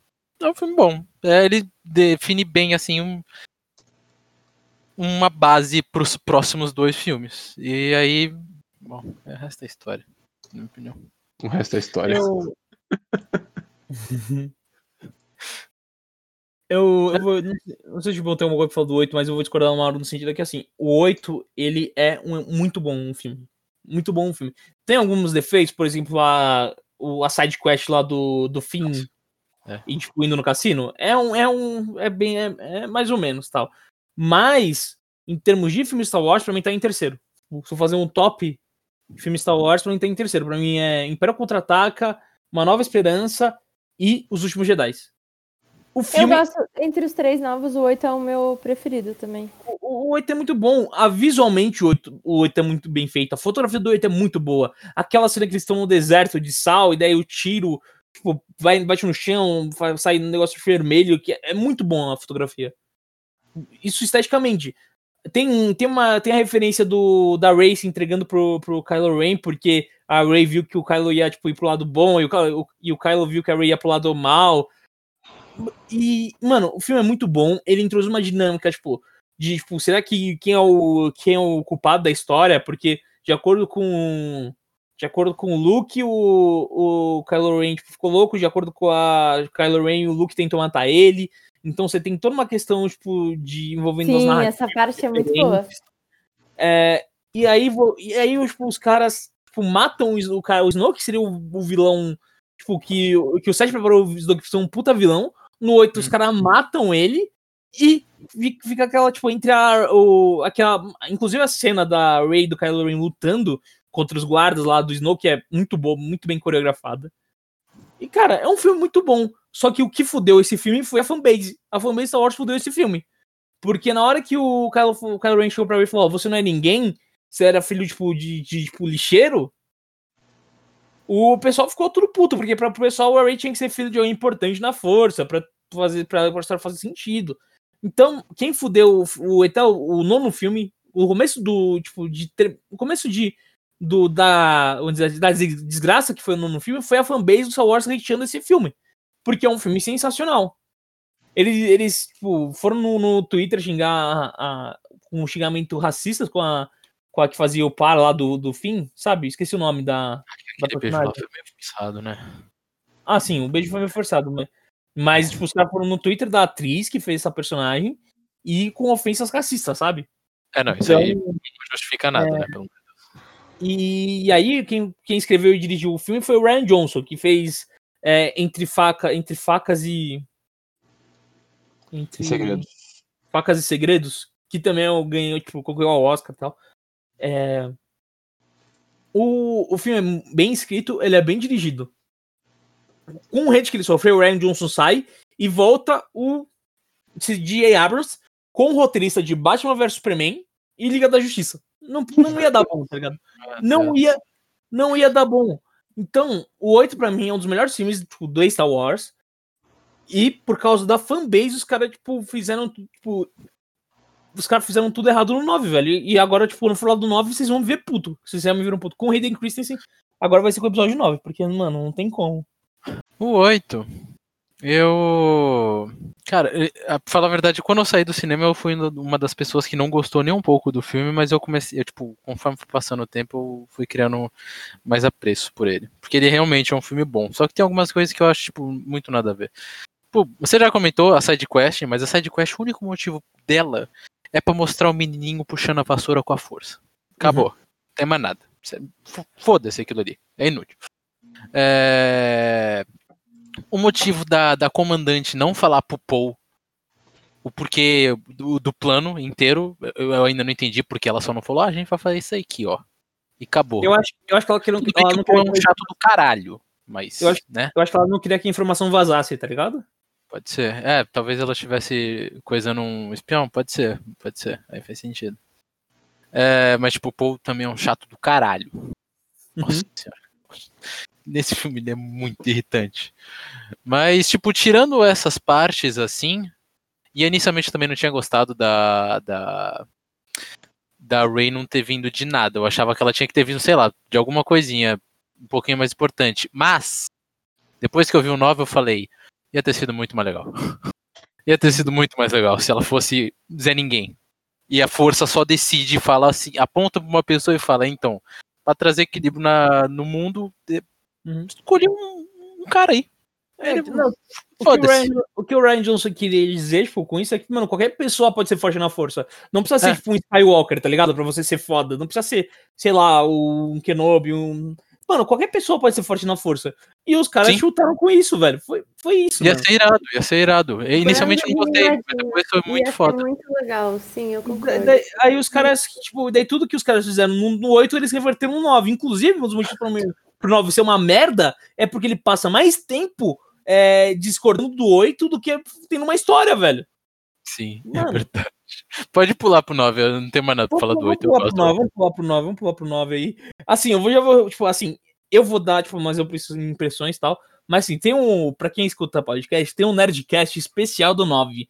É um filme bom. É, ele define bem, assim, um... uma base pros próximos dois filmes. E aí, bom, é o resto da história, na minha opinião. O resto é história. Eu. eu, eu vou. Não sei- se eu tenho alguma coisa pra falar do 8, mas eu vou discordar uma hora no sentido que assim, o 8, ele é um, muito bom um filme. Muito bom um filme. Tem alguns defeitos, por exemplo, a, o, a side quest lá do, do Finn. É. E, tipo, indo no cassino. É um. É um. É bem. É, é mais ou menos tal. Mas, em termos de filme Star Wars, pra mim tá em terceiro. Se eu fazer um top filme Star Wars, pra mim tá em terceiro. Pra mim é Império Contra-Ataca, Uma Nova Esperança e Os Últimos Jedi. O filme... Eu gosto, entre os três novos, o 8 é o meu preferido também. O, o 8 é muito bom. A, visualmente, o 8, o 8 é muito bem feito. A fotografia do 8 é muito boa. Aquela cena que eles estão no deserto de sal, e daí o tiro tipo, vai, bate no chão, sai um negócio vermelho, que é, é muito bom a fotografia. Isso esteticamente. Tem, tem, uma, tem a referência do da Rey se entregando pro, pro Kylo Ren, porque a Rey viu que o Kylo ia tipo, ir pro lado bom e o, e o Kylo viu que a Rey ia pro lado mal. E, mano, o filme é muito bom. Ele introduz uma dinâmica, tipo, de, tipo, será que quem é o, quem é o culpado da história? Porque, de acordo com. De acordo com o Luke, o, o Kylo Ren tipo, ficou louco. De acordo com a Kylo Ren, o Luke tentou matar ele. Então você tem toda uma questão, tipo, de envolvendo Sim, as narrativas. essa parte é muito boa. É, e aí, e aí tipo, os caras tipo, matam o, o, o Snoke, que seria o, o, vilão, tipo, que, que o Seth preparou o Snoke pra ser um puta vilão. No 8, hum. os caras matam ele. E fica aquela, tipo, entre a. O, aquela, inclusive a cena da Rey do Kylo Ren lutando contra os guardas lá do Snoke é muito boa, muito bem coreografada. E, cara, é um filme muito bom. Só que o que fudeu esse filme foi a fanbase. A fanbase Star Wars fudeu esse filme. Porque na hora que o Kylo, o Kylo Ren chegou pra mim e falou: oh, Você não é ninguém, você era filho tipo, de, de tipo, lixeiro. O pessoal ficou tudo puto, porque para o pessoal o Ray tinha que ser filho de alguém importante na força, para fazer pra história fazer sentido. Então, quem fudeu o, o, o nono filme, o começo do. Tipo, de. O começo de. Do, da, da desgraça que foi no nono filme foi a fanbase do Star Wars hateando esse filme porque é um filme sensacional. Eles, eles tipo, foram no, no, Twitter xingar a, a, um xingamento racista com a, com a que fazia o par lá do, do fim, sabe? Esqueci o nome da. da beijo lá foi meio forçado, né? Ah, sim, o beijo foi meio forçado. Mas, mas tipo, os caras foram no Twitter da atriz que fez essa personagem e com ofensas racistas, sabe? É, não, isso então, aí não justifica nada, é... né? Pelo e, e aí, quem, quem escreveu e dirigiu o filme foi o Ryan Johnson, que fez é, entre, faca, entre facas e. Entre segredos. Facas e segredos, que também ganhou, tipo, concorreu ao Oscar e tal. É... O, o filme é bem escrito, ele é bem dirigido. Com o hate que ele sofreu, o Ryan Johnson sai e volta o J.A. Abrams com o roteirista de Batman vs Superman e Liga da Justiça. Não, não ia dar bom, tá ligado? Não ia, não ia dar bom. Então, o 8 para mim é um dos melhores filmes tipo, do Star Wars. E por causa da fanbase, os caras, tipo, fizeram, tipo. Os caras fizeram tudo errado no 9, velho. E agora, tipo, no final do 9, vocês vão ver puto. Vocês já me viram puto. Com o Hayden Christensen, agora vai ser com o episódio 9. Porque, mano, não tem como. O 8. Eu. Cara, pra falar a verdade, quando eu saí do cinema, eu fui uma das pessoas que não gostou nem um pouco do filme, mas eu comecei, eu, tipo, conforme foi passando o tempo, eu fui criando mais apreço por ele. Porque ele realmente é um filme bom. Só que tem algumas coisas que eu acho, tipo, muito nada a ver. Pô, você já comentou a side quest, mas a side quest, o único motivo dela é para mostrar o menininho puxando a vassoura com a força. Acabou. Uhum. Não tem mais nada. Foda-se aquilo ali. É inútil. É o motivo da, da comandante não falar pro Paul o porquê do, do, plano inteiro, eu ainda não entendi porque ela só não falou, ah, a gente vai fazer isso aqui, ó. E acabou. Eu acho, eu acho que ela, queria, ela que não queria. um chato do caralho, mas. Eu acho, né? eu acho que ela não queria que a informação vazasse, tá ligado? Pode ser. É, talvez ela estivesse coisando um espião, pode ser, pode ser. Aí faz sentido. É, mas, tipo, o Paul também é um chato do caralho. Uhum. Nossa senhora nesse filme ele é muito irritante. Mas, tipo, tirando essas partes assim, e inicialmente também não tinha gostado da. da da Ray não ter vindo de nada. Eu achava que ela tinha que ter vindo, sei lá, de alguma coisinha um pouquinho mais importante. Mas, depois que eu vi o 9, eu falei, ia ter sido muito mais legal. ia ter sido muito mais legal se ela fosse Zé Ninguém. E a força só decide e fala assim, aponta pra uma pessoa e fala, então, para trazer equilíbrio na, no mundo, Uhum. Escolhi um, um, cara aí. É, Ele, não, o, que o, Ryan, o, que o Ryan, Johnson queria dizer, tipo, com isso é que, mano, qualquer pessoa pode ser forte na força. Não precisa ser, é. tipo, um Skywalker, tá ligado? Pra você ser foda. Não precisa ser, sei lá, um Kenobi, um. mano, qualquer pessoa pode ser forte na força. E os caras Sim. chutaram com isso, velho. Foi, foi isso, Ia mano. ser irado, ia ser irado. E Inicialmente eu não gostei, mas depois foi muito Ia ser foda. muito legal, sim, eu concordo. da- aí os caras, tipo, daí tudo que os caras fizeram no, no 8, eles reverteram no 9. Inclusive, dos motivos pro, meu- pro 9 ser uma merda é porque ele passa mais tempo é, discordando do 8 do que tendo uma história, velho. Sim, Mano. é verdade. Pode pular pro 9, eu não tenho mais nada pra falar do 8. Eu pular pro 9, vamos pular pro 9, vamos pular pro 9 aí. Assim, eu vou, já vou, tipo, assim, eu vou dar, tipo, mas eu preciso de impressões e tal. Mas assim, tem um, pra quem escuta podcast, tem um Nerdcast especial do 9.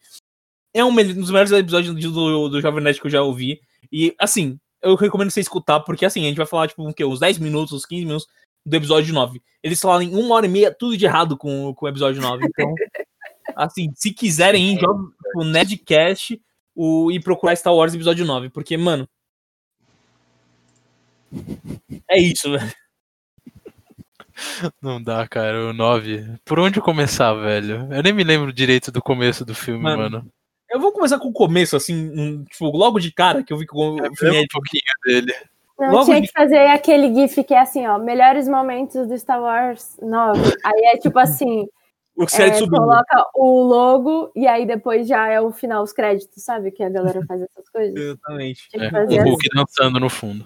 É um um dos melhores episódios do, do, do Jovem Nerd que eu já ouvi. E, assim, eu recomendo você escutar, porque assim, a gente vai falar, tipo, o quê? Uns 10 minutos, uns 15 minutos do episódio 9. Eles falam em uma hora e meia tudo de errado com, com o episódio 9. Então, assim, se quiserem ir, joga o Nerdcast o, e procurar Star Wars episódio 9, porque, mano. É isso, velho. Não dá, cara, o 9. Por onde começar, velho? Eu nem me lembro direito do começo do filme, Mano, mano. Eu vou começar com o começo, assim, um, tipo, logo de cara, que eu vi que o Eu filme é um pouquinho dele. Não, logo tinha de- que fazer aquele gif que é assim, ó, melhores momentos do Star Wars 9. Aí é tipo assim, o é, subindo. coloca o logo e aí depois já é o final, os créditos, sabe? Que a galera faz essas coisas. Exatamente. É, o assim. Hulk dançando no fundo.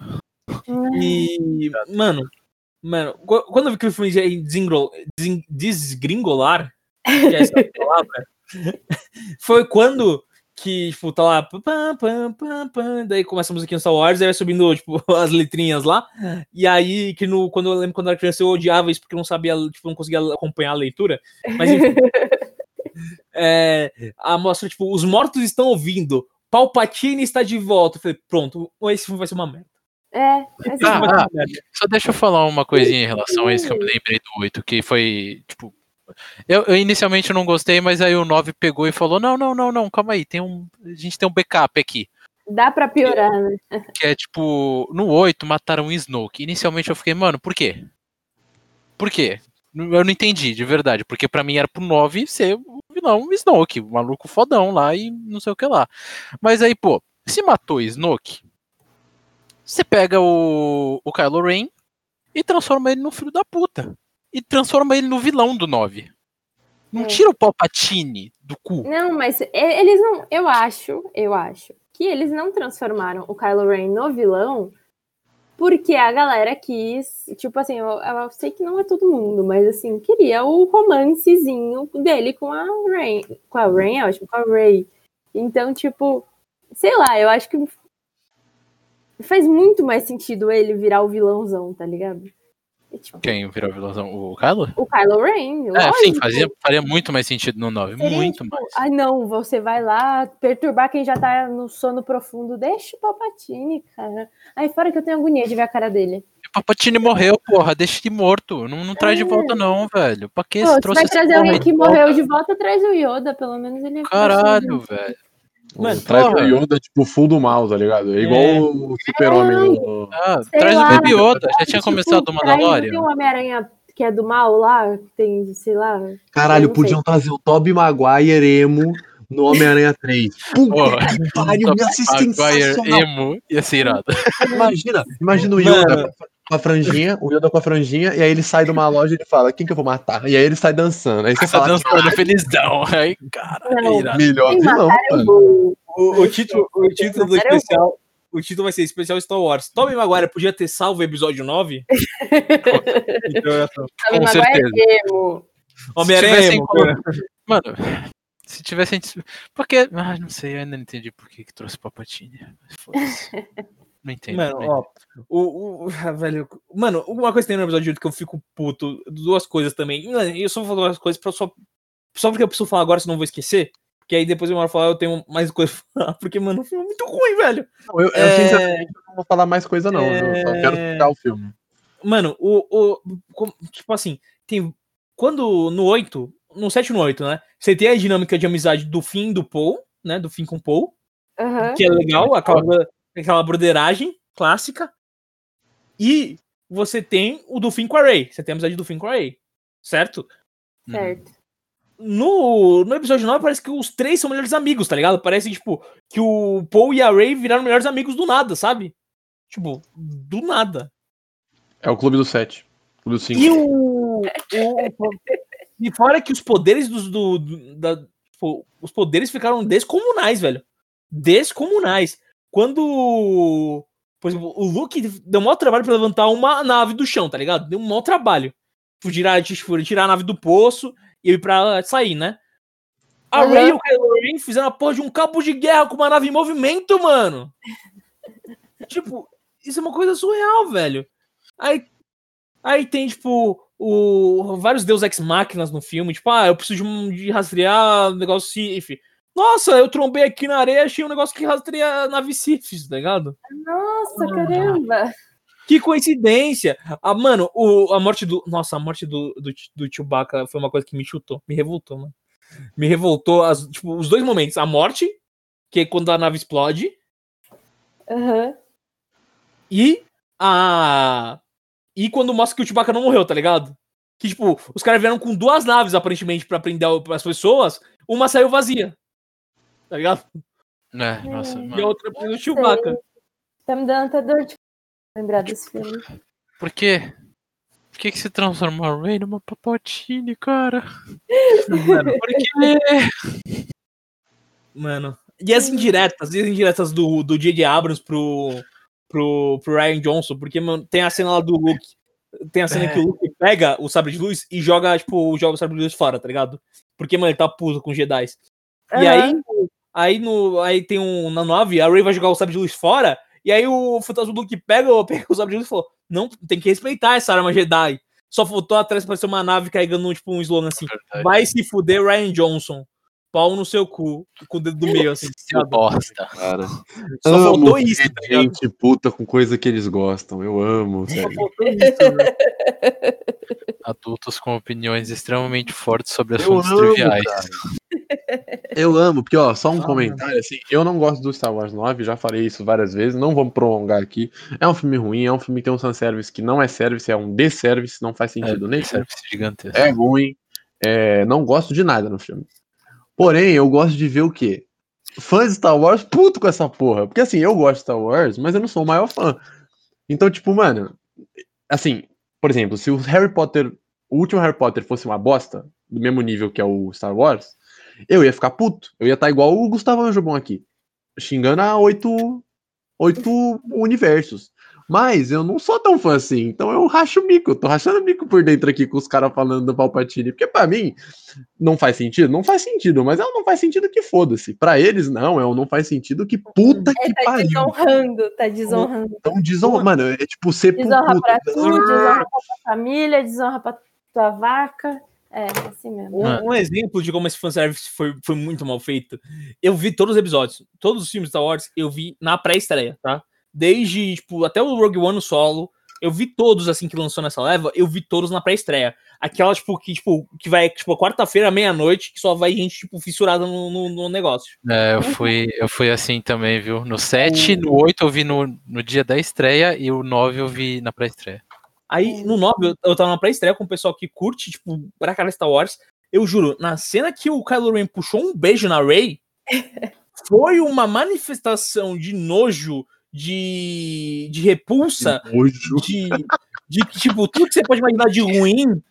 E, mano, mano, qu- quando eu vi que o filme desgringolar, que é essa palavra, foi quando que, tipo, tá lá, pam, pam, pam, pam, daí começa a musiquinha Star Wars, aí vai subindo, tipo, as letrinhas lá, e aí, que no, quando eu lembro quando eu era criança, eu odiava isso porque eu não sabia, tipo, não conseguia acompanhar a leitura, mas enfim, é, a mostra, tipo, os mortos estão ouvindo, Palpatine está de volta, eu falei, pronto, esse filme vai ser uma merda. É, Ah, vai ser ah. uma merda. Só deixa eu falar uma coisinha em relação a isso que eu me lembrei do 8, que foi, tipo. Eu, eu inicialmente não gostei, mas aí o 9 pegou e falou: não, não, não, não, calma aí, tem um. A gente tem um backup aqui. dá pra piorar, né? Que é tipo, no 8 mataram o Snoke. Inicialmente eu fiquei, mano, por quê? Por quê? Eu não entendi, de verdade. Porque pra mim era pro 9 ser o vilão Snoke, o maluco fodão lá e não sei o que lá. Mas aí, pô, se matou Snoke, você pega o, o Kylo Ren e transforma ele no filho da puta. E transforma ele no vilão do 9. Não É. tira o Palpatine do cu. Não, mas eles não. Eu acho, eu acho que eles não transformaram o Kylo Ren no vilão porque a galera quis. Tipo assim, eu, eu sei que não é todo mundo, mas assim, queria o romancezinho dele com a Ren. Com a Ren, eu acho, com a Ray. Então, tipo, sei lá, eu acho que faz muito mais sentido ele virar o vilãozão, tá ligado? E, tipo, Quem virou vilãozão? O Kylo? o Kylo Ren, É, sim, fazia, faria muito mais sentido no 9. Seria, muito tipo, mais. Ai, não, você vai lá perturbar quem já tá no sono profundo. Deixa o Palpatine, cara. Aí fora que eu tenho agonia de ver a cara dele. O Palpatine morreu, porra. Deixa ele morto. Não, não traz de volta, não, velho. Pra que Pô, você trouxe vai trazer alguém que morreu de volta, traz o Yoda. Pelo menos ele é Caralho, velho. Mano, Traz porra. o Yoda, tipo, full do mal, tá ligado? É igual É. o super-homem do... Ah, traz lá. o Baby Yoda. Já tinha Tipo, começado o traz- Tem Mandalorian. um Homem-Aranha que é do mal lá, tem, sei lá. Caralho, podiam trazer o Tobey Maguire emo no Homem-Aranha 3. Puta Porra. que pariu, ia ser sensacional. emo, ia ser irado. Imagina, imagina o Mano. Yoda com a franjinha, o Yoda com a franjinha, e aí ele sai de uma loja e ele fala, quem que eu vou matar? E aí ele sai dançando. Aí você Tá fala, dançando felizão. Aí, cara, Não. melhor vilão, mataram mano. o- O, título, o título do especial. O título vai ser especial Star Wars. Tobey Maguire podia ter salvo o episódio 9? Então, Com Maguire certeza. Homem-Aranha. Mano, se tivessem. Porque. Ah, não sei, eu ainda não entendi por que, que trouxe Palpatine. Mas foda-se. Não entendo. Mano, não ó, o, o- ah, velho, mano, uma coisa que tem no episódio 8 que eu fico puto, duas coisas também. Mano, Eu só vou falar duas coisas pra só, só porque eu preciso falar agora, senão eu vou esquecer. Porque aí depois eu vou falar, eu tenho mais coisa pra falar, porque, mano, o filme é muito ruim, velho. Eu, eu, É. sinceramente, não vou falar mais coisa, não. Eu só quero É. ficar o filme. Mano, o, o. Tipo assim, tem. Quando no 8, no 7 e no 8, né? Você tem a dinâmica de amizade do e do Paul, né? Do Finn com o Paul. Aham. que é legal, bro- aquela broderagem clássica. E você tem o do Finn com a Ray. Você tem a amizade do Finn com a Ray. Certo? Uhum. Certo. No, no episódio 9 parece que os três são melhores amigos, tá ligado? Parece, tipo, que o Paul e a Ray viraram melhores amigos do nada, sabe? Tipo, do nada. É o Clube do Sete. Do cinco. E o, o- E fora que os poderes dos. Do, do- da, tipo, os poderes ficaram descomunais, velho. Descomunais. Quando. Por exemplo, o Luke deu um maior trabalho pra levantar uma nave do chão, tá ligado? Deu um maior trabalho. Tipo, tirar, tipo, tirar a nave do poço e ir pra sair, né? A Uhum. Rey e o Kylo Ren fizeram a porra de um cabo de guerra com uma nave em movimento, mano. tipo, isso é uma coisa surreal, velho. Aí, aí tem, tipo, o, vários Deus Ex Máquinas no filme. Tipo, ah, eu preciso de, um- de rastrear o negócio Sif. Nossa, eu trombei aqui na areia achei um negócio que rastreia a nave Sif, tá ligado? Nossa, caramba. Que coincidência! Ah, mano, o, a morte do. Nossa, a morte do, do, do Chewbacca foi uma coisa que me chutou, me revoltou, mano. Me revoltou as, tipo, os dois momentos. A morte, que é quando a nave explode, Aham. e a. E quando mostra que o Chewbacca não morreu, tá ligado? Que, tipo, os caras vieram com duas naves, aparentemente, pra prender as pessoas. Uma saiu vazia. Tá ligado? É, nossa, É. E a outra prendeu o Chewbacca. Tá me dando até dor de lembrar desse filme. Por quê? Por que, que se transformou a Rey numa papotine, cara? Mano, Por quê? Mano. E as indiretas, e as indiretas do do J.J. Abrams pro, pro, pro Ryan Johnson, porque, mano, tem a cena lá do Luke. Tem a cena É. que o Luke pega o sabre de luz e joga, tipo, joga o sabre de luz fora, tá ligado? Porque, mano, ele tá puto com os Jedi. E Aham. aí, aí, no, aí tem um. Na 9, a Ray vai jogar o sabre de luz fora. E aí o fantasma do Luke pega, pega o sabre de luz e falou: Não, tem que respeitar essa arma Jedi. Só faltou atrás parecer uma nave carregando, tipo, um slogan assim. Verdade. Vai se fuder, Ryan Johnson. Pau no seu cu. Com o dedo do meio, assim. Ligado? bosta. Cara. Só Amo faltou isso, tá ligado? gente puta com coisa que eles gostam. Eu amo, Só sério. faltou isso, né? Adultos com opiniões extremamente fortes sobre Eu assuntos amo, triviais. Eu amo, porque, ó, só um Ah, comentário, assim, eu não gosto do Star Wars 9, já falei isso várias vezes, não vamos prolongar aqui. É um filme ruim, é um filme que tem um fanservice que não é service, é um desservice, não faz sentido nem. serviço gigantesco. É ruim, é, não gosto de nada no filme. Porém, eu gosto de ver o quê? Fãs de Star Wars puto com essa porra. Porque assim, eu gosto de Star Wars, mas eu não sou o maior fã. Então, tipo, mano, assim, por exemplo, se o Harry Potter, o último Harry Potter fosse uma bosta, do mesmo nível que é o Star Wars, eu ia ficar puto. Eu ia estar igual o Gustavo Anjobon aqui, xingando a oito, oito universos. Mas eu não sou tão fã assim, então eu racho o bico, tô rachando o bico por dentro aqui com os caras falando do Palpatine, porque pra mim não faz sentido? Não faz sentido, mas é um não faz sentido que foda-se. Pra eles, não, é um não faz sentido que puta que É, tá pariu. desonrando, tá desonrando. Então desonra, mano, é tipo ser Desonra pra tu, puta. desonra pra tua família, desonra pra tua vaca. É, assim mesmo. Um, um exemplo de como esse fanservice foi, foi muito mal feito. Eu vi todos os episódios, todos os filmes de Star Wars, eu vi na pré-estreia, tá? Desde, tipo, até o Rogue One no solo, eu vi todos, assim, que lançou nessa leva, eu vi todos na pré-estreia. Aquela, tipo, que, tipo, que vai, tipo, quarta-feira, meia-noite, que só vai gente, tipo, fissurada no, no, no negócio. É, eu fui, eu fui assim também, viu? No 7, no 8 eu vi no, no dia da estreia e o 9 eu vi na pré-estreia. Aí, no 9, eu, eu tava na pré-estreia com o pessoal que curte, tipo, pra cara Star Wars. Eu juro, na cena que o Kylo Ren puxou um beijo na Rey, foi uma manifestação de nojo, de, de repulsa, de, de que, tipo, tudo que você pode imaginar de ruim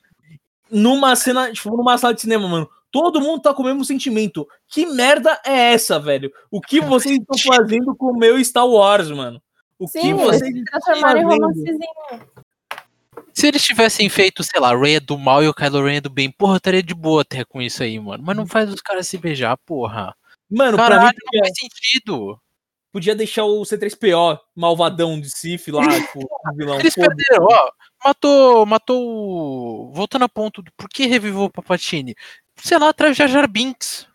numa cena, tipo, numa sala de cinema, mano. Todo mundo tá com o mesmo sentimento. Que merda é essa, velho? O que vocês estão fazendo com o meu Star Wars, mano? O que Sim, vocês eles se estão transformaram em fazendo? romancezinho. Se eles tivessem feito, sei lá, Rey é do mal e o Kylo Ren é do bem, porra, eu estaria de boa até com isso aí, mano. Mas não faz os caras se beijar, porra. Mano, pra Caralho, mim, não faz sentido. Podia deixar o C3PO, malvadão de Sif lá, tipo, o vilão. Eles Foda- perderam, ó. Matou, matou o... Voltando a ponto, por que reviveu o Papatini? Sei lá, traz o Jar Jar Binks.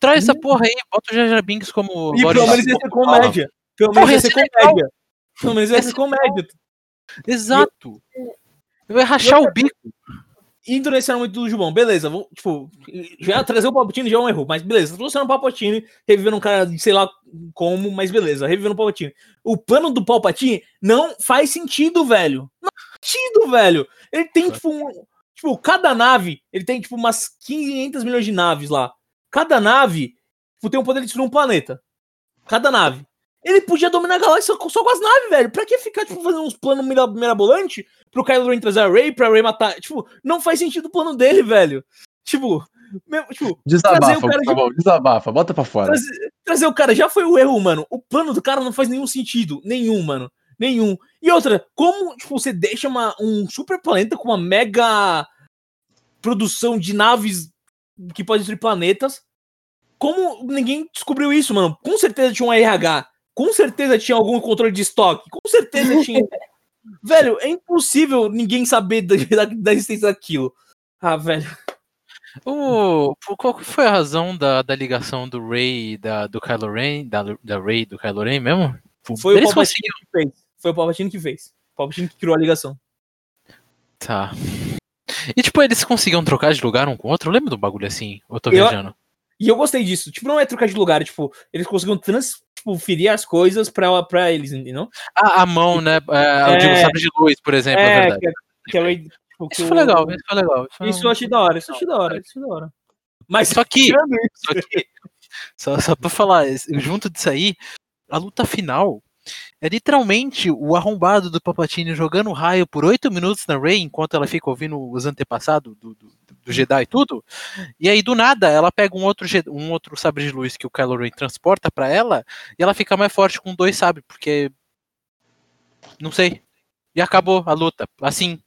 Traz essa porra aí, bota o Jar Jar Binks como... E pelo menos ia ser comédia. Pelo menos ia ser legal. comédia. Pelo menos ia ser comédia. Exato. Eu ia rachar o bico. Indo nesse muito do Gilbão, beleza, vou, tipo, já trazer o Palpatine já é um erro, mas beleza, trouxeram o Palpatine, revivendo um cara, sei lá como, mas beleza, revivendo o Palpatine. O plano do Palpatine não faz sentido, velho. Não faz sentido, velho. Ele tem, tipo, um, tipo, cada nave, ele tem, tipo, umas 500 milhões de naves lá. Cada nave tipo, tem o poder de destruir um planeta. Cada nave. Ele podia dominar a galáxia só, só com as naves, velho. Pra que ficar, tipo, fazendo uns planos mira- mirabolantes pro Kylo Ren trazer a Rey, pra Rey matar? Tipo, não faz sentido o plano dele, velho. Tipo, mesmo, tipo Desabafa, cara tá bom, desabafa, bota pra fora. trazer, trazer o cara já foi o erro, mano. O plano do cara não faz nenhum sentido. Nenhum, mano. Nenhum. E outra, como tipo, você deixa uma, um super planeta com uma mega produção de naves que pode destruir planetas? Como ninguém descobriu isso, mano? Com certeza tinha um RH. Com certeza tinha algum controle de estoque. Com certeza tinha. velho, é impossível ninguém saber da, da, da existência daquilo. Ah, velho. O, o- qual foi a razão da, da ligação do Ray e da, do Kylo Ren, da, da Ray e do Kylo Ren mesmo? Foi o Eles Palpatine que fez. Foi o Palpatine que fez. O Palpatine que criou a ligação. Tá. E tipo, eles conseguiam trocar de lugar um com o outro? Eu lembro do bagulho assim, eu tô Eu- viajando? E eu gostei disso. Tipo, não é trocar de lugar, tipo, eles conseguiram transferir as coisas pra, pra eles? Ah, a mão, né? É, Eu digo É. sabre de luz, por exemplo, é, verdade. que, que a Ray, tipo, que Isso foi legal, isso foi legal. Isso, foi Isso eu achei da hora, isso eu achei da hora, isso eu achei da hora. Mas Só que, só que, só, só pra falar, junto disso aí, a luta final é literalmente o arrombado do Palpatine jogando raio por oito minutos na Rey, enquanto ela fica ouvindo os antepassados do, do, do Jedi e tudo. E aí, do nada, ela pega um outro, um outro sabre de luz que o Kylo Ren transporta pra ela, e ela fica mais forte com dois sabres, porque. Não sei. E acabou a luta. Assim.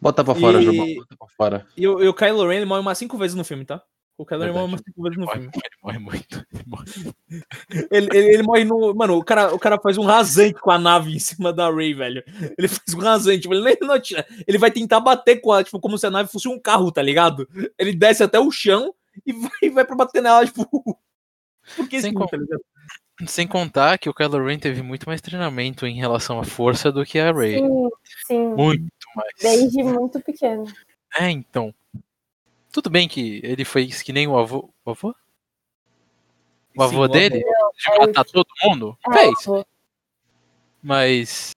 Bota pra fora, E- bota pra fora. e, o, e o Kylo Ren ele morre umas cinco vezes no filme, tá? O Kylo Ren morre umas cinco vezes no Morre, filme. morre, morre muito. Ele morre. Ele, ele, ele morre no. Mano, o cara, o cara faz um rasante com a nave em cima da Ray, velho. Ele faz um rasante, tipo, ele nem não atira. Ele vai tentar bater com ela, tipo, como se a nave fosse um carro, tá ligado? Ele desce até o chão e vai, vai pra bater nela, tipo. Porque Sem tá ligado? Sem contar que o Kylo Ren teve muito mais treinamento em relação à força do que a Rey. Sim, sim. Muito mais. Desde muito pequeno. É, então. Tudo bem que ele fez que nem o avô. O avô? O avô Sim, dele? De é matar todo mundo? É, Fez. Mas.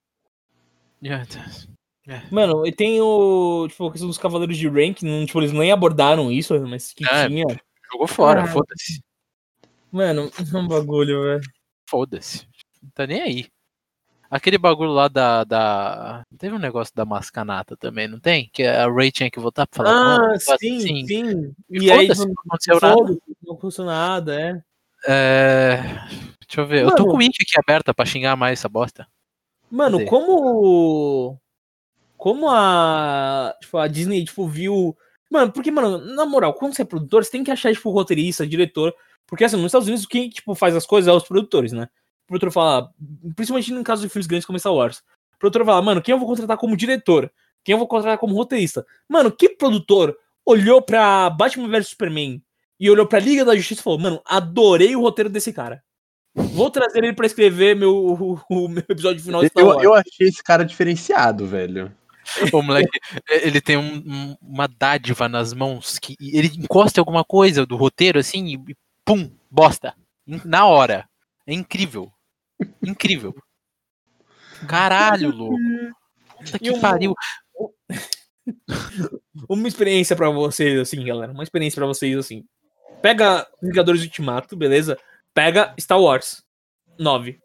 Yeah, Mano, e tem o. Tipo, a questão dos Cavaleiros de que não, tipo, eles nem abordaram isso, mas que É. tinha. Jogou fora, Ah. foda-se. Mano, é um bagulho, velho. Foda-se. Não tá nem aí. Aquele bagulho lá da, da. Teve um negócio da mascanata também, não tem? Que a Ray tinha que voltar pra falar. Ah, "Não, faz sim, assim." sim. E E aí não, não aconteceu nada. foda-se, não aconteceu nada, é. É... Deixa eu ver. Eu tô Mano. com o Int aqui aberta pra xingar mais essa bosta. Mano, Cadê? como. Como a. Tipo, a Disney, tipo, viu. Mano, porque, mano, na moral, quando você é produtor, você tem que achar, tipo, roteirista, diretor. Porque, assim, nos Estados Unidos, quem, tipo, faz as coisas é os produtores, né? O produtor fala. Principalmente no caso de filmes grandes como Star Wars. O produtor fala, mano, quem eu vou contratar como diretor? Quem eu vou contratar como roteirista? Mano, que produtor olhou pra Batman vs Superman e olhou pra Liga da Justiça e falou, mano, adorei o roteiro desse cara. Vou trazer ele pra escrever meu, o, o meu episódio final de Star Eu, Wars. eu achei esse cara diferenciado, velho. O moleque, ele tem um- um- uma dádiva nas mãos que ele encosta em alguma coisa do roteiro assim e pum, bosta. Na hora. É incrível. Incrível. Caralho, louco. Puta que um- pariu. Uma experiência pra vocês, assim, galera. Uma experiência pra vocês, assim. Pega Vingadores Ultimato, beleza? Pega Star Wars 9.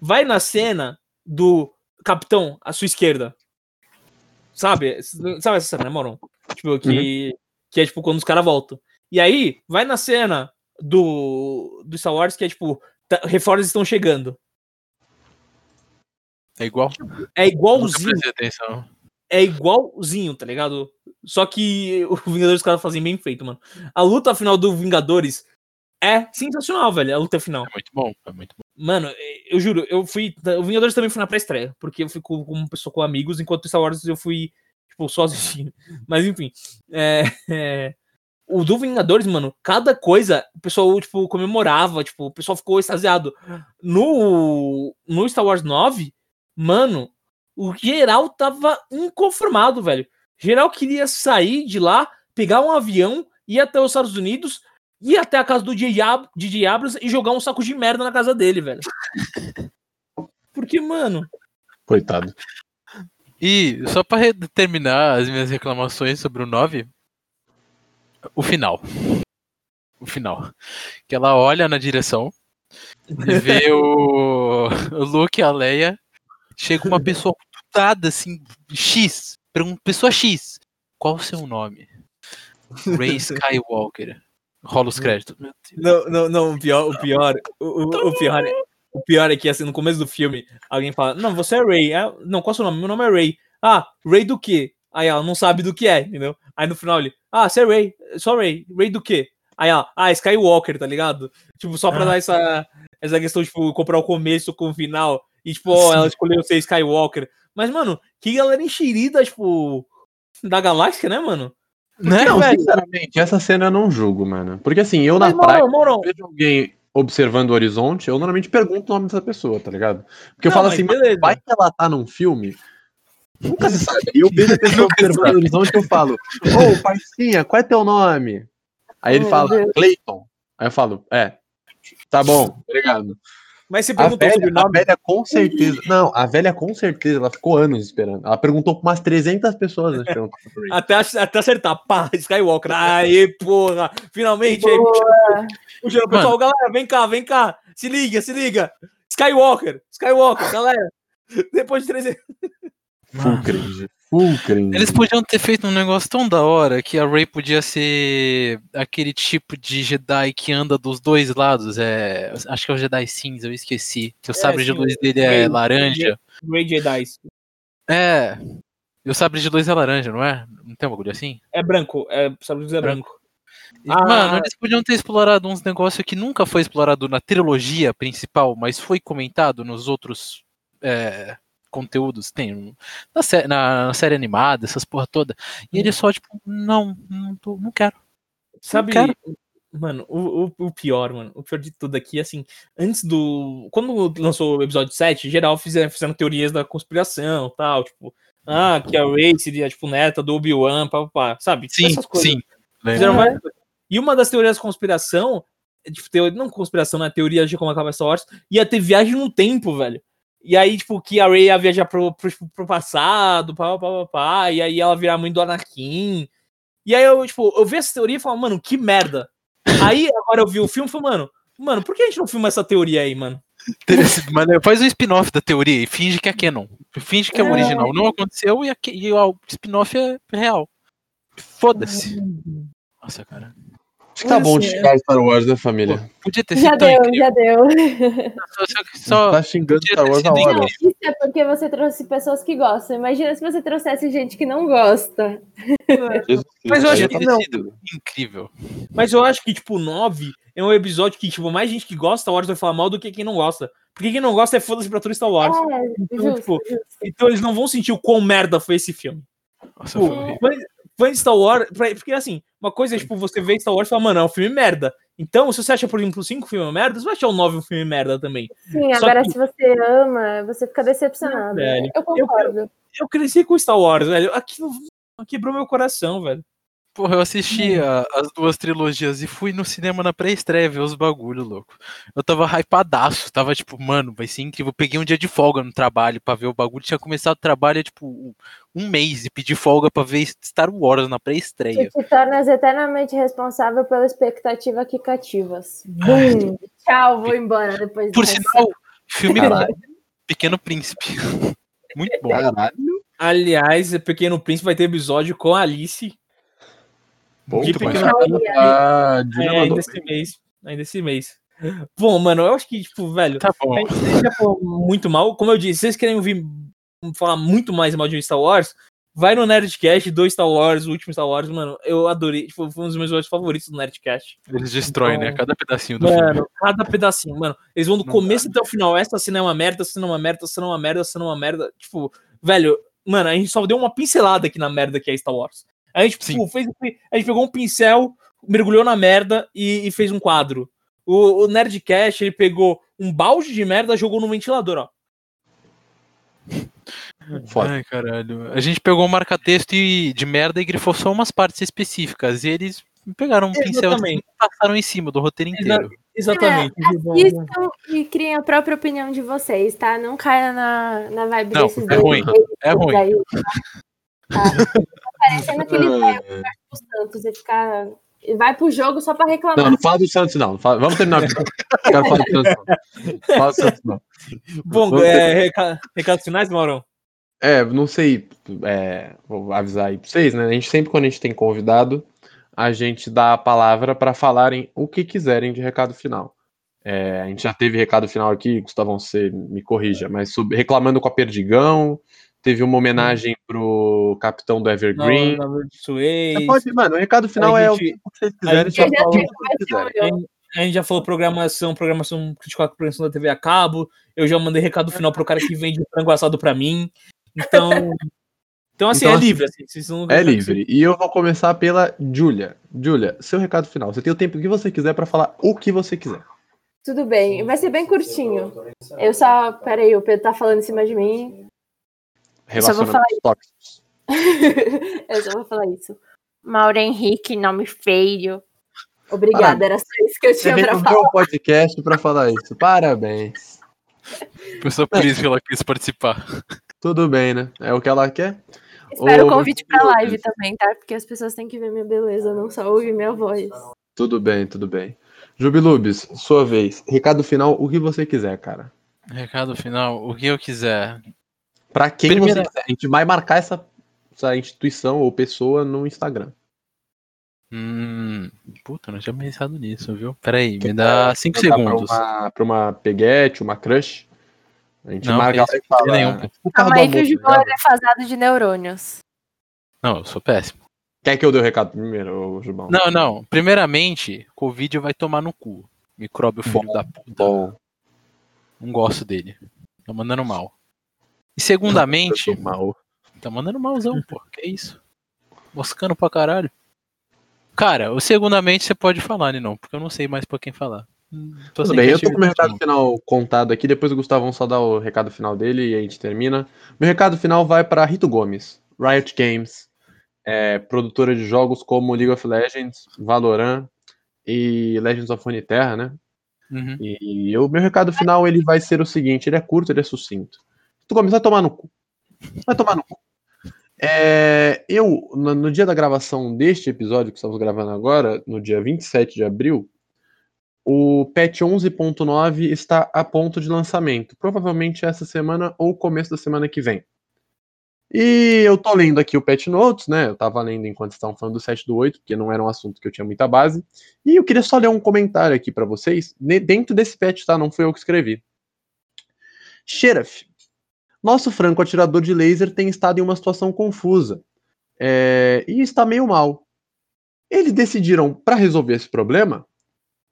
Vai na cena do Capitão à sua esquerda. Sabe? Sabe essa cena, né, Moron? Tipo, que, que é tipo quando os caras voltam. E aí, vai na cena do, do Star Wars que é tipo, tá- reforços estão chegando. É igual. É Nunca igualzinho. é igualzinho, tá ligado? Só que o Vingadores os caras fazem bem feito, mano. A luta final do Vingadores é sensacional, velho. A luta final. É muito bom. É muito bom. Mano, eu juro, eu fui. O Vingadores também foi na pré-estreia, porque eu fui com, com uma pessoa com amigos, enquanto Star Wars eu fui, tipo, sozinho. Mas enfim. É, é, o do Vingadores, mano, cada coisa o pessoal, tipo, comemorava, tipo, o pessoal ficou extasiado. No, no Star Wars 9, mano, o geral tava inconformado, velho. Geral queria sair de lá, pegar um avião, ir até os Estados Unidos, ir até a casa do DJ Ab- DJ Abrams e jogar um saco de merda na casa dele, velho. Porque, mano, Coitado. E só pra re- terminar as minhas reclamações sobre o 9, o final. O final. Que ela olha na direção Ele vê o, o Luke e a Leia. Chega uma pessoa putada, assim, X. Pergunta, pessoa X. Qual o seu nome? Ray Skywalker. Rola os créditos. Não, não, não, o pior, o pior, o, o- o pior, é, o pior é que assim, no começo do filme, alguém fala, não, você é Ray. Ah, não, qual é o seu nome? Meu nome é Ray. Ah, Ray do quê? Aí ela não sabe do que é, entendeu? Aí no final ele, ah, você é Ray, só Ray. Ray do quê? Aí ela, ah, Skywalker, tá ligado? Tipo, só pra Ah. dar essa, essa questão, tipo, comprar o começo com o final. E, tipo, ó, ela escolheu ser Skywalker. Mas, mano, que galera enxerida, tipo, da galáxia, né, mano? Né? Não, velho? sinceramente, essa cena eu não julgo, mano. Porque assim, eu Mas, na praia, Moron, Moron, vejo alguém observando o horizonte, eu normalmente pergunto o nome dessa pessoa, tá ligado? Porque eu Não, falo mas assim, beleza. vai que ela tá num filme. Nunca se sabe. E eu vejo a pessoa observando o horizonte e eu falo, ô, parcinha, qual é teu nome? Aí ele Meu fala, Deus. Clayton. Aí eu falo, é. Tá bom, obrigado. Mas você A perguntou sobre o velha, a nome? velha com certeza. Não, a velha com certeza, ela ficou anos esperando. Ela perguntou pra umas 300 pessoas. Até, até acertar. Pá, Skywalker. Aê, porra. Finalmente. Aí, Boa. puxando o pessoal. Galera, vem cá, vem cá. Se liga, se liga. Skywalker. Skywalker, galera. Depois de 300. Full cringe. Full cringe. Eles podiam ter feito um negócio tão da hora que a Rey podia ser aquele tipo de Jedi que anda dos dois lados. É, acho que é o Jedi cinza, eu esqueci. Que o sabre de sim, luz o dele é Rey- laranja. Ray Jedi. É. E o sabre de luz é laranja, não é? Não tem um bagulho assim? É branco. É, sabe dizer branco. E, Ah. Mano, eles podiam ter explorado uns negócios que nunca foi explorado na trilogia principal, mas foi comentado nos outros é, conteúdos. Tem na, sé- na- série animada, essas porra toda. E ele só, tipo, não, não, tô- não quero. Sabe, Cara. mano, o, o, pior, mano, o pior de tudo aqui, assim, antes do. Quando lançou o episódio 7, geral fizeram, fizeram teorias da conspiração tal, tipo, ah, que a Rey seria, tipo, neta do Obi-Wan, papapá, sabe? Tipo, Sim, essas coisas. sim. Fizeram Uhum. várias. E uma das teorias da conspiração, é, tipo, teoria, não conspiração, né? Teoria de como acaba Star Wars, ia ter viagem no tempo, velho. E aí, tipo, que a Rey ia viajar pro, pro, tipo, pro passado, pá, pá, pá, pá, e aí ela virar mãe do Anakin. E aí eu, tipo, eu vi essa teoria e falei, mano, que merda. Aí, agora eu vi o filme e falei, mano, mano, por que a gente não filma essa teoria aí, mano? Mas né, faz um spin-off da teoria e finge que é canon. Finge que é o É. original. Não aconteceu e, a- e o spin-off é real. Foda-se. Nossa, cara. Acho que tá bom de xingar Star Wars, né, família? Podia ter Já sido tão deu, incrível. já deu. Só, só- só- tá xingando Star Wars a sido hora. Isso é porque você trouxe pessoas que gostam. Imagina se você trouxesse gente que não gosta. Jesus Mas eu acho que tá não. sido incrível. Mas eu acho que, tipo, o 9 é um episódio que, tipo, mais gente que gosta Star Wars vai falar mal do que quem não gosta. Porque quem não gosta é foda-se pra todo Star Wars. É, Então, justo, tipo, justo. Então eles não vão sentir o quão merda foi esse filme. Nossa, Tipo, foi horrível. Fã- de Star Wars. pra- Porque assim, uma coisa é tipo você ver Star Wars e falar, mano, é um filme merda. Então, se você acha, por exemplo, 5 filmes merda, você vai achar o 9 um filme merda também. Sim, Só agora que- se você ama, você fica decepcionado. velho. Eu concordo. Eu cresci com Star Wars, velho. Aquilo quebrou meu coração, velho. Porra, eu assisti a- as duas trilogias e fui no cinema na pré-estreia ver os bagulho, louco. Eu tava hypadaço, tava tipo, mano, vai ser incrível. Eu peguei um dia de folga no trabalho pra ver o bagulho. Tinha começado o trabalho, tipo, um mês e pedi folga pra ver Star Wars na Tu pré-estreia. te tornas eternamente responsável pela expectativa que cativas. Bum! Tchau, vou embora depois Por dessa. sinal, filme Caralho. Pequeno Príncipe. Muito bom. Caralho. Aliás, Pequeno Príncipe vai ter episódio com a Alice. Bom. Pequeno Príncipe. Ah, É, ainda esse mês. Ainda esse mês. Bom, mano, eu acho que, tipo, velho, Tá bom. A gente já falou muito mal. Como eu disse, se vocês querem ouvir falar muito mais mal de Star Wars, vai no Nerdcast do Star Wars, o último Star Wars, mano. Eu adorei. Tipo, foi um dos meus episódios favoritos do Nerdcast. Eles destroem, né? Então, Cada pedacinho do filme. Mano, cada pedacinho, mano. Eles vão do Não começo até o final. Essa cena é uma merda, essa cena é uma merda, essa cena é uma merda, essa cena é uma merda. Tipo, velho, mano, a gente só deu uma pincelada aqui na merda que é Star Wars. A gente, tipo, fez, a gente pegou um pincel, mergulhou na merda e, e fez um quadro. O, o Nerdcast, ele pegou um balde de merda, jogou no ventilador, ó. Foda. Ai, caralho. A gente pegou um marca-texto de merda e grifou só umas partes específicas. E eles pegaram um pincel e passaram em cima do roteiro Exa- inteiro. Exatamente. Assistam e criem a própria opinião de vocês, tá? Não caia na, na vibe Não, desses é dois ruim, é ruim. aí, tá? Tá? Parecendo aquele velho faz os Santos e ficar vai pro jogo só pra reclamar. Não, não fala do Santos, não. Vamos terminar. Não quero falar do Santos, não. Fala do Santos, não. Bom, é, reca- recados finais, Maurão? É, não sei, é, vou avisar aí pra vocês, né? A gente sempre, quando a gente tem convidado, a gente dá a palavra para falarem o que quiserem de recado final. É, a gente já teve recado final aqui, Gustavão, você me corrija, mas sobre- reclamando com a Perdigão, teve uma homenagem pro capitão do Evergreen. Você Suez. pode, mano, o recado final A é gente- o que vocês quiserem, gente A gente- gente já falou programação, programação, criticar a programação da TV a cabo. Eu já mandei recado final pro cara que vende frango assado pra mim. Então, então assim, Então, é assim, livre. Assim, vocês não- É livre. E eu vou começar pela Júlia. Júlia, seu recado final. Você tem o tempo que você quiser para falar o que você quiser. Tudo bem, vai ser bem curtinho. Eu só. Peraí, o Pedro tá falando em cima de mim. Só vou falar Relacionamentos tóxicos. Eu só vou falar isso. Mauro Henrique, nome feio. Obrigada, era só isso que eu Você tinha pra veio falar. o podcast para falar isso. Parabéns. Foi só por isso que ela quis participar. Tudo bem, né? É o que ela quer? Espero o convite pra live também, tá? Porque as pessoas têm que ver minha beleza, não só ouvir minha voz. Tudo bem, tudo bem. Jubilubes, sua vez. Recado final, o que você quiser, cara. Recado final, o que eu quiser. Pra quem Primeira- você quiser. A gente vai marcar essa, essa instituição ou pessoa no Instagram. Hum, puta, eu não tinha pensado nisso, viu? Peraí, Quer me dá 5 Mandar segundos. Pra uma, pra uma peguete, uma crush. A gente Não, marca ela e fala. nenhum. O carro Calma aí que o Gibão tá é defasado de neurônios. Não, eu sou péssimo. Quer que eu dê o recado primeiro, ô, Gibão? Não, não. Primeiramente, Covid vai tomar no cu. Micróbio filho da puta. Bom. Não gosto dele. Tá mandando mal. E segundamente, tô mal. tá mandando malzão, pô. Que isso? Moscando pra caralho. Cara, o segundamente você pode falar, Ninão, porque eu não sei mais pra quem falar. Hum, tô Tudo bem, eu tô com o meu recado final contado aqui, depois o Gustavão só dá o recado final dele e a gente termina. Meu recado final vai para Rito Gomes, Riot Games, é, produtora de jogos como League of Legends, Valorant e Legends of Runeterra, né? não. Uhum. E o meu recado final ele vai ser o seguinte, ele é curto, ele é sucinto. Rito Gomes vai tomar no cu. Vai tomar no cu. É, eu, no, no dia da gravação deste episódio que estamos gravando agora, no dia 27 de abril, o patch 11.9 está a ponto de lançamento. Provavelmente essa semana ou começo da semana que vem. E eu tô lendo aqui o patch notes, né? Eu tava lendo enquanto estavam falando do 7 do 8, porque não era um assunto que eu tinha muita base. E eu queria só ler um comentário aqui pra vocês, dentro desse patch, tá? Não fui eu que escrevi. Sheriff, nosso franco atirador de laser tem estado em uma situação confusa. É, e está meio mal. Eles decidiram, para resolver esse problema,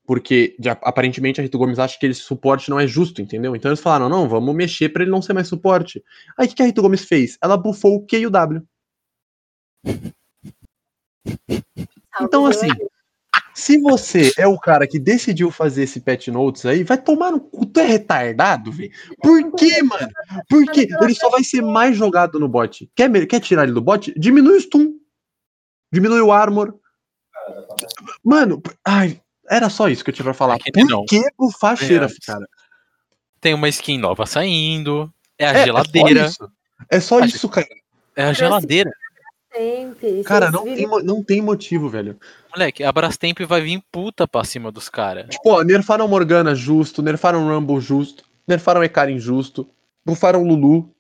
porque de- aparentemente a Rito Gomes acha que esse suporte não é justo, entendeu? Então eles falaram, não, vamos mexer para ele não ser mais suporte. Aí o que que a Rito Gomes fez? Ela bufou o Q e o W. Então, assim, se você é o cara que decidiu fazer esse patch notes aí, vai tomar no cu, tu é retardado, velho. Por quê, mano? Porque ele só vai ser mais jogado no bot. Quer, quer tirar ele do bot? Diminui o stun. Diminui o armor. Mano, ai, era só isso que eu tinha pra falar. É que Por não. que bufar É, Sheriff, cara? Tem uma skin nova saindo. É a É, geladeira. É só isso, é só isso cara. É a geladeira. Sempre. Cara, não tem, não tem motivo, velho. Moleque, a Brastemp vai vir puta pra cima dos caras. Tipo, ó, nerfaram Morgana justo, nerfaram Rumble justo, nerfaram Ekari injusto, bufaram Lulu.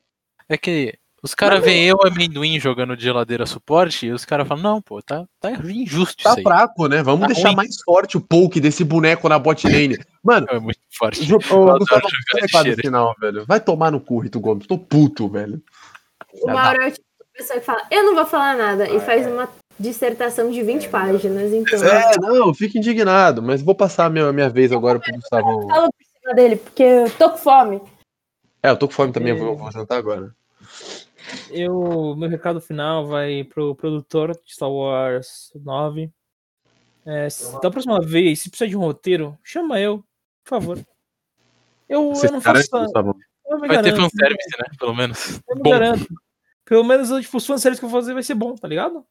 É que os caras veem eu, amendoim, jogando de geladeira suporte, e os caras falam, não, pô, tá, tá injusto Tá isso aí. fraco, né? Vamos Tá deixar ruim. mais forte o poke desse boneco na bot lane. Mano, É muito forte. Gustavo, final, velho. Vai tomar no cu, Rito Gomes. Tô puto, velho. Uma hora eu de pessoa que fala, eu não vou falar nada, e faz uma dissertação de 20 páginas, então. É, não, fico indignado, mas vou passar a minha, minha vez agora pro Gustavão. Fala por cima dele, porque eu tô com fome. É, eu tô com fome também, eu vou, vou jantar agora. Eu, meu recado final vai pro produtor de Star Wars 9. É, se- da próxima vez, se precisar de um roteiro, chama eu, por favor. Eu, eu não garante, faço. Eu me Vai ter garanto, fanservice, né? Pelo menos. eu me Bom, garanto. Pelo menos tipo, os fanservice que eu vou fazer vai ser bom, tá ligado?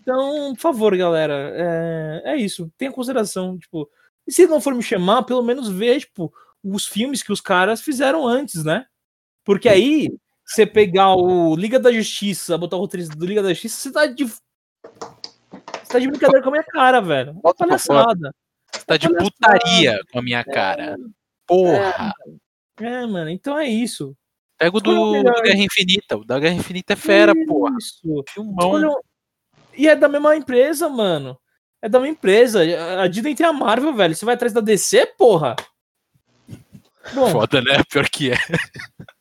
Então, por favor, galera. É, é isso. Tenha consideração. Tipo, e se não for me chamar, pelo menos vê, tipo, os filmes que os caras fizeram antes, né? Porque aí, você pegar o Liga da Justiça, botar o roteirista do Liga da Justiça, você tá de. Você tá de brincadeira com a minha cara, velho. É pra palhaçada. Você tá de putaria com a minha cara. Porra. É, mano, então é isso. Pega o do, do Guerra Infinita. O da Guerra Infinita é fera, porra. Isso. Filmão. Escolha um- E é da mesma empresa, mano. É da mesma empresa. A Disney tem a Marvel, velho. Você vai atrás da DC, porra? Bom, Foda, né? Pior que é.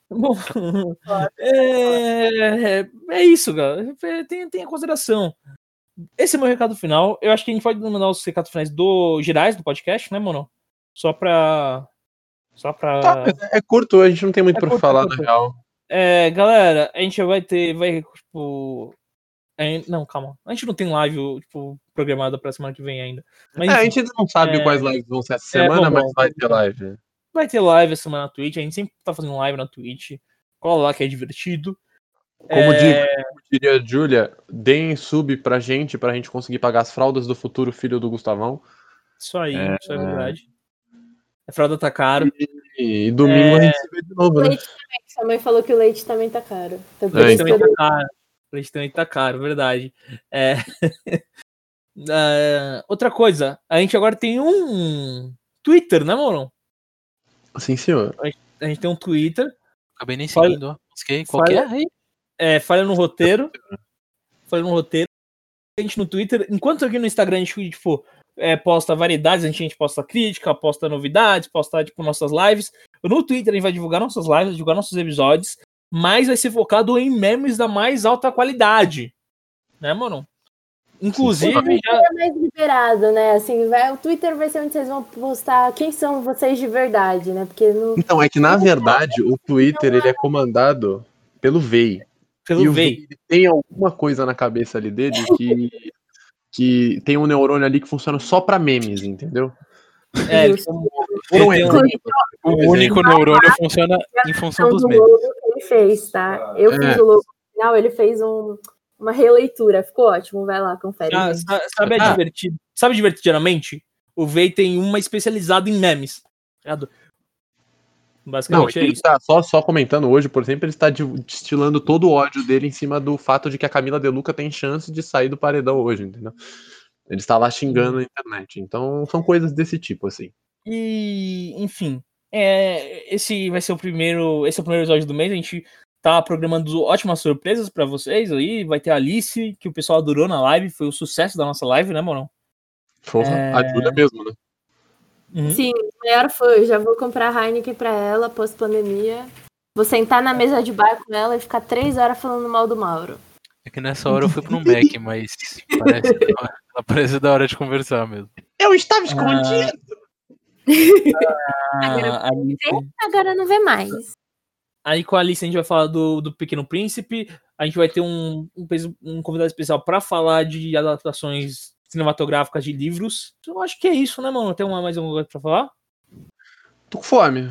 bom é, é isso, galera. Tenha, tenha consideração. Esse é meu recado final. Eu acho que a gente pode mandar os recados finais do gerais do podcast, né, mano? Só pra. Só pra. Tá, é curto, a gente não tem muito É pra curto, falar, é na curto. real. É, galera, a gente vai ter. Vai, tipo. é, não, calma. A gente não tem live, tipo, programada pra semana que vem ainda. Mas É, a gente ainda não sabe é- quais lives vão ser essa é, semana, bom, mas bom. vai ter live. vai ter live essa semana na Twitch. A gente sempre tá fazendo live na Twitch. Cola lá que é divertido. Como, É, digo, como diria a Júlia, deem sub pra gente, pra gente conseguir pagar as fraldas do futuro filho do Gustavão. Isso aí, isso é verdade. A fralda tá caro. E, domingo a gente se vê de novo, né? Leite também, sua mãe falou que o leite também tá caro. Então, É, O leite também tá caro. O leite também tá caro, verdade. É. É, Outra coisa, a gente agora tem um Twitter, né, Moron? Sim, senhor. A gente tem um Twitter. Acabei nem Fala- seguindo, ó. Busquei qualquer aí. É, falha no roteiro. Falha no roteiro. A gente no Twitter. Enquanto aqui no Instagram a gente, tipo, é, posta variedades, a gente, a gente posta crítica, posta novidades, posta, tipo, nossas lives. No Twitter a gente vai divulgar nossas lives, divulgar nossos episódios, mas vai ser focado em memes da mais alta qualidade. Né, mano? Inclusive, já, é mais liberado, né? Assim, vai, o Twitter vai ser onde vocês vão postar quem são vocês de verdade, né? Porque no, Então, é que na verdade o Twitter ele é comandado pelo VEI. e pelo o VEI. VEI ele tem alguma coisa na cabeça ali dele que, que tem um neurônio ali que funciona só pra memes, entendeu? É, um ele tem um- exemplo, por O único neurônio funciona em função dos do memes. logo que ele fez, tá? Eu É. fiz o logo no final, ele fez um- uma releitura. Ficou ótimo, vai lá, confere. Ah, sabe a Ah. divertido? Sabe divertidamente? O VEI tem uma especializada em memes. tá ligado? Não, Basicamente é ele tá só, só comentando hoje, por exemplo, ele está destilando todo o ódio dele em cima do fato de que a Camila De Luca tem chance de sair do paredão hoje, entendeu? Ele está lá xingando na internet. Então, são coisas desse tipo, assim. E, enfim, é, esse vai ser o primeiro, esse é o primeiro episódio do mês. A gente tá programando ótimas surpresas pra vocês aí. Vai ter a Alice, que o pessoal adorou na live, foi o sucesso da nossa live, né, Morão? Porra, É. a Júlia mesmo, né? Uhum. Sim, maior foi. Já vou comprar Heineken pra ela, pós-pandemia. Vou sentar na mesa de bar com ela e ficar três horas falando mal do Mauro. É que nessa hora eu fui pra um Mac, mas parece, ela parece da hora de conversar mesmo. Eu estava escondido! Ah, Alice- Agora não vê mais. Aí com a Alice a gente vai falar do, do Pequeno Príncipe. A gente vai ter um, um, um convidado especial pra falar de adaptações cinematográficas de livros. Eu acho que é isso, né, mano? Tem uma, mais alguma coisa pra falar? Tô com fome.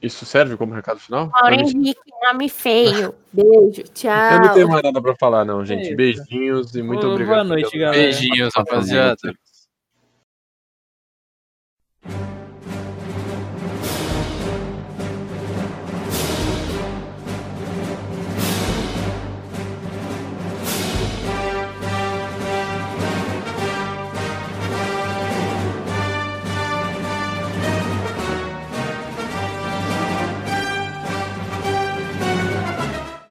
Isso serve como recado final? Mauro Henrique, nome feio. Beijo, tchau. Eu não tenho mais nada pra falar, não, gente. Beijinhos e muito Boa obrigado. noite, pelo- galera. Beijinhos, rapaziada.